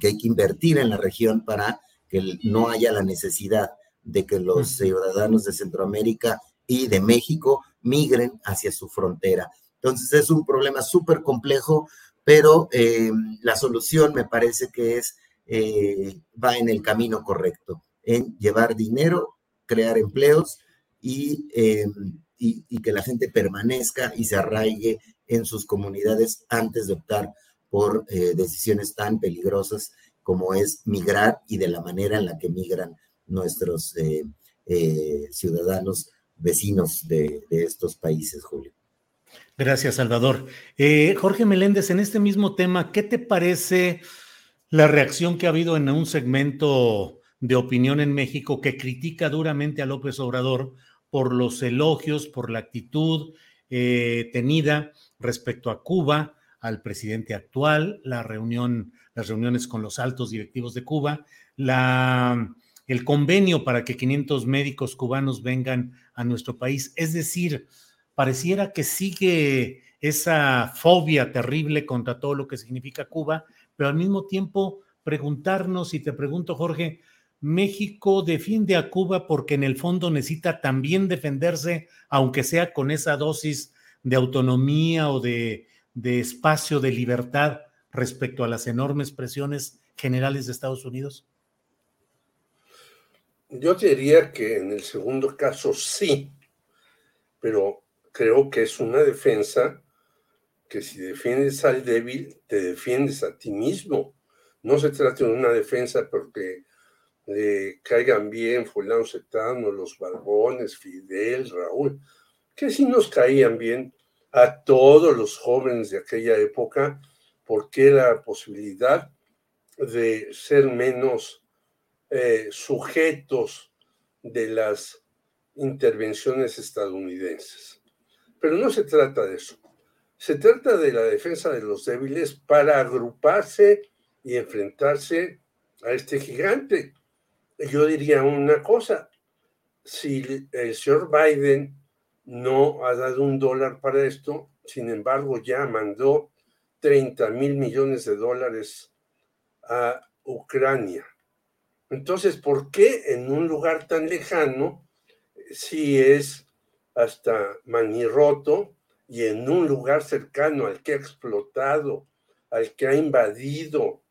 que hay que invertir en la región para que no haya la necesidad de que los ciudadanos de Centroamérica y de México migren hacia su frontera. Entonces es un problema súper complejo, pero eh, la solución me parece que es, eh, va en el camino correcto, en llevar dinero, crear empleos y, eh, y, que la gente permanezca y se arraigue en sus comunidades antes de optar por decisiones tan peligrosas como es migrar y de la manera en la que migran nuestros ciudadanos vecinos de, estos países, Julio. Gracias, Salvador. Eh, Jorge Meléndez, en este mismo tema, ¿qué te parece la reacción que ha habido en un segmento de opinión en México que critica duramente a López Obrador por los elogios, por la actitud tenida respecto a Cuba, al presidente actual, la reunión, las reuniones con los altos directivos de Cuba, la el convenio para que 500 médicos cubanos vengan a nuestro país. Es decir, pareciera que sigue esa fobia terrible contra todo lo que significa Cuba, pero al mismo tiempo preguntarnos, y te pregunto, Jorge, México defiende a Cuba porque en el fondo necesita también defenderse, aunque sea con esa dosis de autonomía o de, de espacio de libertad respecto a las enormes presiones generales de Estados Unidos. Yo diría que en el segundo caso sí, pero creo que es una defensa que si defiendes al débil, te defiendes a ti mismo. No se trata de una defensa porque le caigan bien fulano Cetano, los Barbones, Fidel, Raúl, que sí nos caían bien a todos los jóvenes de aquella época, porque era posibilidad de ser menos eh, sujetos de las intervenciones estadounidenses. Pero no se trata de eso. Se trata de la defensa de los débiles para agruparse y enfrentarse a este gigante. Yo diría una cosa, si el señor Biden no ha dado un dólar para esto, sin embargo ya mandó 30 mil millones de dólares a Ucrania entonces, ¿por qué en un lugar tan lejano, si es hasta manirroto, y en un lugar cercano al que ha explotado, al que ha invadido,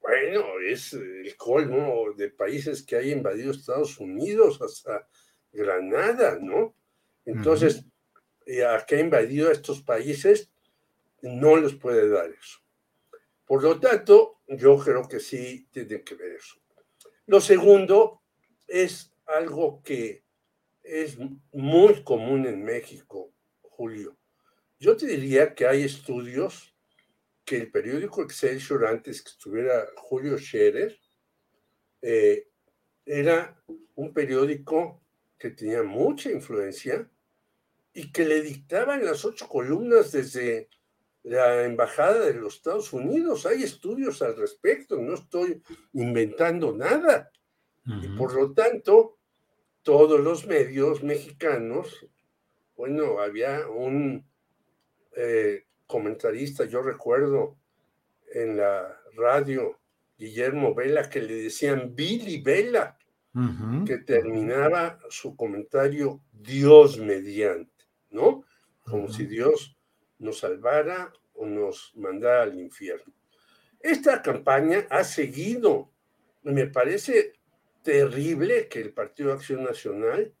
bueno, es el colmo de países que hay invadido Estados Unidos, hasta Granada, ¿no? Entonces, a que ha invadido a estos países, no les puede dar eso. Por lo tanto, yo creo que sí tiene que ver eso. Lo segundo es algo que es muy común en México, Julio. Yo te diría que hay estudios que el periódico Excelsior, antes que estuviera Julio Scherer, eh, era un periódico que tenía mucha influencia y que le dictaban las ocho columnas desde la Embajada de los Estados Unidos. Hay estudios al respecto, no estoy inventando nada. Y por lo tanto, todos los medios mexicanos, bueno, había un eh, comentarista, yo recuerdo en la radio, Guillermo Vela, que le decían Billy Vela, que terminaba su comentario Dios mediante, ¿no? Como si Dios nos salvara o nos mandara al infierno. Esta campaña ha seguido. Me parece terrible que el Partido Acción Nacional,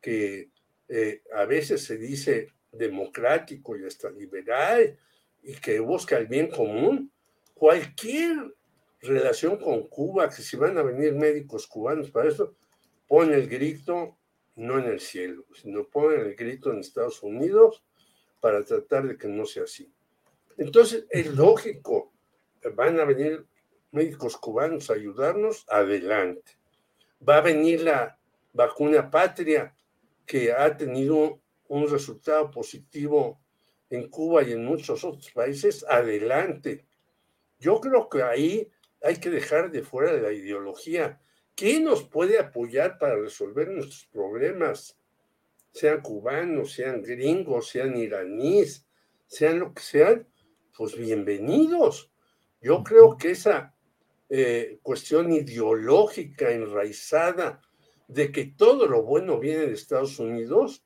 que eh, a veces se dice democrático y hasta liberal y que busca el bien común, cualquier relación con Cuba, que si van a venir médicos cubanos para eso, pone el grito no en el cielo, sino pone el grito en Estados Unidos para tratar de que no sea así. Entonces, es lógico, van a venir médicos cubanos a ayudarnos, adelante. Va a venir la vacuna patria que ha tenido un resultado positivo en Cuba y en muchos otros países, adelante. Yo creo que ahí hay que dejar de fuera de la ideología. ¿Quién nos puede apoyar para resolver nuestros problemas? Sean cubanos, sean gringos, sean iraníes, sean lo que sean, pues bienvenidos. Yo creo que esa eh, cuestión ideológica enraizada de que todo lo bueno viene de Estados Unidos,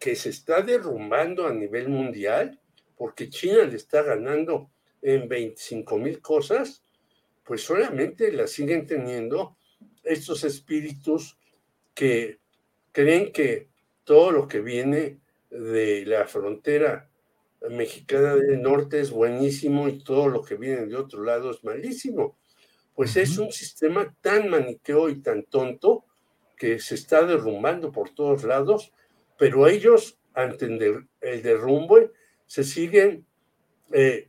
que se está derrumbando a nivel mundial, porque China le está ganando en 25 mil cosas, pues solamente la siguen teniendo estos espíritus que creen que todo lo que viene de la frontera mexicana del norte es buenísimo y todo lo que viene de otro lado es malísimo. Pues es un sistema tan maniqueo y tan tonto que se está derrumbando por todos lados, pero ellos, ante el derrumbe, se siguen eh,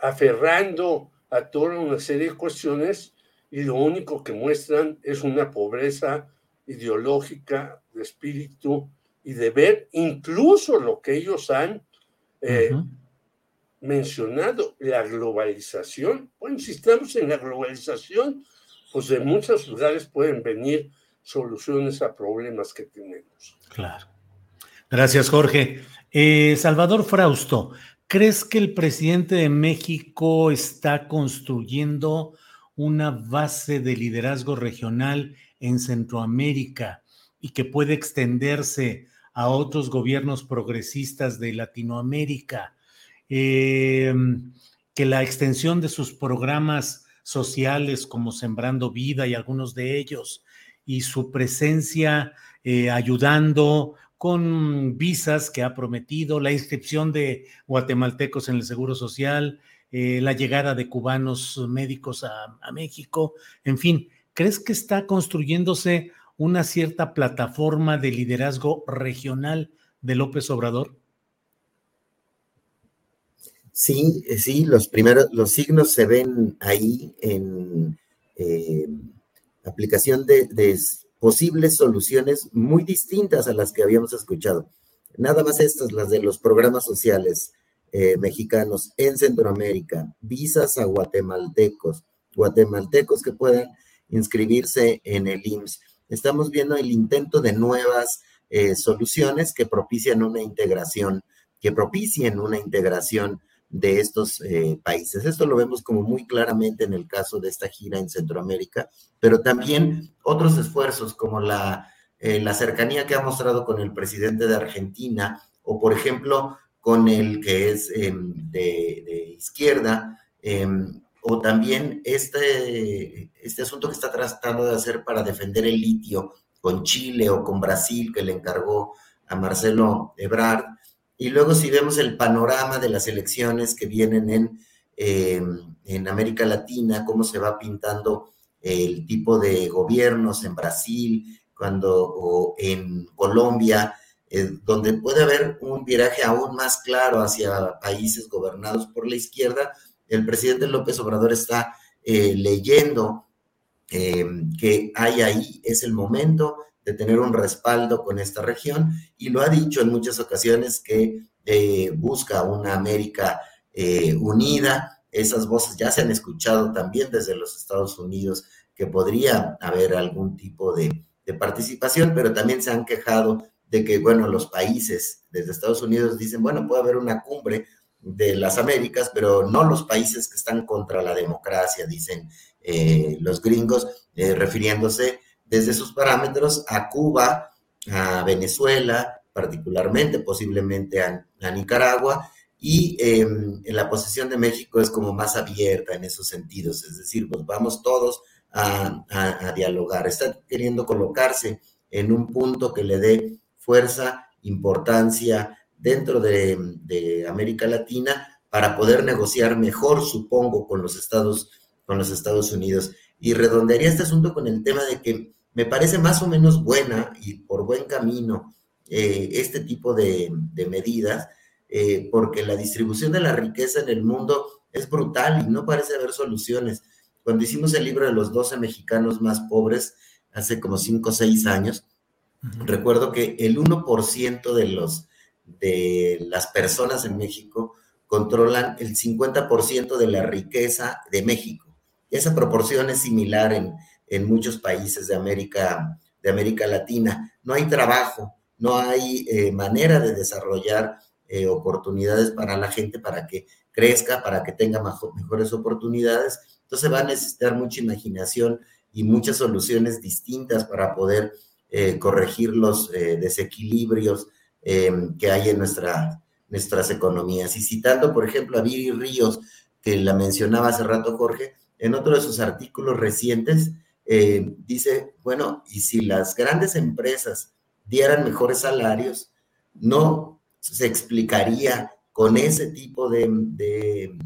aferrando a toda una serie de cuestiones y lo único que muestran es una pobreza ideológica, de espíritu y de ver incluso lo que ellos han eh, mencionado, la globalización. Bueno, si estamos en la globalización, pues de muchos lugares pueden venir soluciones a problemas que tenemos. Claro. Gracias, Jorge. Eh, Salvador Frausto, ¿Crees que el presidente de México está construyendo una base de liderazgo regional en Centroamérica y que puede extenderse a otros gobiernos progresistas de Latinoamérica? Em, que la extensión de sus programas sociales como Sembrando Vida y algunos de ellos y su presencia eh, ayudando con visas que ha prometido, la inscripción de guatemaltecos en el Seguro Social, eh, la llegada de cubanos médicos a, México, en fin, ¿crees que está construyéndose una cierta plataforma de liderazgo regional de López Obrador? Sí, eh, sí, los primeros, los signos se ven ahí en eh, aplicación de, posibles soluciones muy distintas a las que habíamos escuchado. Nada más estas, las de los programas sociales eh, mexicanos en Centroamérica, visas a guatemaltecos, guatemaltecos que puedan inscribirse en el IMSS. Estamos viendo el intento de nuevas eh, soluciones que propician una integración, que propicien una integración de estos eh, países. Esto lo vemos como muy claramente en el caso de esta gira en Centroamérica, pero también otros esfuerzos como la, eh, la cercanía que ha mostrado con el presidente de Argentina o, por ejemplo, con el que es em, de, izquierda, em, o también este, este asunto que está tratando de hacer para defender el litio con Chile o con Brasil, que le encargó a Marcelo Ebrard, y luego si vemos el panorama de las elecciones que vienen en, eh, en América Latina, cómo se va pintando el tipo de gobiernos en Brasil, cuando o en Colombia, eh, donde puede haber un viraje aún más claro hacia países gobernados por la izquierda, el presidente López Obrador está eh, leyendo que hay ahí, es el momento, de tener un respaldo con esta región y lo ha dicho en muchas ocasiones que eh, busca una América eh, unida. Esas voces ya se han escuchado también desde los Estados Unidos que podría haber algún tipo de, de participación, pero también se han quejado de que, bueno, los países desde Estados Unidos dicen, bueno, puede haber una cumbre de las Américas, pero no los países que están contra la democracia, dicen eh, los gringos, eh, refiriéndose desde sus parámetros a Cuba, a Venezuela, particularmente, posiblemente a, Nicaragua, y en la posición de México es como más abierta en esos sentidos, es decir, pues vamos todos a dialogar, está queriendo colocarse en un punto que le dé fuerza, importancia, dentro de, América Latina para poder negociar mejor, supongo, con los Estados, con los Estados Unidos. Y redondearía este asunto con el tema de que me parece más o menos buena y por buen camino eh, este tipo de, medidas, eh, porque la distribución de la riqueza en el mundo es brutal y no parece haber soluciones. Cuando hicimos el libro de los 12 mexicanos más pobres, hace como 5 o 6 años, recuerdo que el 1% de los de las personas en México controlan el 50% de la riqueza de México. Esa proporción es similar en, muchos países de América, de América Latina. No hay trabajo, no hay eh, manera de desarrollar eh, oportunidades para la gente para que crezca, para que tenga mejores oportunidades. Entonces va a necesitar mucha imaginación y muchas soluciones distintas para poder eh, corregir los desequilibrios Em, que hay en nuestra, nuestras economías. Y citando, por ejemplo, a Viri Ríos, que la mencionaba hace rato Jorge, en otro de sus artículos recientes, eh, dice, bueno, y si las grandes empresas dieran mejores salarios, no se explicaría con ese tipo de,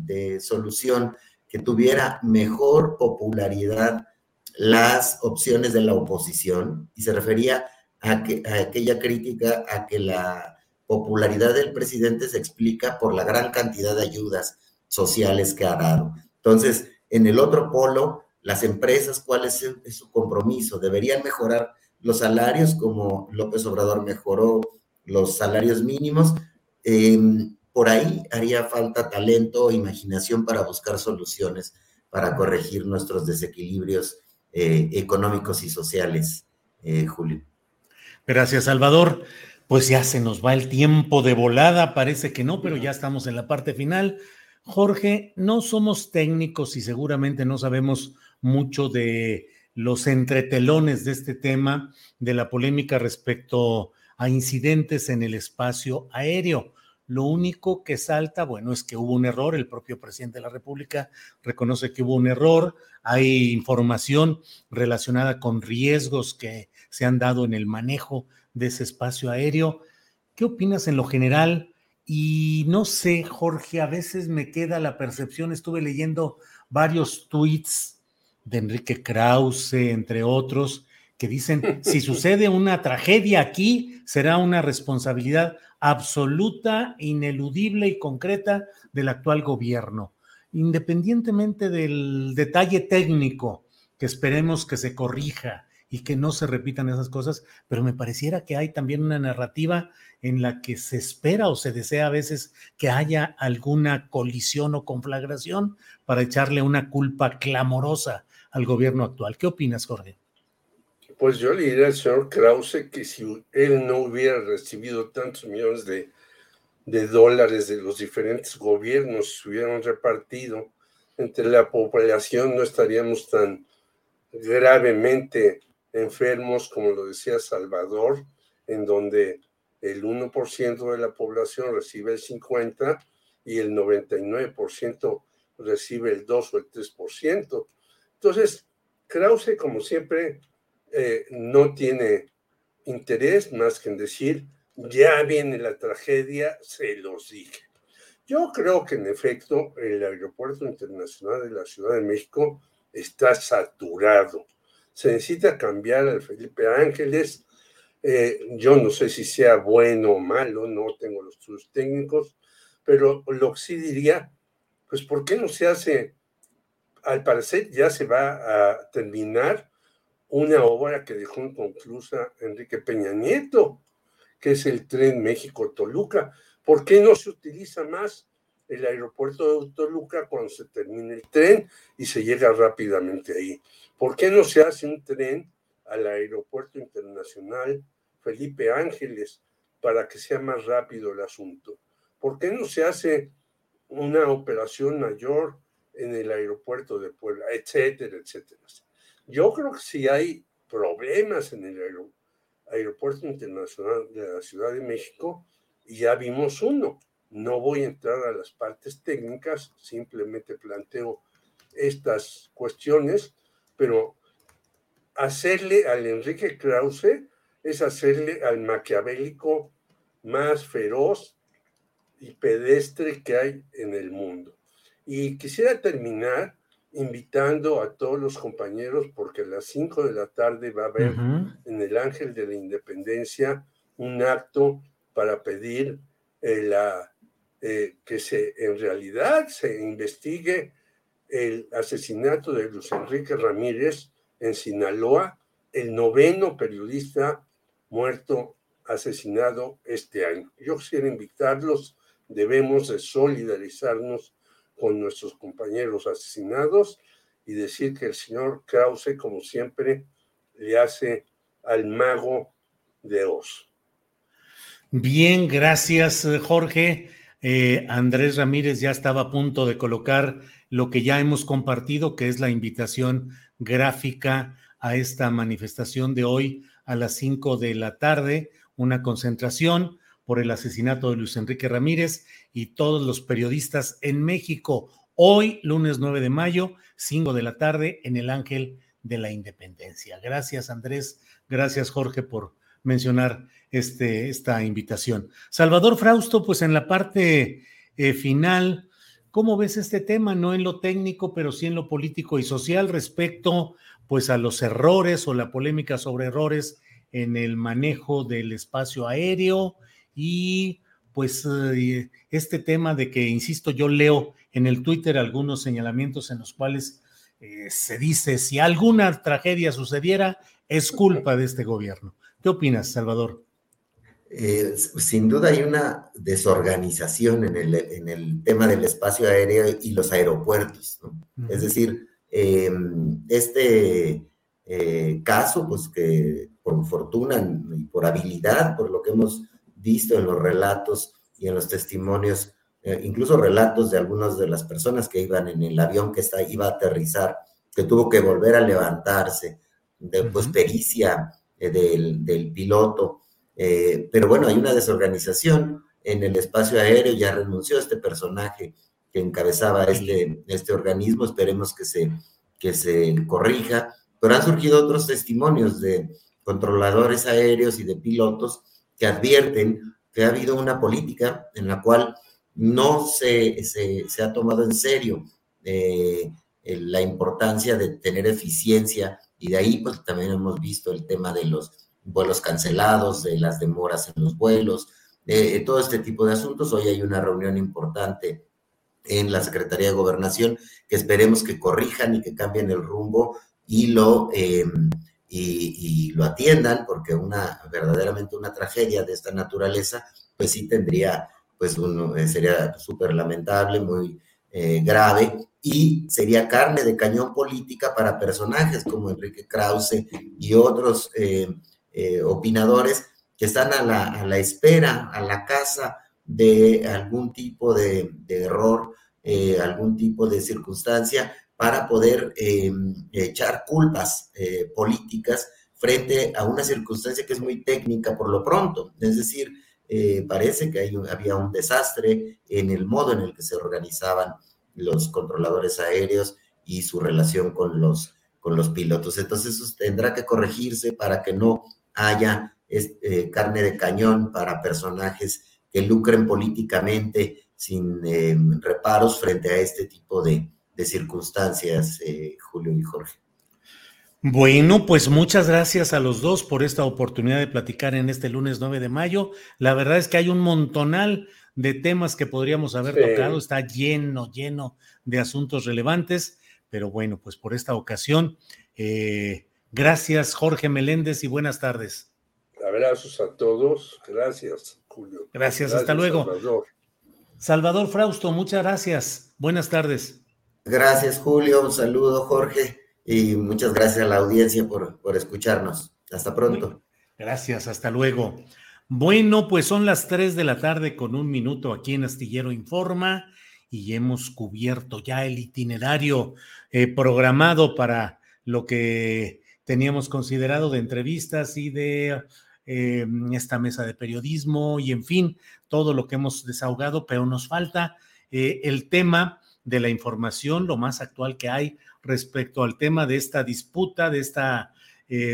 de solución que tuviera mejor popularidad las opciones de la oposición, y se refería a, que, aquella crítica a que la popularidad del presidente se explica por la gran cantidad de ayudas sociales que ha dado. Entonces, en el otro polo, las empresas, ¿cuál es, su compromiso? ¿Deberían mejorar los salarios como López Obrador mejoró los salarios mínimos? Em, por ahí haría falta talento e imaginación para buscar soluciones para corregir nuestros desequilibrios eh, económicos y sociales, eh, Julio. Gracias, Salvador. Pues ya se nos va el tiempo de volada, parece que no, pero ya estamos en la parte final. Jorge, no somos técnicos y seguramente no sabemos mucho de los entretelones de este tema, de la polémica respecto a incidentes en el espacio aéreo. Lo único que salta, bueno, es que hubo un error, el propio presidente de la República reconoce que hubo un error, hay información relacionada con riesgos que se han dado en el manejo de ese espacio aéreo. ¿Qué opinas en lo general? Y no sé, Jorge, a veces me queda la percepción, estuve leyendo varios tweets de Enrique Krause, entre otros, que dicen, si sucede una tragedia aquí, será una responsabilidad absoluta, ineludible y concreta del actual gobierno, independientemente del detalle técnico que esperemos que se corrija y que no se repitan esas cosas, pero me pareciera que hay también una narrativa en la que se espera o se desea a veces que haya alguna colisión o conflagración para echarle una culpa clamorosa al gobierno actual. ¿Qué opinas, Jorge? Pues yo le diría al señor Krause que si él no hubiera recibido tantos millones de, dólares de los diferentes gobiernos, se hubieran repartido entre la población, no estaríamos tan gravemente enfermos, como lo decía Salvador, en donde el 1% de la población recibe el 50% y el 99% recibe el 2 o el 3%. Entonces, Krause, como siempre, eh, no tiene interés más que en decir, ya viene la tragedia, se los dije. Yo creo que en efecto el Aeropuerto Internacional de la Ciudad de México está saturado se necesita cambiar al Felipe Ángeles. Eh, yo no sé si sea bueno o malo, no tengo los estudios técnicos, pero lo que sí diría, pues ¿por qué no se hace? Al parecer ya se va a terminar una obra que dejó inconclusa Enrique Peña Nieto, que es el tren México-Toluca. ¿Por qué no se utiliza más el aeropuerto de Toluca cuando se termine el tren y se llega rápidamente ahí. ¿Por qué no se hace un tren al aeropuerto internacional Felipe Ángeles para que sea más rápido el asunto? ¿Por qué no se hace una operación mayor en el aeropuerto de Puebla, etcétera, etcétera? Yo creo que si hay problemas en el aeropuerto internacional de la Ciudad de México, ya vimos uno. No voy a entrar a las partes técnicas, simplemente planteo estas cuestiones, pero hacerle al Enrique Krause es hacerle al maquiavélico más feroz y pedestre que hay en el mundo. Y quisiera terminar invitando a todos los compañeros, porque a las 5 de la tarde va a haber en el Ángel de la Independencia un acto para pedir eh, la, eh, que se, en realidad se investigue el asesinato de Luis Enrique Ramírez en Sinaloa, el noveno periodista muerto, asesinado este año. Yo quisiera invitarlos, debemos de solidarizarnos con nuestros compañeros asesinados y decir que el señor Krause, como siempre, le hace al mago de Oz. Bien, gracias Jorge. Eh, Andrés Ramírez ya estaba a punto de colocar lo que ya hemos compartido, que es la invitación gráfica a esta manifestación de hoy a las 5 de la tarde, una concentración por el asesinato de Luis Enrique Ramírez y todos los periodistas en México. Hoy, lunes 9 de mayo, 5 de la tarde, en el Ángel de la Independencia. Gracias, Andrés. Gracias, Jorge, por mencionar este, esta invitación. Salvador Frausto, pues en la parte eh, final, ¿cómo ves este tema? No en lo técnico, pero sí en lo político y social respecto pues a los errores o la polémica sobre errores en el manejo del espacio aéreo y pues eh, este tema de que, insisto, yo leo en el Twitter algunos señalamientos en los cuales eh, se dice si alguna tragedia sucediera, es culpa de este gobierno. ¿Qué opinas, Salvador? Eh, sin duda hay una desorganización en el, tema del espacio aéreo y los aeropuertos. Es decir, em, este eh, caso, pues que por fortuna y por habilidad, por lo que hemos visto en los relatos y en los testimonios, eh, incluso relatos de algunas de las personas que iban en el avión que está, iba a aterrizar, que tuvo que volver a levantarse, de pues, pericia del, del piloto, eh, pero bueno, hay una desorganización en el espacio aéreo, ya renunció este personaje que encabezaba este, este organismo, esperemos que se, que se corrija, pero han surgido otros testimonios de controladores aéreos y de pilotos que advierten que ha habido una política en la cual no se, se, ha tomado en serio eh, la importancia de tener eficiencia y de ahí pues también hemos visto el tema de los vuelos cancelados, de las demoras en los vuelos, de, todo este tipo de asuntos. Hoy hay una reunión importante en la Secretaría de Gobernación que esperemos que corrijan y que cambien el rumbo y lo, em, y, lo atiendan, porque una verdaderamente una tragedia de esta naturaleza, pues sí tendría, pues uno, eh, sería súper lamentable, muy eh, grave, y sería carne de cañón política para personajes como Enrique Krause y otros eh, eh, opinadores que están a la, espera, a la casa de algún tipo de, error, eh, algún tipo de circunstancia para poder em, echar culpas eh, políticas frente a una circunstancia que es muy técnica por lo pronto. Es decir, parece que había un desastre en el modo en el que se organizaban los controladores aéreos y su relación con los, con los pilotos. Entonces eso tendrá que corregirse para que no haya eh, carne de cañón para personajes que lucren políticamente sin eh, reparos frente a este tipo de, circunstancias, eh, Julio y Jorge. Bueno, pues muchas gracias a los dos por esta oportunidad de platicar en este lunes 9 de mayo. La verdad es que hay un montonal de temas que podríamos haber tocado, está lleno, lleno de asuntos relevantes, pero bueno, pues por esta ocasión Gracias, Jorge Meléndez, y buenas tardes. Abrazos a todos. Gracias, Julio. Gracias, hasta luego. Salvador Frausto, muchas gracias. Buenas tardes. Gracias, Julio. Un saludo, Jorge. Y muchas gracias a la audiencia por, por escucharnos. Hasta pronto. Gracias, hasta luego. Bueno, pues son las 3 de la tarde con un minuto aquí en Astillero Informa y hemos cubierto ya el itinerario eh, programado para lo que teníamos considerado de entrevistas y de eh, esta mesa de periodismo y en fin, todo lo que hemos desahogado, pero nos falta eh, el tema de la información, lo más actual que hay respecto al tema de esta disputa, de esta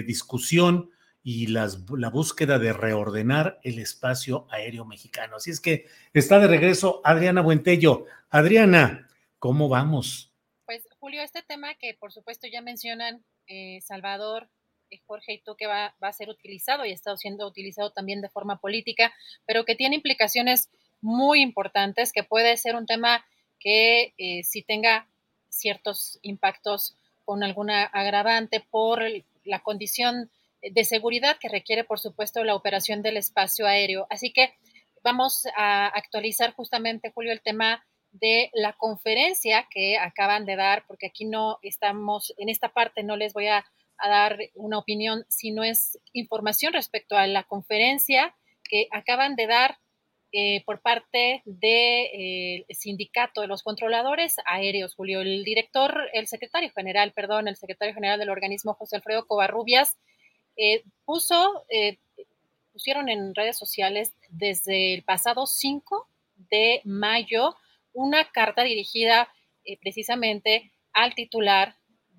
discusión y las, la búsqueda de reordenar el espacio aéreo mexicano. Así es que está de regreso Adriana Buentello. Adriana, ¿cómo vamos? Pues Julio, este tema que por supuesto ya mencionan eh, Salvador, eh, Jorge y tú, que va, a ser utilizado y ha estado siendo utilizado también de forma política, pero que tiene implicaciones muy importantes, que puede ser un tema que eh, si tenga ciertos impactos con alguna agravante por la condición de seguridad que requiere, por supuesto, la operación del espacio aéreo. Así que vamos a actualizar justamente, Julio, el tema de la conferencia que acaban de dar, porque aquí no estamos, en esta parte no les voy a, dar una opinión, sino es información respecto a la conferencia que acaban de dar eh, por parte del de, eh, sindicato de los controladores aéreos, Julio. El director, el secretario general, perdón, el secretario general del organismo, José Alfredo Covarrubias, eh, puso, eh, pusieron en redes sociales desde el pasado 5 de mayo una carta dirigida eh, precisamente al titular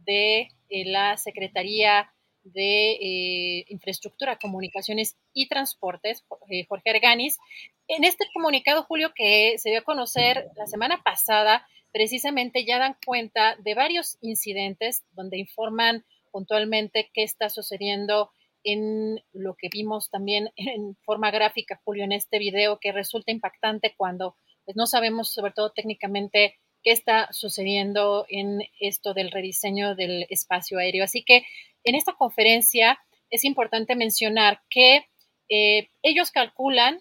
de la Secretaría de Infraestructura, Comunicaciones y Transportes, Jorge Arganis. En este comunicado, Julio, que se dio a conocer la semana pasada, precisamente ya dan cuenta de varios incidentes donde informan puntualmente qué está sucediendo en lo que vimos también en forma gráfica, Julio, en este video, que resulta impactante cuando pues, no sabemos, sobre todo técnicamente, qué está sucediendo en esto del rediseño del espacio aéreo. Así que en esta conferencia es importante mencionar que eh, ellos calculan,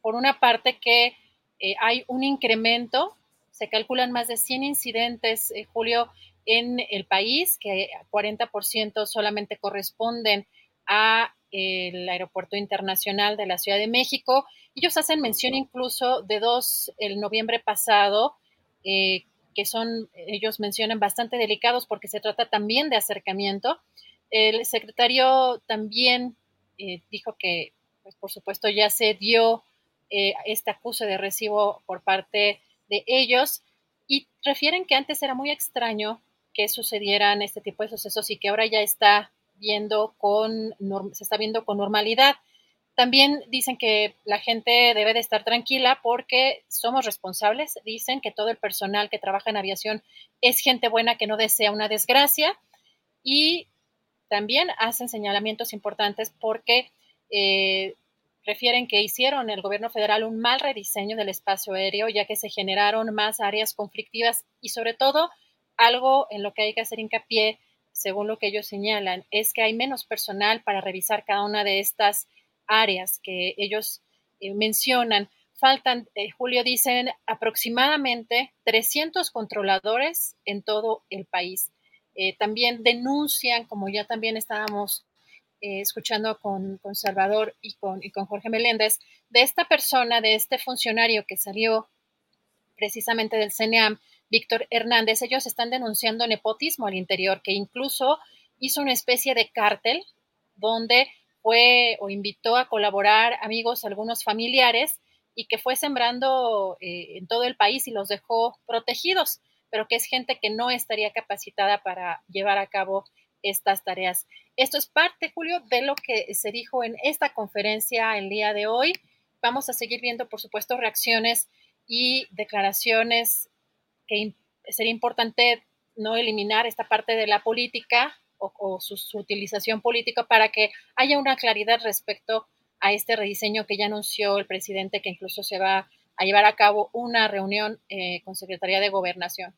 por una parte, que eh, hay un incremento, se calculan más de 100 incidentes, eh, Julio, en el país, que 40% solamente corresponden a el Aeropuerto Internacional de la Ciudad de México. Ellos hacen mención incluso de dos el noviembre pasado, eh, que son, ellos mencionan, bastante delicados porque se trata también de acercamiento. El secretario también eh, dijo que, pues, por supuesto, ya se dio eh, este acuse de recibo por parte de ellos y refieren que antes era muy extraño que sucedieran este tipo de sucesos y que ahora ya está viendo con, se está viendo con normalidad. También dicen que la gente debe de estar tranquila porque somos responsables. Dicen que todo el personal que trabaja en aviación es gente buena que no desea una desgracia. Y también hacen señalamientos importantes porque eh, refieren que hicieron el gobierno federal un mal rediseño del espacio aéreo, ya que se generaron más áreas conflictivas y sobre todo algo en lo que hay que hacer hincapié, según lo que ellos señalan, es que hay menos personal para revisar cada una de estas áreas que ellos eh, mencionan. Faltan, eh, Julio, dicen aproximadamente 300 controladores en todo el país. Eh, también denuncian, como ya también estábamos escuchando con, Salvador y con, y con Jorge Meléndez, de esta persona, de este funcionario que salió precisamente del CNEAM, Víctor Hernández, ellos están denunciando nepotismo al interior, que incluso hizo una especie de cártel donde fue o invitó a colaborar amigos, algunos familiares, y que fue sembrando eh, en todo el país y los dejó protegidos, pero que es gente que no estaría capacitada para llevar a cabo estas tareas. Esto es parte, Julio, de lo que se dijo en esta conferencia el día de hoy. Vamos a seguir viendo, por supuesto, reacciones y declaraciones que sería importante no eliminar esta parte de la política o, su, utilización política para que haya una claridad respecto a este rediseño que ya anunció el presidente, que incluso se va a llevar a cabo una reunión eh, con Secretaría de Gobernación.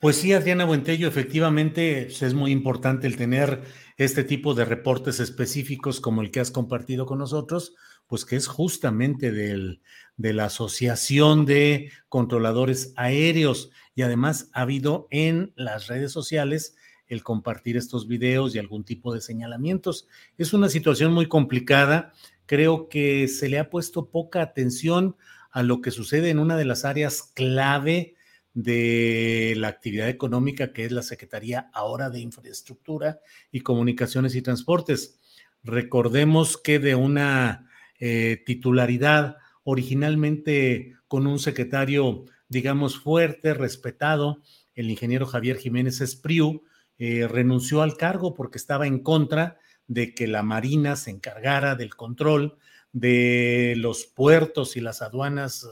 Pues sí, Adriana Buentello, efectivamente pues, es muy importante el tener este tipo de reportes específicos como el que has compartido con nosotros, pues que es justamente del, de la Asociación de Controladores Aéreos. Y además ha habido en las redes sociales el compartir estos videos y algún tipo de señalamientos. Es una situación muy complicada. Creo que se le ha puesto poca atención a lo que sucede en una de las áreas clave de la actividad económica, que es la Secretaría ahora de Infraestructura y Comunicaciones y Transportes. Recordemos que de una eh, titularidad originalmente con un secretario, digamos, fuerte, respetado, el ingeniero Javier Jiménez Espriu, eh, renunció al cargo porque estaba en contra de que la Marina se encargara del control de los puertos y las aduanas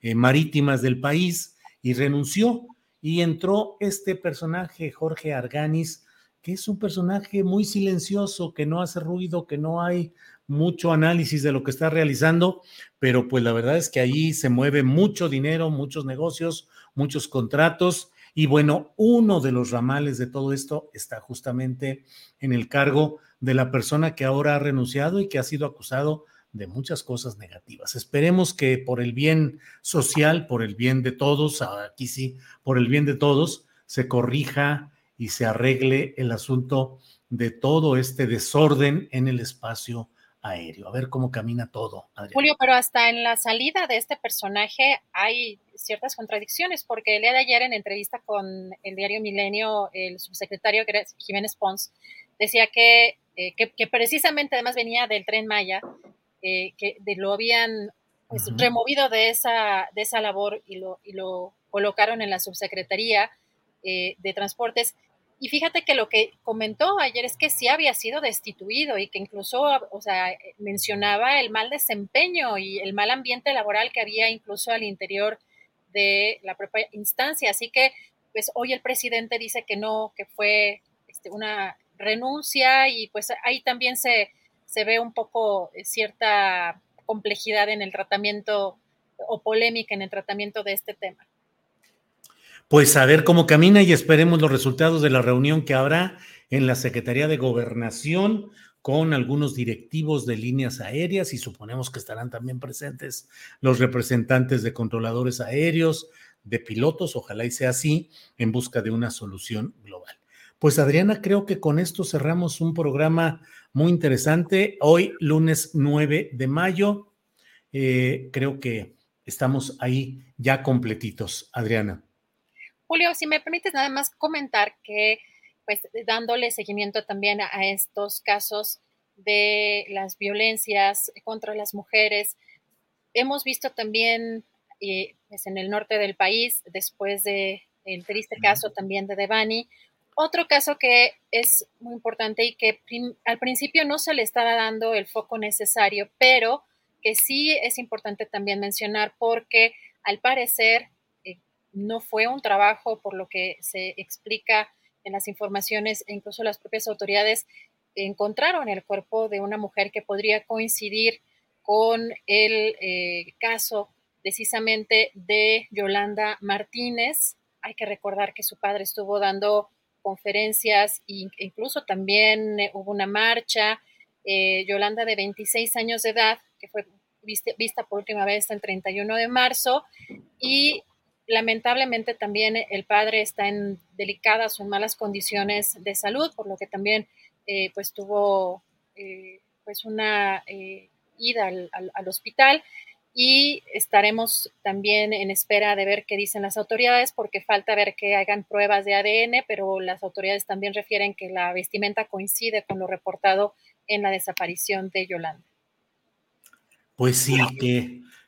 eh, marítimas del país y renunció. Y entró este personaje, Jorge Arganis, que es un personaje muy silencioso, que no hace ruido, que no hay mucho análisis de lo que está realizando, pero pues la verdad es que ahí se mueve mucho dinero, muchos negocios, muchos contratos. Y bueno, uno de los ramales de todo esto está justamente en el cargo de la persona que ahora ha renunciado y que ha sido acusado de muchas cosas negativas. Esperemos que por el bien social, por el bien de todos, aquí sí, por el bien de todos, se corrija y se arregle el asunto de todo este desorden en el espacio aéreo. A ver cómo camina todo. Julio, pero hasta en la salida de este personaje hay ciertas contradicciones, porque el día de ayer en entrevista con el diario Milenio, el subsecretario Jiménez Pons decía que, eh, que, que, precisamente además venía del tren Maya eh, que lo habían pues, removido de esa, de esa labor y lo, y lo colocaron en la subsecretaría eh, de transportes. Y fíjate que lo que comentó ayer es que sí había sido destituido y que incluso, o sea, mencionaba el mal desempeño y el mal ambiente laboral que había incluso al interior de la propia instancia. Así que, pues hoy el presidente dice que no, que fue este, una renuncia y pues ahí también se, se ve un poco eh, cierta complejidad en el tratamiento o polémica en el tratamiento de este tema. Pues a ver cómo camina y esperemos los resultados de la reunión que habrá en la Secretaría de Gobernación con algunos directivos de líneas aéreas y suponemos que estarán también presentes los representantes de controladores aéreos, de pilotos, ojalá y sea así, en busca de una solución global. Pues Adriana, creo que con esto cerramos un programa muy interesante. Hoy, lunes 9 de mayo, eh, creo que estamos ahí ya completitos. Adriana. Julio, si me permites nada más comentar que, pues, dándole seguimiento también a estos casos de las violencias contra las mujeres, hemos visto también eh, pues, en el norte del país, después de el triste caso también de Devani, otro caso que es muy importante y que al principio no se le estaba dando el foco necesario, pero que sí es importante también mencionar porque al parecer eh, no fue un trabajo por lo que se explica en las informaciones e incluso las propias autoridades encontraron el cuerpo de una mujer que podría coincidir con el eh, caso precisamente de Yolanda Martínez. Hay que recordar que su padre estuvo dando conferencias e incluso también eh, hubo una marcha. Eh, Yolanda de 26 años de edad, que fue vista, por última vez el 31 de marzo, y lamentablemente también el padre está en delicadas o en malas condiciones de salud, por lo que también eh, pues tuvo pues una ida al hospital y estaremos también en espera de ver qué dicen las autoridades porque falta ver que hagan pruebas de ADN, pero las autoridades también refieren que la vestimenta coincide con lo reportado en la desaparición de Yolanda. Pues sí,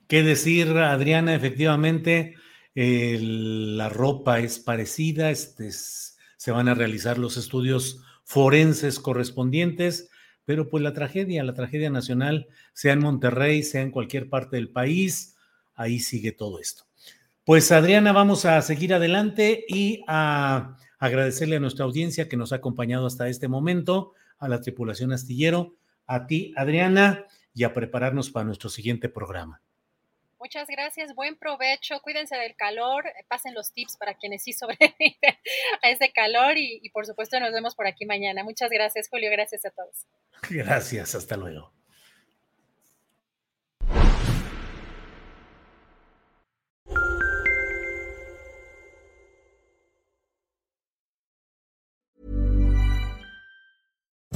qué decir, Adriana, efectivamente, la ropa es parecida, este, se van a realizar los estudios forenses correspondientes pero pues la tragedia, la tragedia nacional, sea en Monterrey, sea en cualquier parte del país, ahí sigue todo esto. Pues Adriana, vamos a seguir adelante y a agradecerle a nuestra audiencia que nos ha acompañado hasta este momento, a la tripulación astillero, a ti, Adriana, y a prepararnos para nuestro siguiente programa. Muchas gracias, buen provecho, cuídense del calor, pasen los tips para quienes sí sobreviven a ese calor y, y por supuesto nos vemos por aquí mañana. Muchas gracias, Julio, gracias a todos. Gracias, hasta luego.